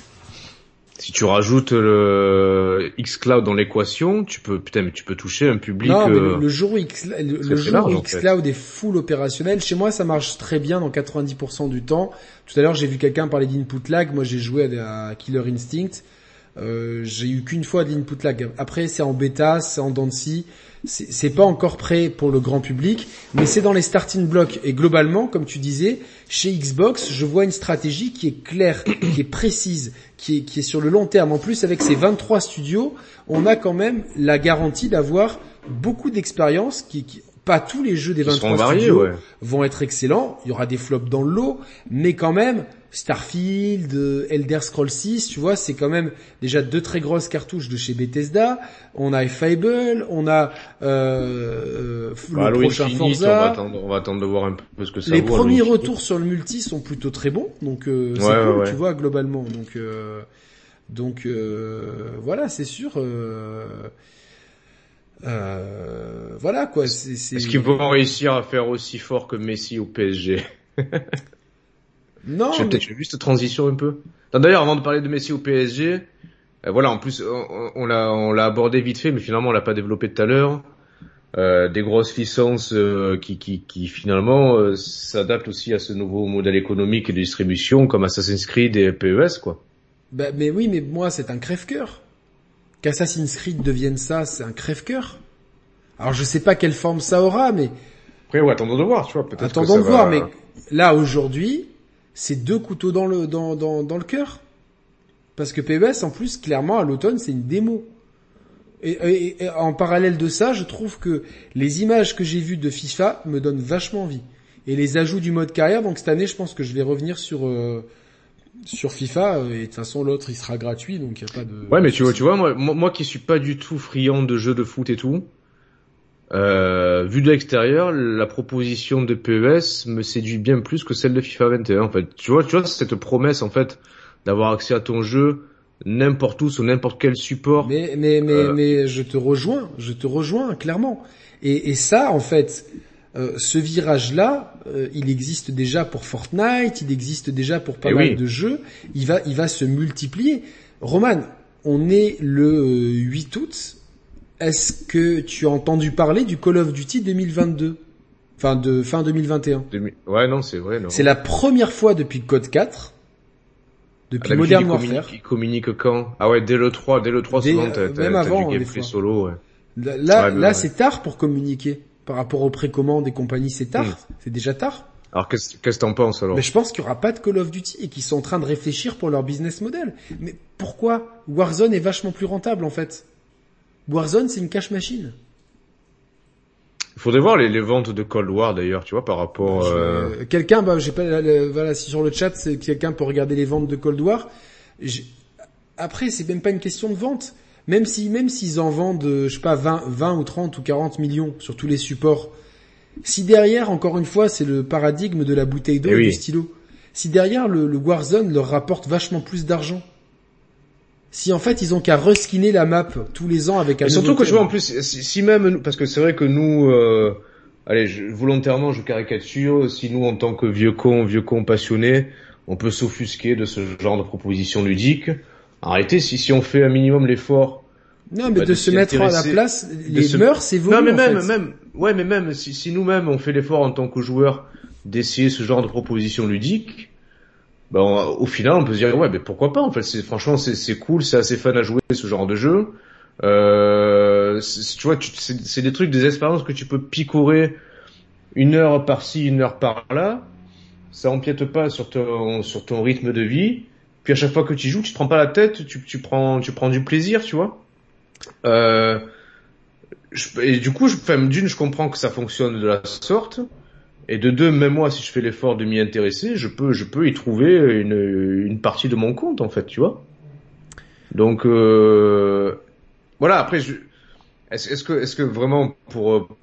Si tu rajoutes le xCloud dans l'équation, tu peux putain mais tu peux toucher un public. Non, mais euh, le, le jour où, X, le, le très jour large, où en fait. xCloud est full opérationnel, chez moi ça marche très bien dans 90% du temps. Tout à l'heure j'ai vu quelqu'un parler d'input lag, moi j'ai joué à, à Killer Instinct. Euh, j'ai eu qu'une fois de l'input lag. Après c'est en bêta, c'est en scie. C'est pas encore prêt pour le grand public, mais c'est dans les starting blocks. Et globalement, comme tu disais, chez Xbox, je vois une stratégie qui est claire, qui est précise, qui est, qui est sur le long terme. En plus, avec ces 23 studios, on a quand même la garantie d'avoir beaucoup d'expérience qui, qui- pas tous les jeux des Qui 23 seront variés, studios ouais. vont être excellents. Il y aura des flops dans le lot, mais quand même, Starfield, euh, Elder Scrolls 6, tu vois, c'est quand même déjà deux très grosses cartouches de chez Bethesda. On a Fable, on a euh, euh, Bah, le prochain Infinite, on va Forza. attendre, on va attendre de voir un peu ce que ça Les vaut. Premiers retours sur le multi sont plutôt très bons, donc euh, c'est Ouais, cool, ouais, tu vois, globalement. Donc, euh, donc euh, voilà, c'est sûr. euh, euh, voilà quoi. C'est, c'est... Est-ce qu'ils vont réussir à faire aussi fort que Messi au PSG Non, J'ai mais- peut-être cette transition un peu. D'ailleurs, avant de parler de Messi au PSG, euh, voilà, en plus, on, on l'a, on l'a abordé vite fait, mais finalement, on l'a pas développé tout à l'heure. Euh, des grosses licences euh, qui, qui, qui finalement euh, s'adaptent aussi à ce nouveau modèle économique et de distribution, comme Assassin's Creed et PES, quoi. Bah, mais oui, mais moi, c'est un crève-cœur. Qu'Assassin's Creed devienne ça, c'est un crève-cœur. Alors, je sais pas quelle forme ça aura, mais Après, ouais, attendons de voir, tu vois. Peut-être que attendons ça de voir. Mais là, aujourd'hui, c'est deux couteaux dans le dans dans dans le cœur. Parce que PES, en plus, clairement, à l'automne, c'est une démo. Et, et- et en parallèle de ça, je trouve que les images que j'ai vues de FIFA me donnent vachement envie. Et les ajouts du mode carrière, donc cette année, je pense que je vais revenir sur euh, sur FIFA. euh, Et de toute façon, l'autre, il sera gratuit, donc y a pas de. Ouais, mais tu vois, tu vois, moi, moi qui suis pas du tout friand de jeux de foot et tout, euh, vu de l'extérieur, la proposition de PES me séduit bien plus que celle de FIFA 21. En fait, tu vois, tu vois cette promesse en fait d'avoir accès à ton jeu n'importe où sur n'importe quel support. Mais mais mais euh, mais je te rejoins, je te rejoins clairement. Et, et ça, en fait, euh, ce virage-là, euh, il existe déjà pour Fortnite, il existe déjà pour pas eh mal de jeux. Il va il va se multiplier. Roman, on est le 8 août est-ce que tu as entendu parler du Call of Duty 2022 Enfin, de fin 2021. Ouais, non, c'est vrai. C'est la première fois depuis Code 4, depuis ah, Modern Warfare. Qui communique quand? Ah ouais, dès le 3, dès le 3 souvent, t'as, même avant, du gameplay solo. Ouais. Là, là, c'est tard pour communiquer. Par rapport aux précommandes et compagnies, c'est tard. Hmm. C'est déjà tard. Alors qu'est-ce que t'en penses alors? Mais je pense qu'il y aura pas de Call of Duty et qu'ils sont en train de réfléchir pour leur business model. Mais pourquoi Warzone est vachement plus rentable en fait? Warzone, c'est une cash machine. Il faudrait voir les, ventes de Cold War d'ailleurs, tu vois, par rapport. Euh... Quelqu'un, bah, j'ai pas, voilà, si sur le chat, c'est quelqu'un peut regarder les ventes de Cold War. Après, c'est même pas une question de vente. Même si, même s'ils en vendent, je sais pas, 20, 20 ou 30 ou 40 millions sur tous les supports. Si derrière, encore une fois, c'est le paradigme de la bouteille d'eau eh et, du stylo. Si derrière le, le Warzone leur rapporte vachement plus d'argent si en fait ils ont qu'à reskiner la map tous les ans avec un. Et surtout que je vois en plus, si, même parce que c'est vrai que nous, euh, allez, je, volontairement je caricature, si nous en tant que vieux cons, vieux cons passionnés, on peut s'offusquer de ce genre de proposition ludique. Arrêtez si si on fait un minimum l'effort. Non, mais bah, de, se mettre à la place, les se... mœurs évoluent. Non, mais même, même, ouais, mais même si, si nous-mêmes on fait l'effort en tant que joueurs d'essayer ce genre de proposition ludique, ben, au final, on peut se dire ouais, mais pourquoi pas En fait, c'est franchement, c'est cool, c'est assez fun à jouer ce genre de jeu. Euh, tu vois, c'est des trucs, des expériences que tu peux picorer une heure par-ci, une heure par-là. Ça empiète pas sur ton sur ton rythme de vie. Puis à chaque fois que tu joues, tu te prends pas la tête, tu, tu prends tu prends du plaisir, tu vois. Euh, et du coup, d'une, je comprends que ça fonctionne de la sorte. Et de deux, même moi, si je fais l'effort de m'y intéresser, je peux, je peux y trouver une, une partie de mon compte, en fait, tu vois. Donc, euh, voilà. Après, est-ce, que, est-ce que vraiment pour, pour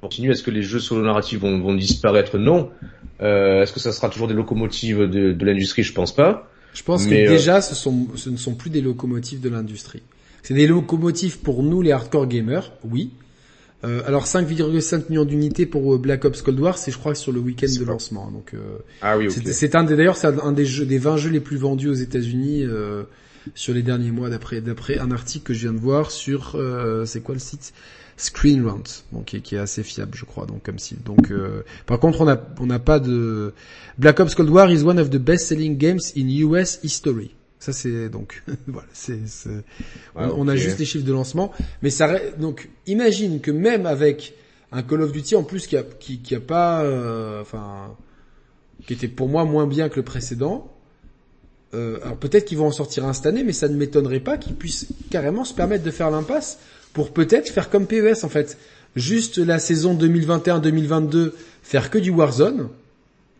continuer, est-ce que les jeux solo narratifs vont, vont disparaître? Non. Euh, est-ce que ça sera toujours des locomotives de, de l'industrie? Je pense pas. Je pense que euh, déjà, ce, sont, ce ne sont plus des locomotives de l'industrie. C'est des locomotives pour nous, les hardcore gamers, oui. Euh, alors 5,5 millions d'unités pour euh, Black Ops Cold War, c'est je crois sur le week-end de lancement. Donc euh, ah oui, c'est un des d'ailleurs c'est un des jeux des 20 jeux les plus vendus aux États-Unis euh, sur les derniers mois d'après d'après un article que je viens de voir sur euh, c'est quoi le site? Screen Rant, donc qui, qui, est assez fiable je crois donc comme site. Donc par contre on a on n'a pas de Black Ops Cold War is one of the best-selling games in US history. Ça c'est donc voilà, c'est on, a juste les chiffres de lancement, mais ça donc imagine que même avec un Call of Duty en plus qui a qui, qui a pas euh, enfin qui était pour moi moins bien que le précédent. Euh, alors peut-être qu'ils vont en sortir un cette année, mais ça ne m'étonnerait pas qu'ils puissent carrément se permettre de faire l'impasse pour peut-être faire comme PES en fait, juste la saison 2021-2022 faire que du Warzone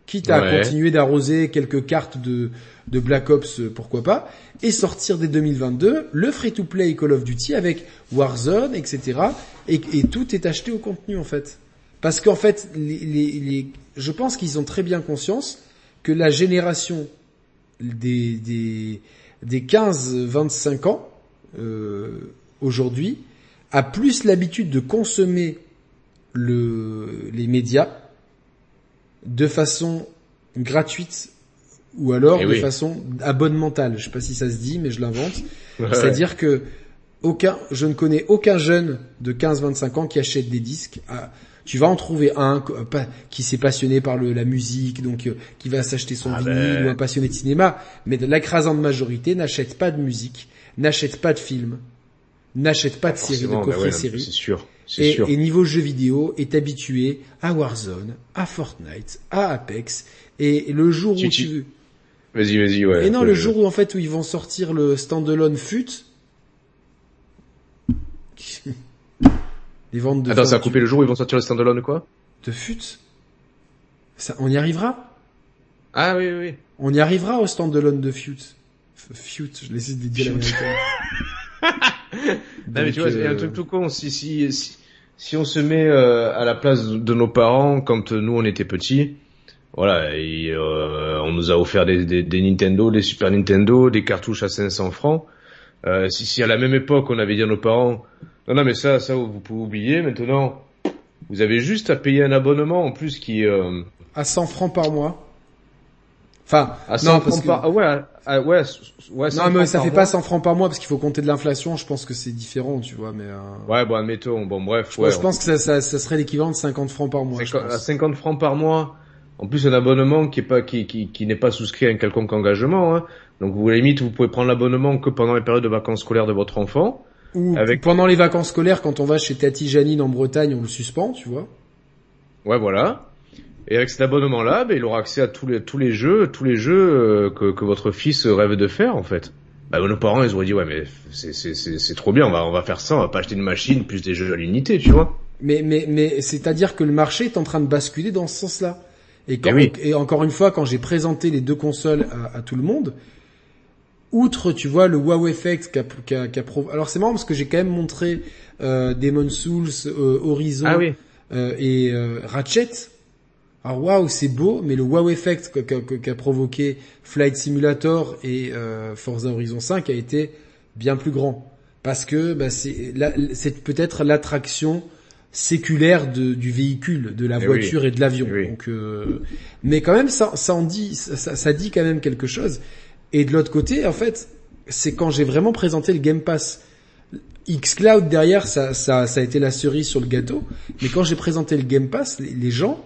quitte à continuer d'arroser quelques cartes de, de Black Ops, euh, pourquoi pas, et sortir dès 2022 le free-to-play Call of Duty avec Warzone, etc. Et, tout est acheté au contenu en fait. Parce qu'en fait, les, les, je pense qu'ils ont très bien conscience que la génération des, des, des 15-25 ans euh, aujourd'hui a plus l'habitude de consommer le, les médias de façon gratuite ou alors eh de façon abonnementale. Je sais pas si ça se dit, mais je l'invente. C'est-à-dire que aucun, je ne connais aucun jeune de 15-25 ans qui achète des disques. tu vas en trouver un qui s'est passionné par le, la musique, donc euh, qui va s'acheter son ah vinyle ben. ou un passionné de cinéma. Mais l'écrasante majorité n'achète pas de musique, n'achète pas de films, n'achète pas de séries, de coffrets séries. C'est sûr. Et, et, niveau jeu vidéo, est habitué à Warzone, à Fortnite, à Apex. Et le jour où tu... Vas-y, vas-y, ouais. Et non, le jour où en fait où ils vont sortir le standalone FUT... Les ventes de... Attends, ça a coupé le jour où ils vont sortir le standalone quoi? De FUT ça, On y arrivera? Ah oui, oui, oui. On y arrivera au standalone de FUT. FUT, je laisse des dire non mais tu vois, il y a un truc tout con. Si, si, si, si on se met euh, à la place de nos parents quand nous on était petits, voilà, et, euh, on nous a offert des, des, des, Nintendo, des Super Nintendo, des cartouches à 500 francs. Euh, si, si à la même époque on avait dit à nos parents, non non mais ça ça vous pouvez oublier, maintenant vous avez juste à payer un abonnement en plus qui euh, à 100 francs par mois. Enfin, à 100 francs par ah ouais, ah ouais, ouais Non mais ça fait pas 100 francs par mois parce qu'il faut compter de l'inflation, je pense que c'est différent, tu vois, mais euh... Ouais, bon admettons, bon bref, je, ouais, je pense que ça, ça, ça serait l'équivalent de 50 francs par mois. À 50 francs par mois. En plus un abonnement qui est pas qui qui, qui n'est pas souscrit à un quelconque engagement hein. Donc vous limite vous pouvez prendre l'abonnement que pendant les périodes de vacances scolaires de votre enfant. Ou avec... pendant les vacances scolaires, quand on va chez Tati Janine en Bretagne, on le suspend, tu vois. Ouais, voilà. Et avec cet abonnement-là, ben, il aura accès à tous les tous les jeux, tous les jeux euh, que, que votre fils rêve de faire en fait. Bah, nos parents, ils auraient dit ouais mais c'est c'est c'est trop bien, on va on va faire ça, on va pas acheter une machine plus des jeux à l'unité, tu vois. Mais mais mais c'est-à-dire que le marché est en train de basculer dans ce sens-là. Et, quand, et, encore une fois, quand j'ai présenté les deux consoles à, à, tout le monde, outre, tu vois, le wow effect qu'a qu'a qu alors c'est marrant parce que j'ai quand même montré euh, Demon Souls, euh, Horizon ah oui. euh, et euh, Ratchet. Alors waouh, c'est beau, mais le wow effect qu'a provoqué Flight Simulator et euh, Forza Horizon 5 a été bien plus grand parce que bah, c'est peut-être l'attraction séculaire de, du véhicule, de la Eh voiture oui. et de l'avion. oui. Donc, euh, mais quand même, ça, ça en dit, ça, ça dit quand même quelque chose. Et de l'autre côté, en fait, c'est quand j'ai vraiment présenté le Game Pass. Xcloud derrière, ça, ça, ça a été la cerise sur le gâteau. Mais quand j'ai présenté le Game Pass, les, les gens,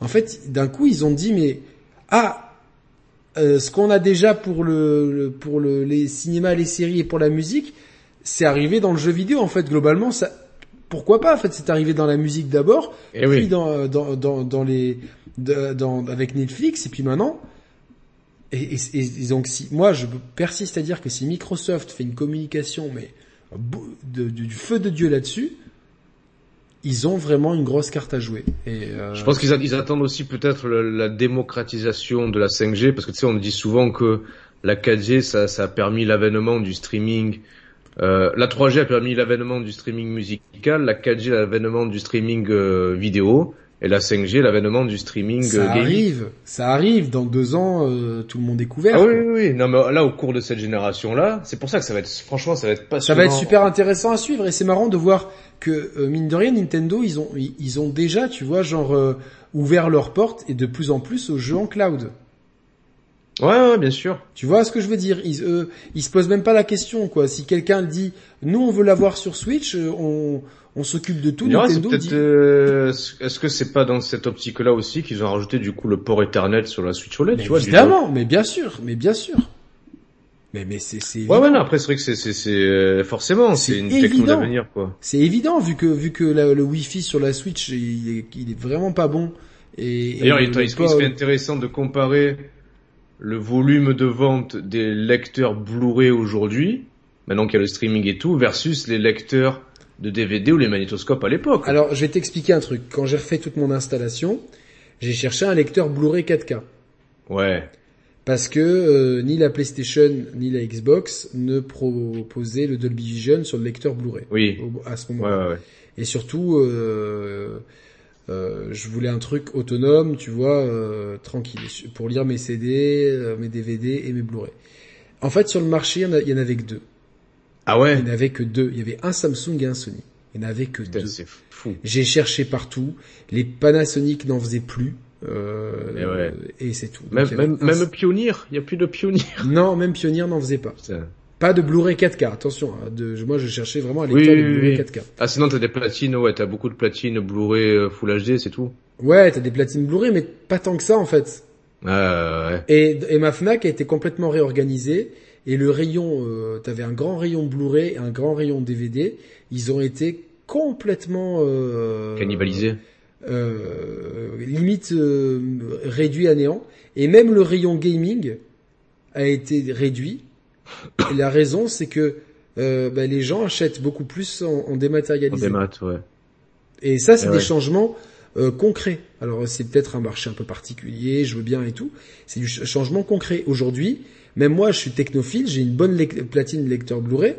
en fait, d'un coup, ils ont dit mais ah, euh, ce qu'on a déjà pour le, le pour le, les cinémas, les séries et pour la musique, c'est arrivé dans le jeu vidéo. En fait, globalement, ça, pourquoi pas En fait, c'est arrivé dans la musique d'abord, Eh puis oui. dans, dans, dans, dans les, dans, avec Netflix, et puis maintenant. Et, et, et donc, si moi, je persiste à dire que si Microsoft fait une communication, mais de- du feu de dieu là-dessus, ils ont vraiment une grosse carte à jouer. Et euh, Je pense qu'ils ils attendent aussi peut-être la démocratisation de la 5G parce que tu sais on dit souvent que la 4G ça, ça a permis l'avènement du streaming. Euh, la 3G a permis l'avènement du streaming musical, la 4G l'avènement du streaming euh, vidéo et la 5G l'avènement du streaming euh, ça gaming. arrive, ça arrive. Dans deux ans, euh, tout le monde est couvert. Ah oui, oui, oui. Non, mais là, au cours de cette génération-là, c'est pour ça que ça va être, franchement, ça va être Ça passionnant. va être super intéressant à suivre et c'est marrant de voir que euh, mine de rien Nintendo ils ont ils, ont déjà tu vois genre euh, ouvert leurs portes et de plus en plus aux jeux en cloud. Ouais, ouais, bien sûr. Tu vois ce que je veux dire? Ils, eux, ils se posent même pas la question quoi. Si quelqu'un dit nous on veut l'avoir sur Switch, euh, on on s'occupe de tout. Nintendo peut-être, dit euh, est-ce que c'est pas dans cette optique-là aussi qu'ils ont rajouté du coup le port Ethernet sur la Switch OLED, Mais tu vois évidemment, mais bien sûr, mais bien sûr. Mais mais c'est c'est Ouais, ouais, non, après c'est vrai que c'est, c'est, c'est euh, forcément, C'est une techno d'avenir, quoi. C'est évident vu que vu que la- le Wi-Fi sur la Switch il est, il est vraiment pas bon. Et, D'ailleurs, il, il, serait intéressant de comparer le volume de vente des lecteurs Blu-ray aujourd'hui, maintenant qu'il y a le streaming et tout, versus les lecteurs de DVD ou les magnétoscopes à l'époque. Alors, je vais t'expliquer un truc. Quand j'ai refait toute mon installation, j'ai cherché un lecteur Blu-ray 4K. Ouais. Parce que euh, ni la PlayStation ni la Xbox ne proposaient le Dolby Vision sur le lecteur Blu-ray Oui. au- à ce moment-là. ouais, ouais. Et surtout, euh, euh, je voulais un truc autonome, tu vois, tranquille, pour lire mes CD, mes DVD et mes Blu-ray. En fait, sur le marché, il y en y avait que deux. Ah ouais? Il n'y en avait que deux. Il y avait un Samsung et un Sony. Il n'y en avait que Putain, deux. c'est fou. J'ai cherché partout. Les Panasonic n'en faisaient plus. Euh, Et ouais. et c'est tout. Donc, Même, avait Pioneer, il y a plus de Pioneer. Non, même Pioneer n'en faisait pas. Pas de Blu-ray 4K. Attention. hein, de, moi, je cherchais vraiment un Oui, lecteur de oui, Blu-ray oui. 4K. Ah, sinon t'as des platines, ouais, t'as beaucoup de platines Blu-ray euh, Full HD, c'est tout. Ouais, t'as des platines Blu-ray, mais pas tant que ça en fait. Ah, ouais. Et, et ma Fnac a été complètement réorganisée. Et le rayon, euh, t'avais un grand rayon Blu-ray et un grand rayon DVD. Ils ont été complètement euh, Cannibalisé. Euh, limite euh, réduit à néant. Et même le rayon gaming a été réduit. Et la raison, c'est que euh, bah, les gens achètent beaucoup plus en, en En dématérialisé. démat, ouais. Et ça, c'est des ouais. changements euh, concrets. Alors, c'est peut-être un marché un peu particulier, je veux bien et tout. C'est du ch- changement concret. Aujourd'hui, même moi, je suis technophile, j'ai une bonne lec- platine lecteur Blu-ray.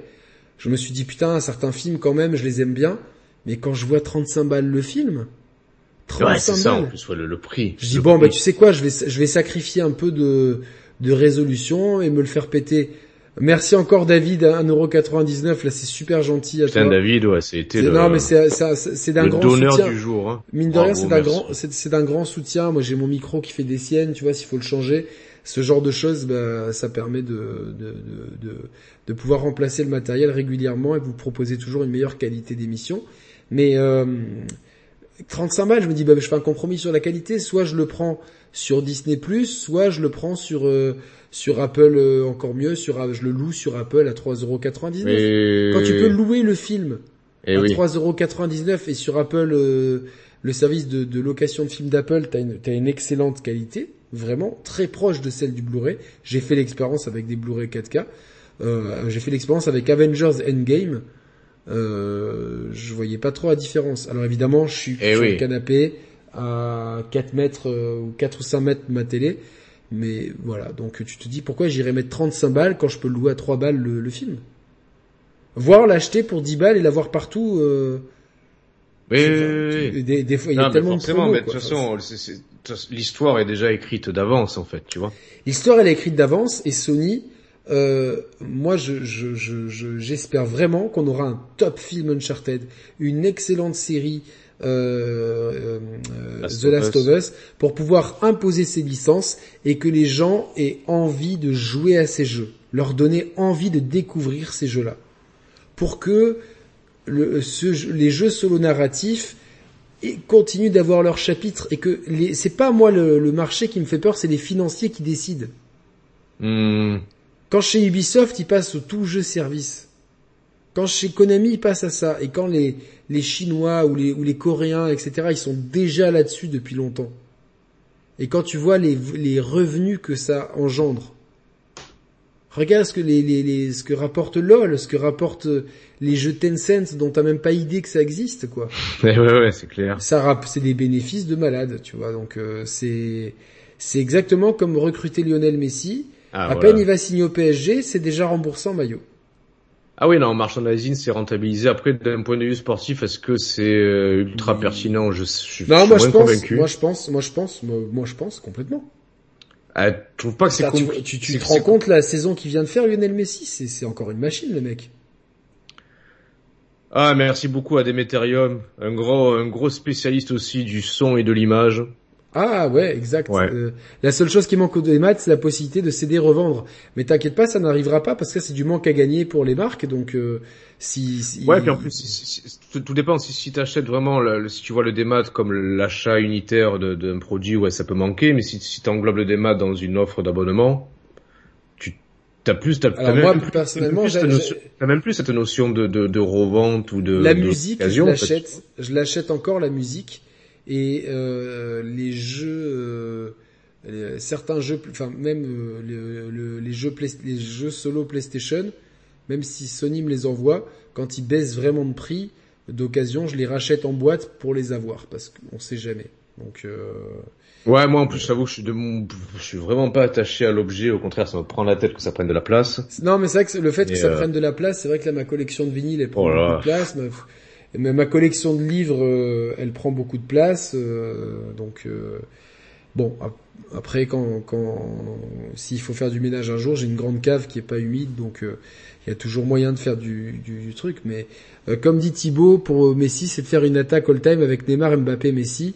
Je me suis dit, putain, certains films, quand même, je les aime bien. Mais quand je vois 35 balles le film, 35 ouais, c'est ça en plus, le, le, prix. Je dis bon, bah tu sais quoi, je vais je vais sacrifier un peu de de résolution et me le faire péter. Merci encore David, 1,99€, là c'est super gentil à Putain, David, ouais, c'était le... Non mais c'est c'est d'un grand soutien. du jour. Hein. Mine de rien, c'est d'un grand c'est d'un grand soutien. Moi j'ai mon micro qui fait des siennes, tu vois, s'il faut le changer, ce genre de choses, bah, ça permet de de, de de, de pouvoir remplacer le matériel régulièrement et vous proposer toujours une meilleure qualité d'émission. Mais euh, 35 balles, je me dis bah je fais un compromis sur la qualité, soit je le prends sur Disney+, soit je le prends sur euh, sur Apple euh, encore mieux, sur je le loue sur Apple à 3,99€. Et... Quand tu peux louer le film et eh à 3,99€ et sur Apple euh, le service de, de, location de films d'Apple, t'as une, as une excellente qualité, vraiment très proche de celle du Blu-ray. J'ai fait l'expérience avec des Blu-ray 4K. Euh, j'ai fait l'expérience avec Avengers Endgame. Euh, je voyais pas trop la différence. Alors évidemment, je suis eh sur le canapé à 4 mètres ou 4 ou 5 mètres de ma télé. Mais voilà, donc tu te dis pourquoi j'irais mettre 35 balles quand je peux le louer à 3 balles le, film? Voir l'acheter pour 10 balles et l'avoir partout... Euh, oui, oui, Des, des, fois, il y a tellement de promos, mais de toute façon, l'histoire est déjà écrite d'avance, en fait, tu vois. L'histoire, elle est écrite d'avance, et Sony, euh, moi, je, je, je, j'espère vraiment qu'on aura un top film Uncharted, une excellente série euh, euh, The Last of Us pour pouvoir imposer ses licences et que les gens aient envie de jouer à ces jeux, leur donner envie de découvrir ces jeux-là, pour que le, ce, les jeux solo narratifs continuent d'avoir leur chapitre et que c'est pas moi le, le, marché qui me fait peur, c'est les financiers qui décident. Hmm. Quand chez Ubisoft, ils passent au tout jeu service. Quand chez Konami, ils passent à ça. Et quand les, les Chinois ou les, ou les Coréens, etc., ils sont déjà là-dessus depuis longtemps. Et quand tu vois les, les revenus que ça engendre, regarde ce que les, les, les, ce que rapporte LOL, ce que rapportent les jeux Tencent dont t'as même pas idée que ça existe, quoi. ouais, ouais, ouais c'est clair. Ça c'est des bénéfices de malade, tu vois. Donc euh, c'est c'est exactement comme recruter Lionel Messi. Ah, à peine il va signer au PSG, c'est déjà remboursé en maillot. Ah oui, non, merchandising, c'est rentabilisé. Après, d'un point de vue sportif, est-ce que c'est euh, ultra pertinent? Je, suis, non, moi, je pense, convaincu. Moi, je pense, moi, je pense, moi, je pense complètement. Ah, tu trouves pas que c'est Tu, tu, te rends compte la saison qu'il vient de faire Lionel Messi? C'est encore une machine, le mec. Ah, merci beaucoup à Demeterium, un gros, un gros spécialiste aussi du son et de l'image. Ah ouais, exact. Euh, la seule chose qui manque aux maths, c'est la possibilité de céder revendre. Mais t'inquiète pas, ça n'arrivera pas parce que c'est du manque à gagner pour les marques. Donc euh, si, si, ouais, puis en plus, tout dépend si, si t'achètes vraiment, le, si tu vois le démat comme l'achat unitaire d'un produit, ouais, ça peut manquer. Mais si, si t'englobes le démat dans une offre d'abonnement, tu t'as plus, t'as même, plus, personnellement, t'as même plus cette notion de, de, de revente ou de la musique. Je l'achète, je l'achète encore la musique et euh, les jeux, euh, certains jeux, enfin même euh, les jeux les jeux solo PlayStation, même si Sony me les envoie, quand ils baissent vraiment de prix, d'occasion, je les rachète en boîte pour les avoir parce qu'on sait jamais. Donc Ouais, moi en plus, j'avoue, je suis de je suis vraiment pas attaché à l'objet. Au contraire, ça me prend la tête que ça prenne de la place. Non, mais c'est vrai que le fait que ça prenne de la place, c'est vrai que là, ma collection de vinyle, elle prend oh beaucoup de place. Mais ma collection de livres, euh, elle prend beaucoup de place, euh, donc euh, bon. Après, quand, quand s'il faut faire du ménage un jour, j'ai une grande cave qui est pas humide, donc il y a toujours moyen de faire du, du, truc. Mais comme dit Thibaut, pour Messi, c'est de faire une attaque all-time avec Neymar, Mbappé, Messi.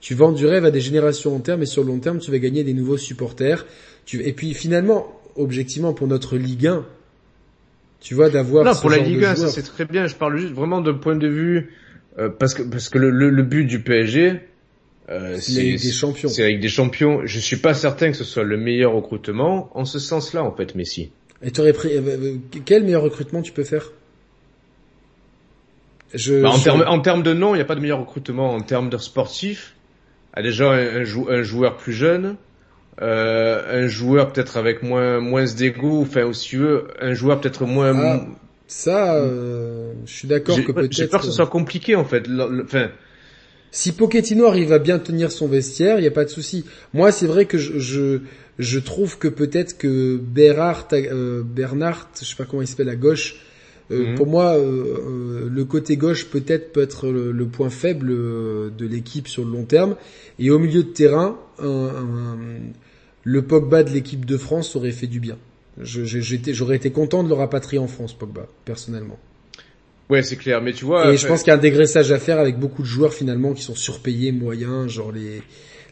Tu vends du rêve à des générations entières, mais sur le long terme, tu vas gagner des nouveaux supporters. Tu... Et puis finalement, objectivement, pour notre Ligue 1, tu vois, d'avoir. Non, pour la Ligue 1, ça c'est très bien. Je parle juste vraiment d'un point de vue euh, parce que parce que le, le, but du PSG, euh, c'est avec des champions. C'est avec des champions. Je suis pas certain que ce soit le meilleur recrutement en ce sens-là, en fait, Messi. Et tu aurais pris euh, euh, quel meilleur recrutement tu peux faire? Je, bah, en, termes, en termes de nom, il n'y a pas de meilleur recrutement. En termes de sportif, a déjà un, un, joueur plus jeune, euh, un joueur peut-être avec moins moins d'ego, enfin aussi tu veux, un joueur peut-être moins. Ah, ça, euh, je suis d'accord que peut-être. J'ai peur que ce soit compliqué en fait. Enfin. Si Pochettino arrive à bien tenir son vestiaire, il n'y a pas de souci. Moi, c'est vrai que je, je, je trouve que peut-être que Bernard, euh, Bernard, je sais pas comment il s'appelle à gauche, Euh, Mhm. Pour moi, euh, euh, le côté gauche peut-être peut être le, le point faible euh, de l'équipe sur le long terme. Et au milieu de terrain, un- un- le Pogba de l'équipe de France aurait fait du bien. J'aurais été content de le rapatrier en France, Pogba, personnellement. Ouais, c'est clair. Mais tu vois, Et après- je pense qu'il y a un dégraissage à faire avec beaucoup de joueurs finalement qui sont surpayés, moyens, genre les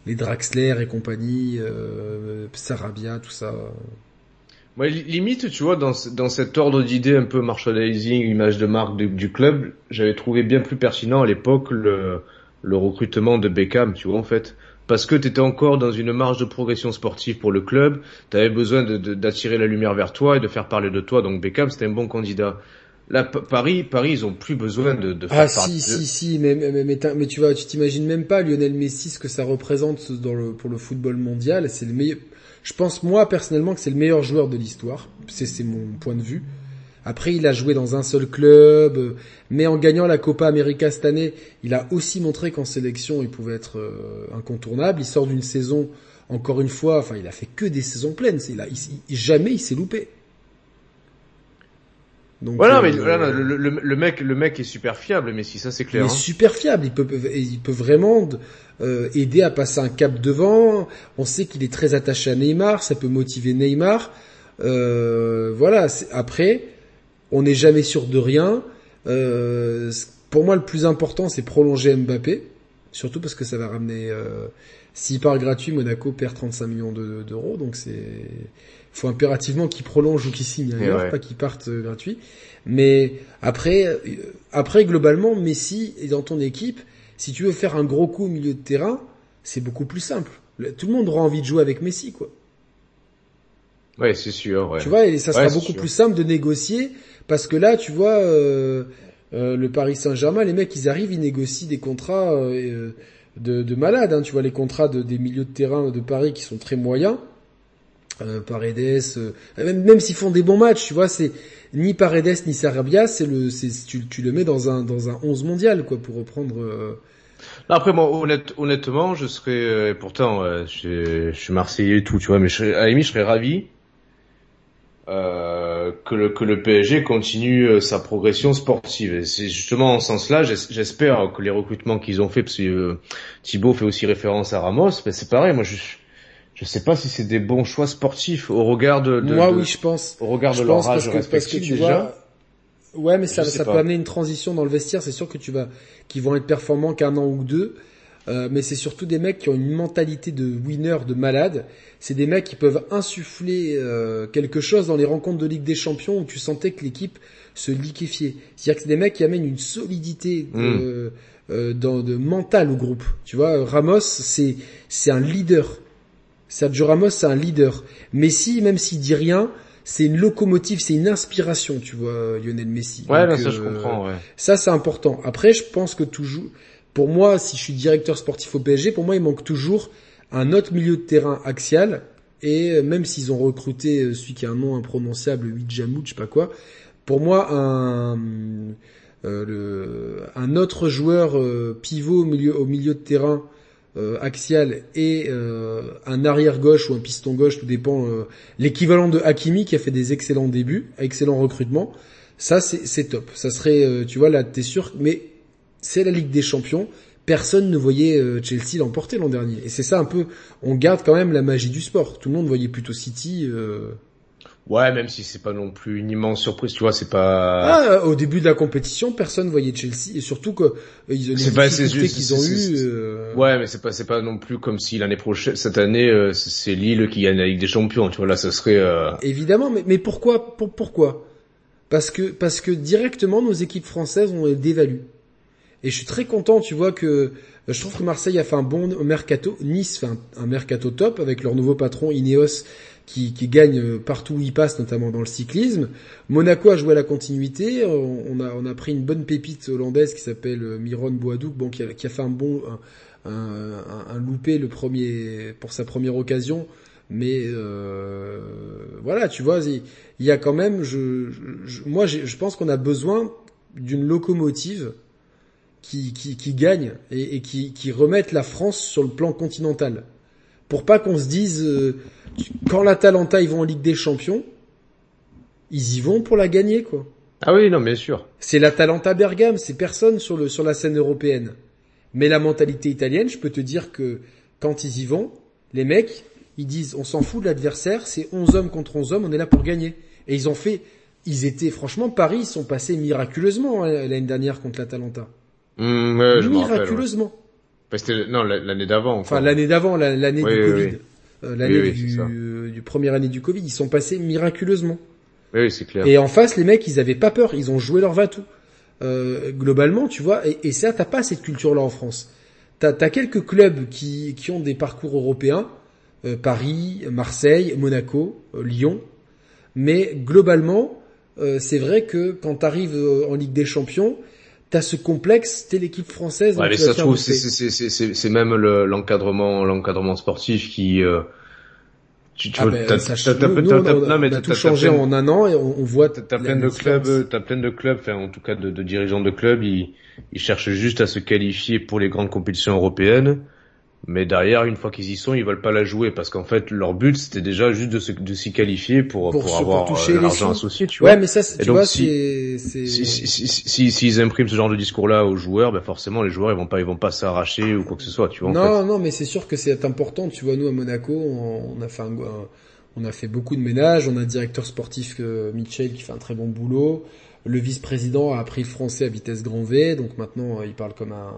les Draxler et compagnie, euh, Sarabia, tout ça. Ouais, li- limite, tu vois, dans, dans cet ordre d'idées un peu merchandising, image de marque du, du club, j'avais trouvé bien plus pertinent à l'époque le, le recrutement de Beckham, tu vois, en fait. Parce que tu étais encore dans une marge de progression sportive pour le club, tu avais besoin d'attirer la lumière vers toi et de faire parler de toi, donc Beckham, c'était un bon candidat. Là, Paris, Paris, ils ont plus besoin de, de faire Ah si de- si si mais mais mais, tu vois tu t'imagines même pas Lionel Messi ce que ça représente dans le pour le football mondial. C'est le meilleur je pense moi personnellement que c'est le meilleur joueur de l'histoire. C'est mon point de vue après il a joué dans un seul club mais en gagnant la Copa América cette année il a aussi montré qu'en sélection il pouvait être euh, incontournable il sort d'une saison encore une fois enfin il a fait que des saisons pleines il a il- il- jamais il s'est loupé donc Voilà, euh, mais voilà, le, le, le mec, le mec est super fiable, mais si ça c'est il clair. est hein. super fiable. Il peut, il peut vraiment euh, aider à passer un cap devant. On sait qu'il est très attaché à Neymar. Ça peut motiver Neymar. Euh, voilà. Après, on n'est jamais sûr de rien. Euh, pour moi, le plus important, c'est prolonger Mbappé. Surtout parce que ça va ramener. Euh, S'il part gratuit, Monaco perd 35 millions de- d'euros. Donc c'est faut impérativement qu'il prolonge ou qu'il signe ailleurs, ouais. pas qu'il parte euh, gratuit. Mais après, euh, après globalement, Messi est dans ton équipe. Si tu veux faire un gros coup au milieu de terrain, c'est beaucoup plus simple. Le- Tout le monde aura envie de jouer avec Messi, quoi. Ouais, c'est sûr. Ouais. Tu vois, et ça sera Ouais, beaucoup sûr. plus simple de négocier parce que là, tu vois, euh, euh, le Paris Saint-Germain, les mecs, ils arrivent, ils négocient des contrats euh, de, de malades. Hein, tu vois, les contrats de, des milieux de terrain de Paris qui sont très moyens. Euh, Paredes, euh, même, même s'ils font des bons matchs, tu vois, c'est ni Paredes ni Sarabia, c'est le, c'est tu, le mets dans un dans un 11 mondial, quoi, pour reprendre. euh, Non, Après moi, honnête, honnêtement, je serais, euh, et pourtant, euh, je, je suis Marseillais et tout, tu vois, mais je à la limite, je serais ravi euh, que le que le PSG continue euh, sa progression sportive. Et c'est justement en ce sens-là, j'es- j'espère que les recrutements qu'ils ont fait, parce que euh, Thibaut fait aussi référence à Ramos, ben c'est pareil. Moi, je je sais pas si c'est des bons choix sportifs au regard de, de- Moi, de- oui, je pense. au regard Je de leur âge que, parce que respectif tu déjà. vois, ouais, mais ça, ça peut amener une transition dans le vestiaire. C'est sûr que tu vas, qu'ils vont être performants qu'un an ou deux. Euh, mais c'est surtout des mecs qui ont une mentalité de winner, de malade. C'est des mecs qui peuvent insuffler euh, quelque chose dans les rencontres de Ligue des Champions où tu sentais que l'équipe se liquéfiait. C'est-à-dire que c'est des mecs qui amènent une solidité de, euh, dans, de mentale au groupe. Tu vois, Ramos, c'est c'est un leader. Sergio Ramos, c'est un leader. Messi, même s'il dit rien, c'est une locomotive, c'est une inspiration, tu vois, Lionel Messi. Ouais, Donc, non, ça je euh, comprends. Ouais. Ça, c'est important. Après, je pense que toujours, pour moi, si je suis directeur sportif au PSG, pour moi, il manque toujours un autre milieu de terrain axial. Et euh, même s'ils ont recruté euh, celui qui a un nom imprononciable, Huijamou, je sais pas quoi, pour moi, un, euh, un autre joueur euh, pivot au milieu, au milieu de terrain euh, axial et un arrière gauche ou un piston gauche, tout dépend. L'équivalent de Hakimi qui a fait des excellents débuts, excellent recrutement. Ça c'est top. Ça serait, tu vois là, t'es sûr. Mais c'est la Ligue des Champions. Personne ne voyait euh, Chelsea l'emporter l'an dernier. Et c'est ça un peu. On garde quand même la magie du sport. Tout le monde voyait plutôt City. euh, Ouais, même si c'est pas non plus une immense surprise, tu vois, c'est pas. Ah, au début de la compétition, personne voyait Chelsea et surtout que euh, ils les pas- difficultés qu'ils ont eu. euh, Ouais, mais c'est pas c'est pas non plus comme si l'année prochaine cette année euh, c'est- Lille qui gagne la Ligue des Champions, tu vois là ça serait euh... Évidemment, mais, mais pourquoi pour, Pourquoi? Parce que parce que directement nos équipes françaises ont dévalué. Et je suis très content, tu vois que je trouve que Marseille a fait un bon mercato, Nice fait un, mercato top avec leur nouveau patron Ineos qui, gagne partout où il passe, notamment dans le cyclisme. Monaco a joué à la continuité. On a, pris une bonne pépite hollandaise qui s'appelle Miron Boadouk, qui a, fait un bon, un, loupé le premier pour sa première occasion. Mais euh, voilà, tu vois, il, y a quand même, moi, je pense qu'on a besoin d'une locomotive qui, qui, qui gagne et, et qui, qui remette la France sur le plan continental. Pour pas qu'on se dise, euh, quand l'Atalanta ils vont en Ligue des Champions, ils y vont pour la gagner quoi. Ah oui, non, bien sûr. C'est l'Atalanta Bergame, c'est personne sur le sur la scène européenne. Mais la mentalité italienne, je peux te dire que quand ils y vont, les mecs, ils disent on s'en fout de l'adversaire, c'est 11 hommes contre 11 hommes, on est là pour gagner. Et ils ont fait ils étaient franchement Paris, ils sont passés miraculeusement hein, l'année dernière contre l'Atalanta. Mmh, ouais, je miraculeusement. Non, l'année d'avant. Enfin, l'année d'avant, l'année du Covid. Euh, l'année du, du première année du Covid, ils sont passés miraculeusement. Oui, c'est clair. Et en face, les mecs, ils avaient pas peur, ils ont joué leur va-tout. Euh, globalement, tu vois, et, et ça, t'as pas cette culture-là en France. T'as as quelques clubs qui, qui ont des parcours européens, euh, Paris, Marseille, Monaco, euh, Lyon, mais globalement, c'est vrai que quand t'arrives en Ligue des Champions, t'as ce complexe, t'es l'équipe française. Ouais, mais ça trouve, c'est même l'encadrement, l'encadrement sportif qui tu, tu ah on a tout changé en un an et on, voit. T'as plein de clubs, t'as plein de clubs, enfin en tout cas de, de dirigeants de clubs, ils, ils cherchent juste à se qualifier pour les grandes compétitions européennes. Mais derrière, une fois qu'ils y sont, ils veulent pas la jouer parce qu'en fait, leur but c'était déjà juste de, se, de s'y qualifier pour pour, avoir euh, l'argent associé, tu vois. Ouais, mais ça, tu vois, si, si, si, s'ils impriment ce genre de discours-là aux joueurs, ben forcément, les joueurs ils vont pas ils vont pas s'arracher ou quoi que ce soit, tu vois. Non, non, mais c'est sûr que c'est important. Tu vois, nous à Monaco, on, a fait un, on a fait beaucoup de ménage. On a un directeur sportif euh, Mitchell qui fait un très bon boulot. Le vice-président a appris le français à vitesse grand V, donc maintenant euh, il parle comme un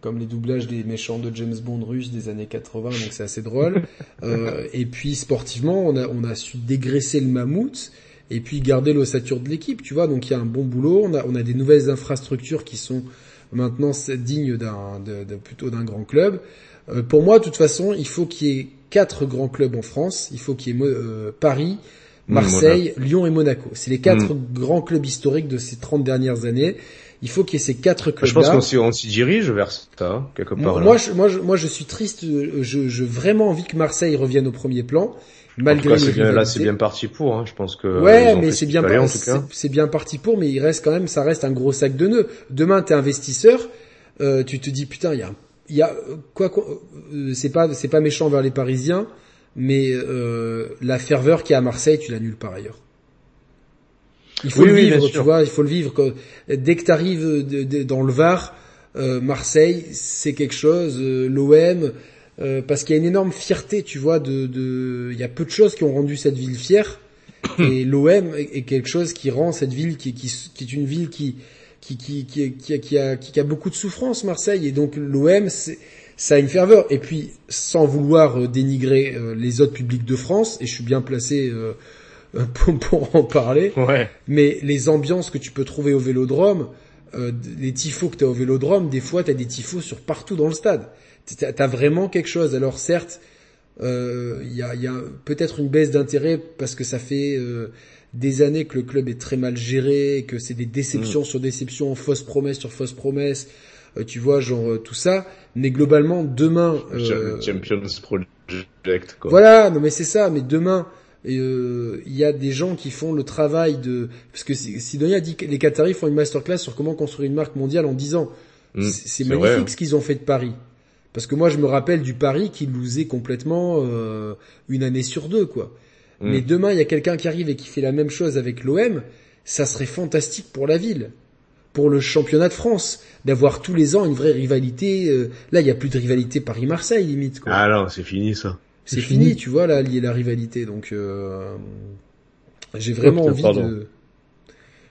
comme les doublages des méchants de James Bond russes des années 80, donc c'est assez drôle. Euh, et puis sportivement, on a, on a su dégraisser le mammouth et puis garder l'ossature de l'équipe, tu vois. Donc il y a un bon boulot, on a, on a des nouvelles infrastructures qui sont maintenant dignes d'un, de, de, plutôt d'un grand club. Euh, pour moi, de toute façon, il faut qu'il y ait quatre grands clubs en France. Il faut qu'il y ait euh, Paris, mmh, Marseille, Lyon et Monaco. C'est les quatre mmh. grands clubs historiques de ces 30 dernières années. Il faut qu'il y ait ces quatre clubs. Je pense qu'on s'y, dirige vers ça, quelque part. Moi, je, moi, je, moi, je suis triste. Je, je vraiment envie que Marseille revienne au premier plan. Malgré cas, bien, là, c'est bien parti pour. Hein. Je pense que. Ouais, mais c'est bien, c'est bien parti pour, mais il reste quand même, ça reste un gros sac de nœuds. Demain, t'es investisseur, euh, tu te dis putain, il y a, il y a quoi, euh, c'est pas, c'est pas méchant vers les Parisiens, mais euh, la ferveur qui est à Marseille, tu l'annules par ailleurs. Il faut le vivre, tu vois, il faut le vivre. Dès que tu arrives dans le Var, euh, Marseille, c'est quelque chose, euh, l'OM, euh, parce qu'il y a une énorme fierté, tu vois, de, de, il y a peu de choses qui ont rendu cette ville fière, et l'OM est, quelque chose qui rend cette ville qui, qui, qui est une ville qui, qui, qui, qui, qui, a, qui, a, qui a beaucoup de souffrance, Marseille, et donc l'OM, ça a une ferveur. Et puis, sans vouloir dénigrer les autres publics de France, et je suis bien placé euh, pour, en parler. Ouais. Mais les ambiances que tu peux trouver au Vélodrome, euh, les tifos que tu as au Vélodrome, des fois tu as des tifos sur partout dans le stade. Tu as vraiment quelque chose. Alors certes, il euh, y a, y a peut-être une baisse d'intérêt parce que ça fait euh, des années que le club est très mal géré, que c'est des déceptions mm. sur déceptions, fausses promesses sur fausses promesses. tu vois, genre tout ça. Mais globalement, demain... Champions Project. Quoi. Voilà, non mais c'est ça. Mais demain, euh, il y a des gens qui font le travail de parce que Sidonia dit que les Qataris font une masterclass sur comment construire une marque mondiale en 10 ans. Mm, c'est magnifique ce qu'ils ont fait de Paris. Parce que moi je me rappelle du Paris qui est complètement euh, une année sur deux quoi. Mm. Mais demain il y a quelqu'un qui arrive et qui fait la même chose avec l'OM, ça serait fantastique pour la ville, pour le championnat de France, d'avoir tous les ans une vraie rivalité. Euh, là il y a plus de rivalité Paris-Marseille limite quoi. Ah non c'est fini ça c'est fini, tu vois là, lié la rivalité. Donc euh, j'ai vraiment envie de,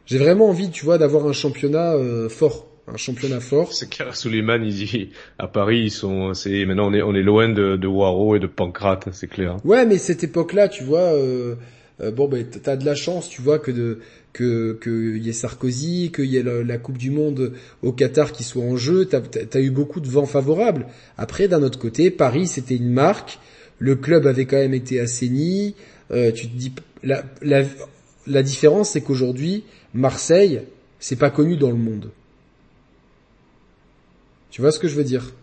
j'ai vraiment envie, tu vois, d'avoir un championnat euh, fort, un championnat fort. C'est clair, Suleiman, il dit à Paris, ils sont, c'est maintenant on est on est loin de, de Waro et de Pancrate, c'est clair. Ouais, mais cette époque-là, tu vois, euh, euh bon ben t'as de la chance, tu vois, que de que qu'il y ait Sarkozy, qu'il y ait la, Coupe du Monde au Qatar qui soit en jeu. T'as as eu beaucoup de vents favorables. Après, d'un autre côté, Paris, c'était une marque le club avait quand même été assaini. Euh, tu te dis la, la, la différence, c'est qu'aujourd'hui Marseille, c'est pas connu dans le monde. Tu vois ce que je veux dire?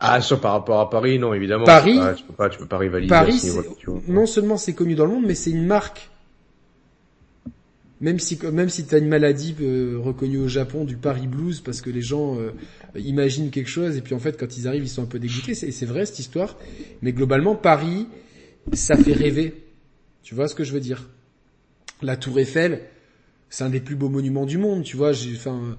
Ah, ça par rapport à Paris, non, évidemment. Paris, tu peux pas, tu peux pas rivaliser. Paris, non seulement c'est connu dans le monde, mais c'est une marque. Même si, même si t'as une maladie euh, reconnue au Japon du Paris Blues, parce que les gens euh, imaginent quelque chose et puis en fait quand ils arrivent ils sont un peu dégoûtés. C'est vrai cette histoire, mais globalement Paris, ça fait rêver. Tu vois ce que je veux dire? La Tour Eiffel, c'est un des plus beaux monuments du monde, tu vois. J'ai, enfin,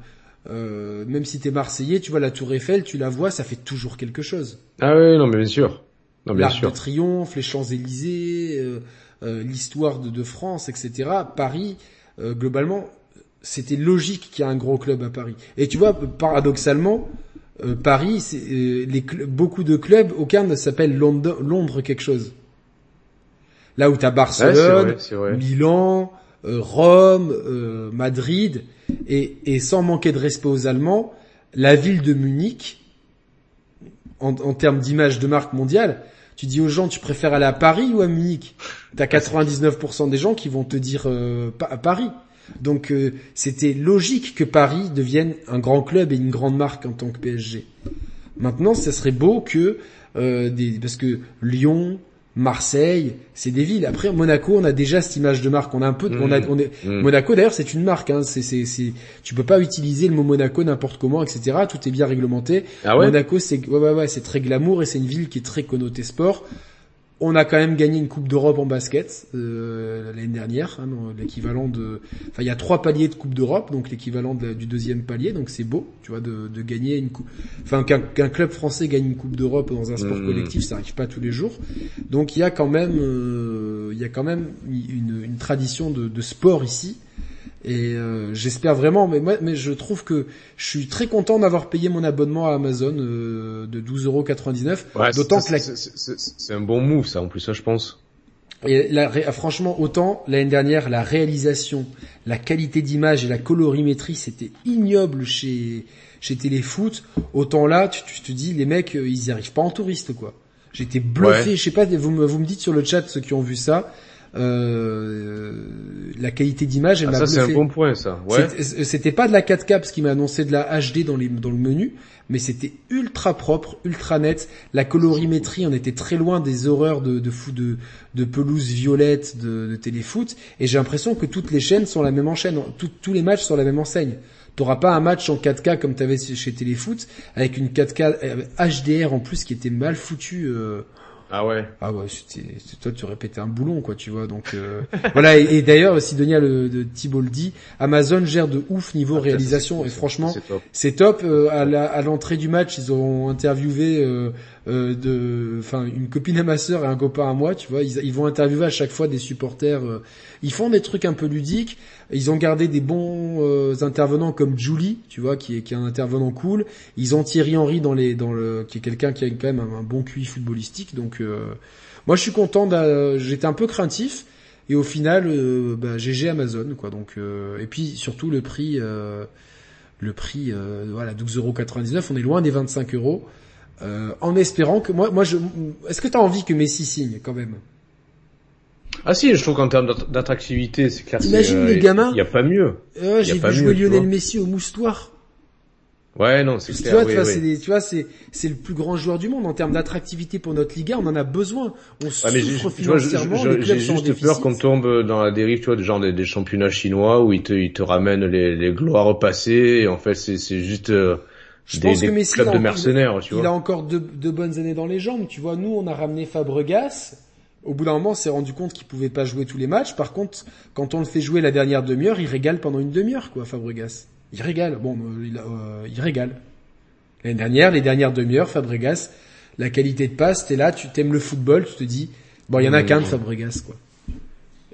euh, même si t'es Marseillais, tu vois la Tour Eiffel, tu la vois, ça fait toujours quelque chose. Ah oui, non mais bien sûr. Non, bien sûr. de Triomphe, les Champs-Élysées, euh, euh, l'histoire de, de France, etc. Paris, euh, globalement, c'était logique qu'il y ait un gros club à Paris. Et tu vois, paradoxalement, euh, Paris, c'est, euh, les cl- beaucoup de clubs, aucun ne s'appelle Londres, Londres quelque chose. Là où t'as Ouais, c'est Barcelone, vrai, c'est vrai. Milan, euh, Rome, euh, Madrid, et, et sans manquer de respect aux Allemands, la ville de Munich, en, en termes d'image de marque mondiale, tu dis aux gens, tu préfères aller à Paris ou à Munich? T'as 99% des gens qui vont te dire euh, à Paris. Donc euh, c'était logique que Paris devienne un grand club et une grande marque en tant que PSG. Maintenant, ça serait beau que euh, des, parce que Lyon, Marseille, c'est des villes. Après Monaco, on a déjà cette image de marque. On a un peu, on a, on est, Mm. Monaco d'ailleurs, c'est une marque. Hein. C'est, c'est, c'est, tu peux pas utiliser le mot Monaco n'importe comment, etc. Tout est bien réglementé. Ah ouais? Monaco, c'est, ouais, ouais, ouais, c'est très glamour et c'est une ville qui est très connotée sport. On a quand même gagné une Coupe d'Europe en basket euh, l'année dernière, hein, l'équivalent de. Enfin, il y a trois paliers de Coupe d'Europe, donc l'équivalent de du deuxième palier, donc c'est beau, tu vois, de, de gagner une coupe. Enfin, qu'un qu'un club français gagne une Coupe d'Europe dans un sport Mm. collectif, ça arrive pas tous les jours. Donc il y a quand même, euh, il y a quand même une, une tradition de, de sport ici. Et euh, j'espère vraiment, mais moi, mais je trouve que je suis très content d'avoir payé mon abonnement à Amazon euh, de 12,99€. Ouais, D'autant c'est- que la, c'est- un bon move ça en plus ça je pense. et la franchement, autant l'année dernière, la réalisation, la qualité d'image et la colorimétrie, c'était ignoble chez chez Téléfoot. Autant là, tu, tu te dis, les mecs, euh, ils y arrivent pas en touriste, quoi. J'étais bluffé. Ouais. Je sais pas, vous me, vous me dites sur le chat ceux qui ont vu ça. Euh, la qualité d'image, elle Ah, m'a ça c'est un bon point ça. Ouais. C'était- C'était pas de la 4K parce qu'il m'a annoncé de la HD dans, les, dans le menu, mais c'était ultra propre, ultra net. La colorimétrie, on était très loin des horreurs de, de, fou- de, de pelouse violette de, de téléfoot. Et j'ai l'impression que toutes les chaînes sont la même enchaîne, tout- tous les matchs sont la même enseigne. T'auras pas un match en 4K comme t'avais chez Téléfoot, avec une 4K euh, HDR en plus qui était mal foutu. euh, Ah ouais. ah ouais, c'était, c'est- toi tu répétais un boulon quoi, tu vois. Donc euh, voilà. Et, et d'ailleurs, Sidonia le de Thibault le dit, Amazon gère de ouf niveau Ah, réalisation. Et franchement, c'est top. Euh, à, l'entrée du match, ils ont interviewé euh, euh, de, enfin une copine à ma sœur et un copain à moi, tu vois. Ils, ils vont interviewer à chaque fois des supporters. euh, ils font des trucs un peu ludiques. Ils ont gardé des bons euh, intervenants comme Julie, tu vois, qui est, qui est un intervenant cool. Ils ont Thierry Henry dans les, dans le, qui est quelqu'un qui a quand même un, bon QI footballistique. Donc, euh, moi, je suis content. J'étais un peu craintif. Et au final, euh, bah, GG Amazon, quoi. Donc, euh, et puis surtout le prix, euh, le prix, euh, voilà, 12,99€. On est loin des 25 euros. En espérant que moi, moi, je, est-ce que t'as envie que Messi signe quand même? Ah si, je trouve qu'en termes d'att- d'attractivité, c'est clair. T'imagines c'est, euh, les gamins Il y a pas mieux. euh, J'ai vu jouer Lionel vois. Messi au moustoir. Ouais, non, c'est clair. vois, oui, tu vois, oui. c'est des- tu vois, c'est c'est le plus grand joueur du monde en termes d'attractivité pour notre Liga. On en a besoin. On j'ai- souffre vois, financièrement. j'ai juste peur qu'on tombe dans la dérive, tu vois, de genre des, des championnats chinois où ils te, ils te ramènent les, les gloires passées. Et en fait, c'est, c'est juste euh, Je des, pense des que Messi, clubs il a de encore- mercenaires, tu Il a vois. encore deux, deux bonnes années dans les jambes. Tu vois, nous, on a ramené Fabregas. Au bout d'un moment, on s'est rendu compte qu'il pouvait pas jouer tous les matchs. Par contre, quand on le fait jouer la dernière demi-heure, il régale pendant une demi-heure, quoi, Fabregas. Il régale. Bon, euh, il, euh, il régale. L'année dernière, les dernières demi-heures, Fabregas, la qualité de passe, t'es là, tu t'aimes le football, tu te dis, bon, il y en a qu'un de Fabregas, quoi.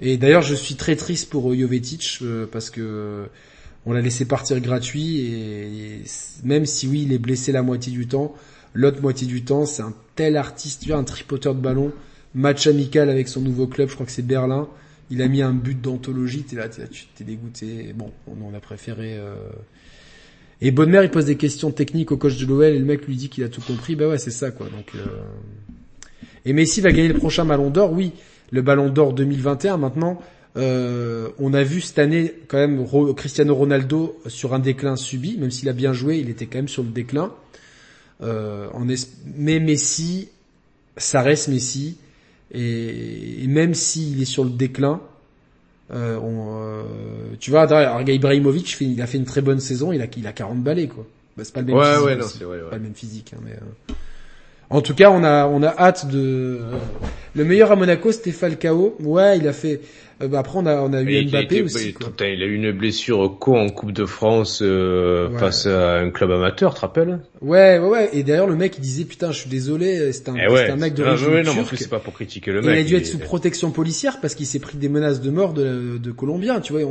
Et d'ailleurs, je suis très triste pour euh, Jovetic euh, parce que euh, on l'a laissé partir gratuit et, et même si oui, il est blessé la moitié du temps, l'autre moitié du temps, c'est un tel artiste, tu vois, un tripoteur de ballon, match amical avec son nouveau club, je crois que c'est Berlin. Il a mis un but d'anthologie, t'es là, t'es dégoûté. Bon, on, a préféré. Euh... Et Bonnemer, il pose des questions techniques au coach de l'OL et le mec lui dit qu'il a tout compris. Bah ouais, c'est ça quoi. Donc. Euh... Et Messi va gagner le prochain Ballon d'Or, oui, le Ballon d'Or 2021. Maintenant, euh, on a vu cette année quand même Cristiano Ronaldo sur un déclin subi, même s'il a bien joué, il était quand même sur le déclin. Euh, Mais Messi, ça reste Messi, et, et même s'il est sur le déclin, euh, on, euh, tu vois, regarde, Ibrahimovic, il a fait une très bonne saison, il a, il a 40 balais quoi. Bah, c'est pas le même Ouais, physique ouais, non, aussi. c'est ouais. pas le même physique, hein, mais. euh, En tout cas, on a on a hâte de Le meilleur à Monaco, c'était Falcao. Ouais, il a fait. Euh, bah, après, on a, on a eu Mbappé aussi. Il, quoi. il a eu une blessure co en Coupe de France euh, face à un club amateur, tu te rappelles? Ouais, ouais, ouais. Et d'ailleurs, le mec, il disait putain, je suis désolé, c'est un, eh un mec de ah, ouais, non, c'est pas pour critiquer le mec. il a dû être sous protection policière parce qu'il s'est pris des menaces de mort de, de Colombiens, tu vois.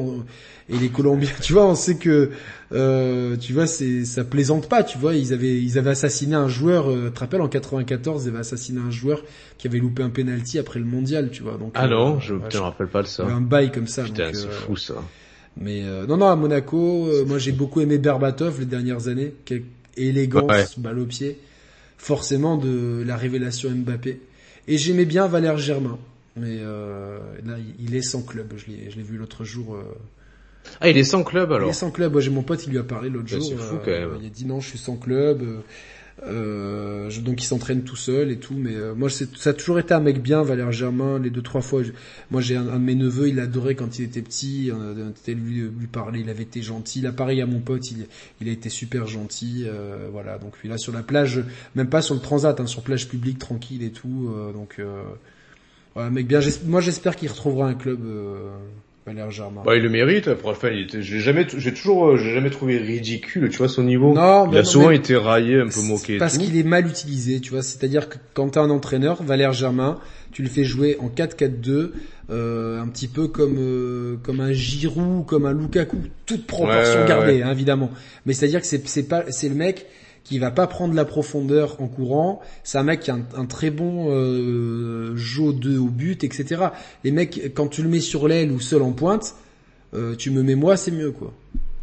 Et les Colombiens, tu vois, on sait que, euh, tu vois, c'est ça plaisante pas, tu vois. Ils avaient, ils avaient assassiné un joueur. Euh, tu te rappelles en 94, ils avaient assassiné un joueur qui avait loupé un penalty après le mondial, tu vois. Donc, ah non, euh, je ne me rappelle pas de ça. Un bail comme ça. Putain, c'est fou ça. Mais non, non, à Monaco, moi j'ai beaucoup aimé Berbatov les dernières années. Quelle élégance, balle au pied. Forcément de la révélation Mbappé. Et j'aimais bien Valère Germain. Mais là, il est sans club. Je l'ai vu l'autre jour. Ah, il est sans club alors. Il est sans club. Moi, j'ai mon pote, il lui a parlé l'autre bah, jour. Fou, quand même. Il a dit non, je suis sans club. Euh, donc il s'entraîne tout seul et tout, mais euh, moi ça a toujours été un mec bien, Valère Germain. Les deux trois fois, moi j'ai un, de mes neveux, il adorait quand il était petit. On a lui, lui parler, il avait été gentil. Là pareil à mon pote, il, il a été super gentil. Euh, voilà, donc lui là sur la plage, même pas sur le transat, hein, sur plage publique tranquille et tout. Euh, donc voilà, mec bien. Moi j'espère qu'il retrouvera un club Valère Germain. Bah, il le mérite. Après, j'ai jamais, j'ai toujours, euh, j'ai jamais trouvé ridicule, tu vois, son niveau. Non, il a souvent été raillé, un peu moqué. Parce qu'il est mal utilisé, tu vois. C'est-à-dire que quand t'as un entraîneur, Valère Germain, tu le fais jouer en 4-4-2, euh, un petit peu comme euh, comme un Giroud, comme un Lukaku, toute proportion gardée, hein, évidemment. Mais c'est-à-dire que c'est c'est pas, c'est le mec qui va pas prendre la profondeur en courant. C'est un mec qui a un, très bon euh, jeu 2 au but, etc. Les mecs, quand tu le mets sur l'aile ou seul en pointe, euh, tu me mets moi, c'est mieux quoi.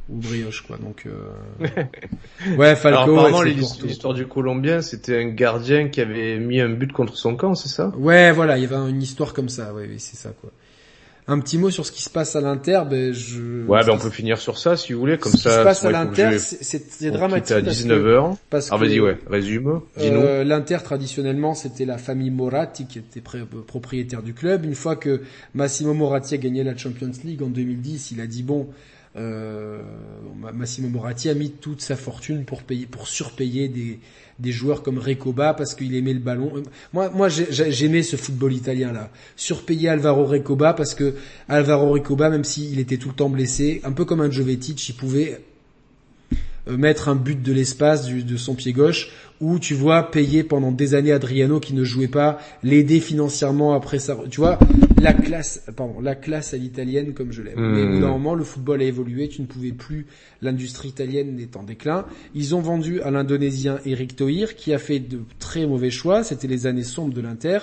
Ou brioche quoi. Donc euh... ouais, Falco. Alors, l'histoire du Colombien, c'était un gardien qui avait mis un but contre son camp, c'est ça? Ouais, voilà, il y avait une histoire comme ça. Ouais, c'est ça quoi un petit mot sur ce qui se passe à l'Inter. Ben je. Ouais, ben on peut finir sur ça si vous voulez, comme ça. Ce qui se passe à l'Inter, c'est dramatique. à 19 h Parce ah, vas-y, ouais, résume. Dis-nous. Euh, L'Inter traditionnellement, c'était la famille Moratti qui était propriétaire du club. Une fois que Massimo Moratti a gagné la Champions League en 2010, il a dit bon. Euh, Massimo Moratti a mis toute sa fortune pour payer, pour surpayer des, des joueurs comme Recoba parce qu'il aimait le ballon. Moi, moi, j'aimais ce football italien là. Surpayer Alvaro Recoba parce que Alvaro Recoba, même s'il était tout le temps blessé, un peu comme un Jovetic, il pouvait euh, mettre un but de l'espace de son pied gauche où tu vois payer pendant des années Adriano qui ne jouait pas, l'aider financièrement après ça, tu vois, la classe, pardon, la classe à l'italienne comme je l'aime. Mais hmm. normalement le football a évolué, tu ne pouvais plus, l'industrie italienne est en déclin. Ils ont vendu à l'Indonésien Eric Tohir qui a fait de très mauvais choix, c'était les années sombres de l'Inter.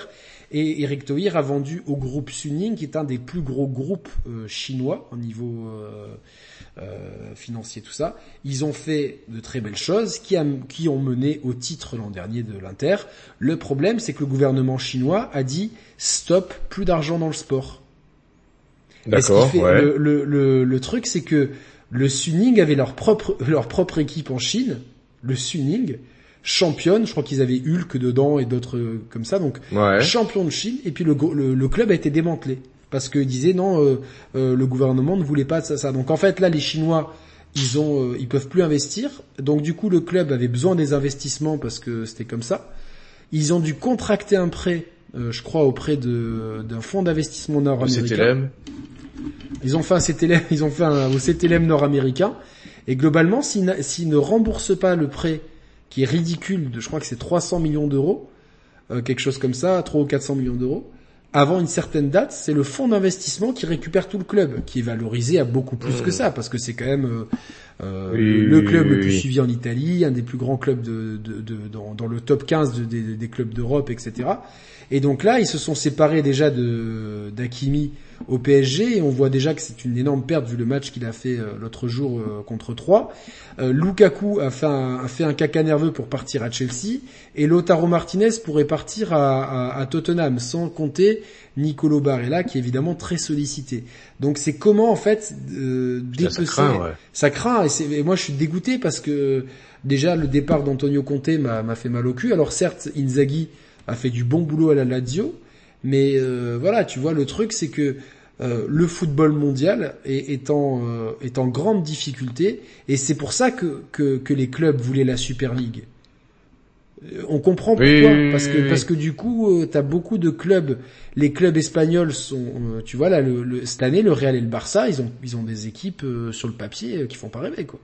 Et Eric Tohir a vendu au groupe Suning, qui est un des plus gros groupes euh, chinois au niveau euh, euh, financier, tout ça. Ils ont fait de très belles choses qui, qui ont mené au titre l'an dernier de l'Inter. Le problème, c'est que le gouvernement chinois a dit stop, plus d'argent dans le sport. D'accord. Le, le, le, truc, c'est que le Suning avait leur propre leur propre équipe en Chine, le Suning championne, je crois qu'ils avaient Hulk dedans et d'autres comme ça, donc champion de Chine. Et puis le, le, club a été démantelé parce que disait non, euh, euh, le gouvernement ne voulait pas ça, ça. Donc en fait là, les Chinois, ils ont, euh, ils peuvent plus investir. Donc du coup, le club avait besoin des investissements parce que c'était comme ça. Ils ont dû contracter un prêt, je crois, auprès de d'un fonds d'investissement nord-américain. Ils ont fait un CTLM, ils ont fait un au CTLM nord-américain. Et globalement, s'ils ne remboursent pas le prêt, qui est ridicule, de, je crois que c'est 300 millions d'euros, quelque chose comme ça, 3 ou 400 millions d'euros, avant une certaine date, c'est le fonds d'investissement qui récupère tout le club, qui est valorisé à beaucoup plus que mmh. ça, parce que c'est quand même euh, euh le club le plus suivi en Italie, un des plus grands clubs de, de, de dans, dans, le top 15 des, des clubs d'Europe, etc. Et donc là, ils se sont séparés déjà de d'Akimi au PSG et on voit déjà que c'est une énorme perte vu le match qu'il a fait euh, l'autre jour euh, contre 3. Euh, Lukaku a fait, un, a fait un caca nerveux pour partir à Chelsea et Lotaro Martinez pourrait partir à, à, Tottenham sans compter Nicolo Barella qui est évidemment très sollicité. Donc c'est comment en fait euh, ça craint, ouais. ça craint et, et, moi je suis dégoûté parce que déjà le départ d'Antonio Conte m'a fait mal au cul. Alors certes Inzaghi a fait du bon boulot à la Lazio, mais euh, voilà, tu vois, le truc c'est que euh, le football mondial est, est, en, euh, est en grande difficulté, et c'est pour ça que, que, que, les clubs voulaient la Super League. On comprend pourquoi, parce que parce que du coup, t'as beaucoup de clubs. Les clubs espagnols sont, tu vois là, le, cette année, le Real et le Barça, ils ont ils ont des équipes sur le papier qui font pas rêver quoi.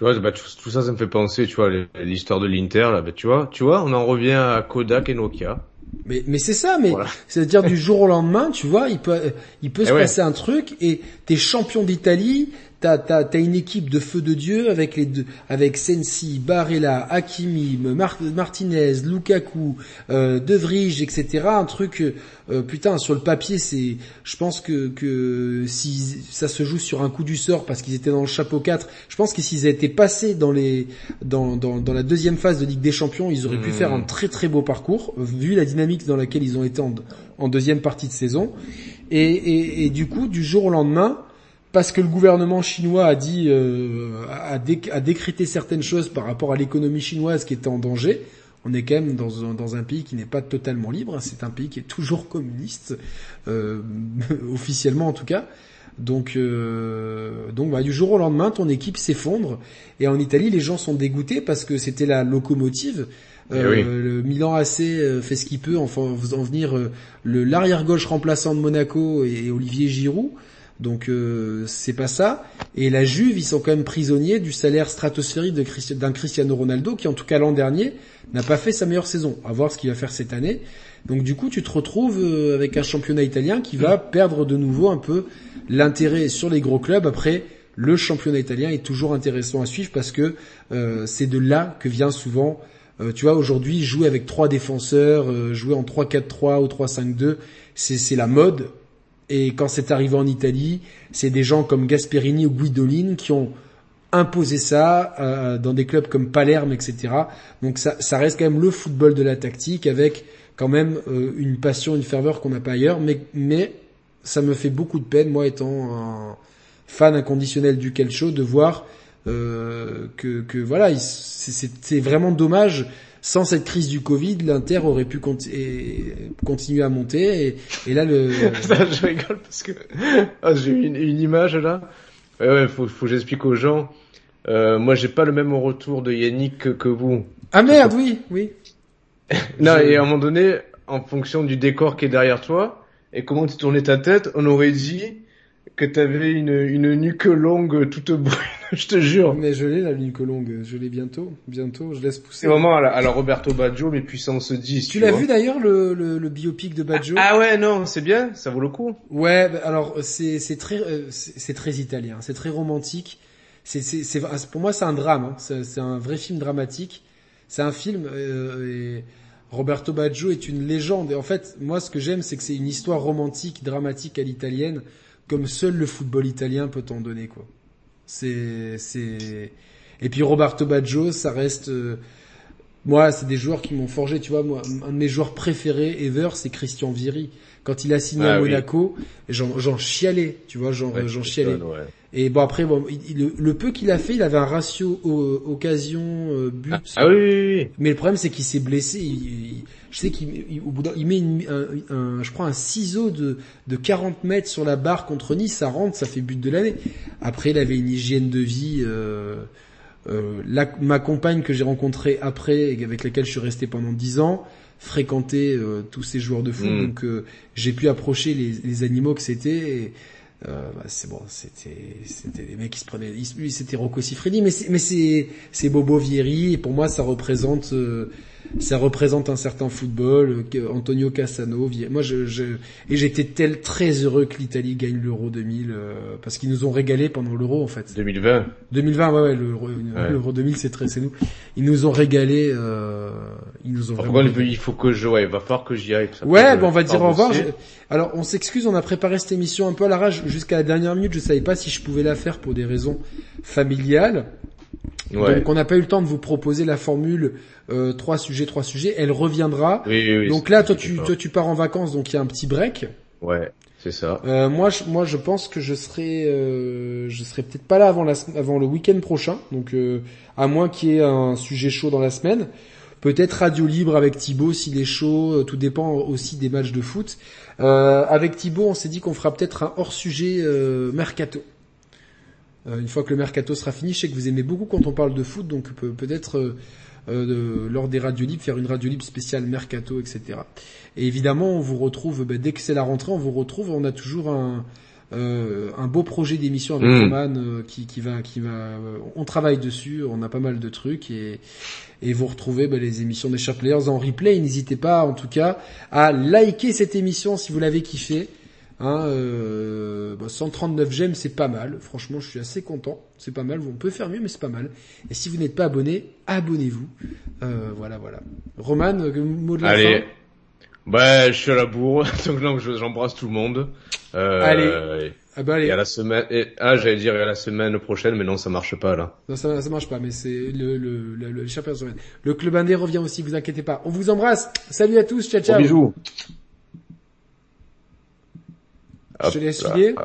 Tu vois, bah, tout ça, ça me fait penser, tu vois, l'histoire de l'Inter, là, bah, tu vois, tu vois, on en revient à Kodak et Nokia. Mais, mais c'est ça, mais c'est-à-dire du jour au lendemain, tu vois, il peut, il peut se eh passer un truc et t'es champion d'Italie, t'as t'as t'as une équipe de feu de dieu avec les deux avec Sensi, Barella, Hakimi, Martinez, Lukaku, euh, De Vrij, etc. Un truc euh, putain sur le papier c'est je pense que que si ça se joue sur un coup du sort parce qu'ils étaient dans le chapeau 4, je pense que s'ils étaient passés dans les dans dans dans la deuxième phase de Ligue des Champions, ils auraient pu faire un mmh. très très beau parcours vu la dynamique dans laquelle ils ont été en, en deuxième partie de saison et, et, et du coup du jour au lendemain parce que le gouvernement chinois a dit, euh, a, décrété certaines choses par rapport à l'économie chinoise qui était en danger. On est quand même dans un, dans un pays qui n'est pas totalement libre. C'est un pays qui est toujours communiste, euh, officiellement en tout cas. Donc, euh, donc bah, du jour au lendemain, ton équipe s'effondre. Et en Italie, les gens sont dégoûtés parce que c'était la locomotive. Eh euh, Le Milan AC euh, fait ce qu'il peut en faisant venir le l'arrière gauche remplaçant de Monaco et Olivier Giroud. Donc euh, c'est pas ça. Et la Juve, ils sont quand même prisonniers du salaire stratosphérique d'un Cristiano Ronaldo qui, en tout cas l'an dernier, n'a pas fait sa meilleure saison. À voir ce qu'il va faire cette année. Donc du coup, tu te retrouves euh, avec un championnat italien qui va perdre de nouveau un peu l'intérêt sur les gros clubs. Après, le championnat italien est toujours intéressant à suivre parce que euh, c'est de là que vient souvent. tu vois, aujourd'hui, jouer avec trois défenseurs, jouer en 3-4-3 ou 3-5-2, c'est la mode et quand c'est arrivé en Italie, c'est des gens comme Gasperini ou Guidolin qui ont imposé ça euh, dans des clubs comme Palerme, etc. Donc ça, ça, reste quand même le football de la tactique avec quand même euh, une passion, une ferveur qu'on n'a pas ailleurs. Mais, mais ça me fait beaucoup de peine, moi étant un fan inconditionnel du calcio, de voir euh, que, que voilà, c'est vraiment dommage sans cette crise du Covid, l'Inter aurait pu continuer à monter. Et, là, le... je rigole parce que ah, j'ai une, une image là. Ouais, ouais faut, faut que j'explique aux gens. Euh, moi, j'ai pas le même retour de Yannick que, vous. Ah merde, oui, oui. non, et à un moment donné, en fonction du décor qui est derrière toi, et comment tu tournais ta tête, on aurait dit que t'avais une, une nuque longue toute brune, je te jure. Mais je l'ai la nuque longue, je l'ai bientôt, bientôt, je laisse pousser. C'est vraiment à la, Roberto Baggio, mais puissance 10. Tu, l'as vu d'ailleurs le, le, le, biopic de Baggio? Ah, ouais, non, c'est bien, ça vaut le coup. Ouais, bah, alors c'est c'est très euh, c'est très italien, c'est très romantique. C'est c'est pour moi c'est un drame, hein. c'est un vrai film dramatique. C'est un film euh, et Roberto Baggio est une légende. Et en fait, moi ce que j'aime c'est que c'est une histoire romantique, dramatique à l'italienne comme seul le football italien peut en donner quoi. C'est c'est et puis Roberto Baggio, ça reste euh, moi, c'est des joueurs qui m'ont forgé, tu vois, moi un de mes joueurs préférés ever, c'est Christian Vieri. Quand il a signé à ah Monaco, j'en chialais, tu vois, j'en chialais. Et bon après bon, le, peu qu'il a fait, il avait un ratio occasion euh, but. Ah, ah oui, oui, oui, Mais le problème c'est qu'il s'est blessé, je sais qu'il au bout il met une, un, je crois un ciseau de, de 40 mètres sur la barre contre Nice, ça rentre, ça fait but de l'année. Après, il avait une hygiène de vie. Euh, euh, ma compagne que j'ai rencontrée après et avec laquelle je suis resté pendant 10 ans fréquentait euh, tous ces joueurs de foot, mm. donc euh, j'ai pu approcher les, les animaux que c'était. Euh, bah, c'est bon, c'était c'était des mecs qui se prenaient. Lui, c'était Rocco Siffredi, mais c'est mais c'est c'est Bobo Vieri et pour moi ça représente ça représente un certain football. Antonio Cassano, moi je, je et j'étais tel très heureux que l'Italie gagne l'Euro 2000 euh, parce qu'ils nous ont régalé pendant l'Euro en fait. 2020. 2020, ouais, ouais, l'Euro 2000 c'est très c'est nous. Ils nous ont régalé. Euh, ils nous ont vraiment. il faut que je, ouais, il va falloir que j'y aille. Ouais, bon, on va dire au revoir. Alors on s'excuse, on a préparé cette émission un peu à la rage jusqu'à la dernière minute. Je savais pas si je pouvais la faire pour des raisons familiales. Donc on n'a pas eu le temps de vous proposer la formule euh, trois sujets, trois sujets. Elle reviendra. donc là, toi tu, toi tu pars en vacances, donc il y a un petit break. Ouais, c'est ça. Euh, moi, je, moi, je pense que je serai, euh, je serai peut-être pas là avant la, avant le week-end prochain. Donc, euh, à moins qu'il y ait un sujet chaud dans la semaine. Peut-être radio libre avec Thibaut s'il est chaud. Euh, tout dépend aussi des matchs de foot. avec Thibaut, on s'est dit qu'on fera peut-être un hors sujet mercato. Une fois que le mercato sera fini, je sais que vous aimez beaucoup quand on parle de foot, donc peut-être euh, lors des radios libres, faire une radio libre spéciale mercato, etc. Et évidemment, on vous retrouve ben, dès que c'est la rentrée, on vous retrouve. On a toujours un euh, un beau projet d'émission avec Mm. Roman euh, qui, qui va qui va euh, on travaille dessus on a pas mal de trucs et et vous retrouvez ben, les émissions des Sharp Players en replay n'hésitez pas en tout cas à liker cette émission si vous l'avez kiffé hein, euh, bah, 139 j'aime c'est pas mal franchement je suis assez content c'est pas mal on peut faire mieux mais c'est pas mal et si vous n'êtes pas abonné abonnez-vous euh, voilà voilà Roman euh, mot de la Allez. fin? Bah, je suis à la bourre, donc j'embrasse tout le monde. Euh, Allez. ah bah allez Et à la semaine, et, ah, j'allais dire et à la semaine prochaine, mais non, ça marche pas, là. Non, ça, ça marche pas, mais c'est le, le, le, le, champion semaine. Le club indé revient aussi, vous inquiétez pas. On vous embrasse. Salut à tous, ciao ciao. Bisous. Je te laisse là. filer.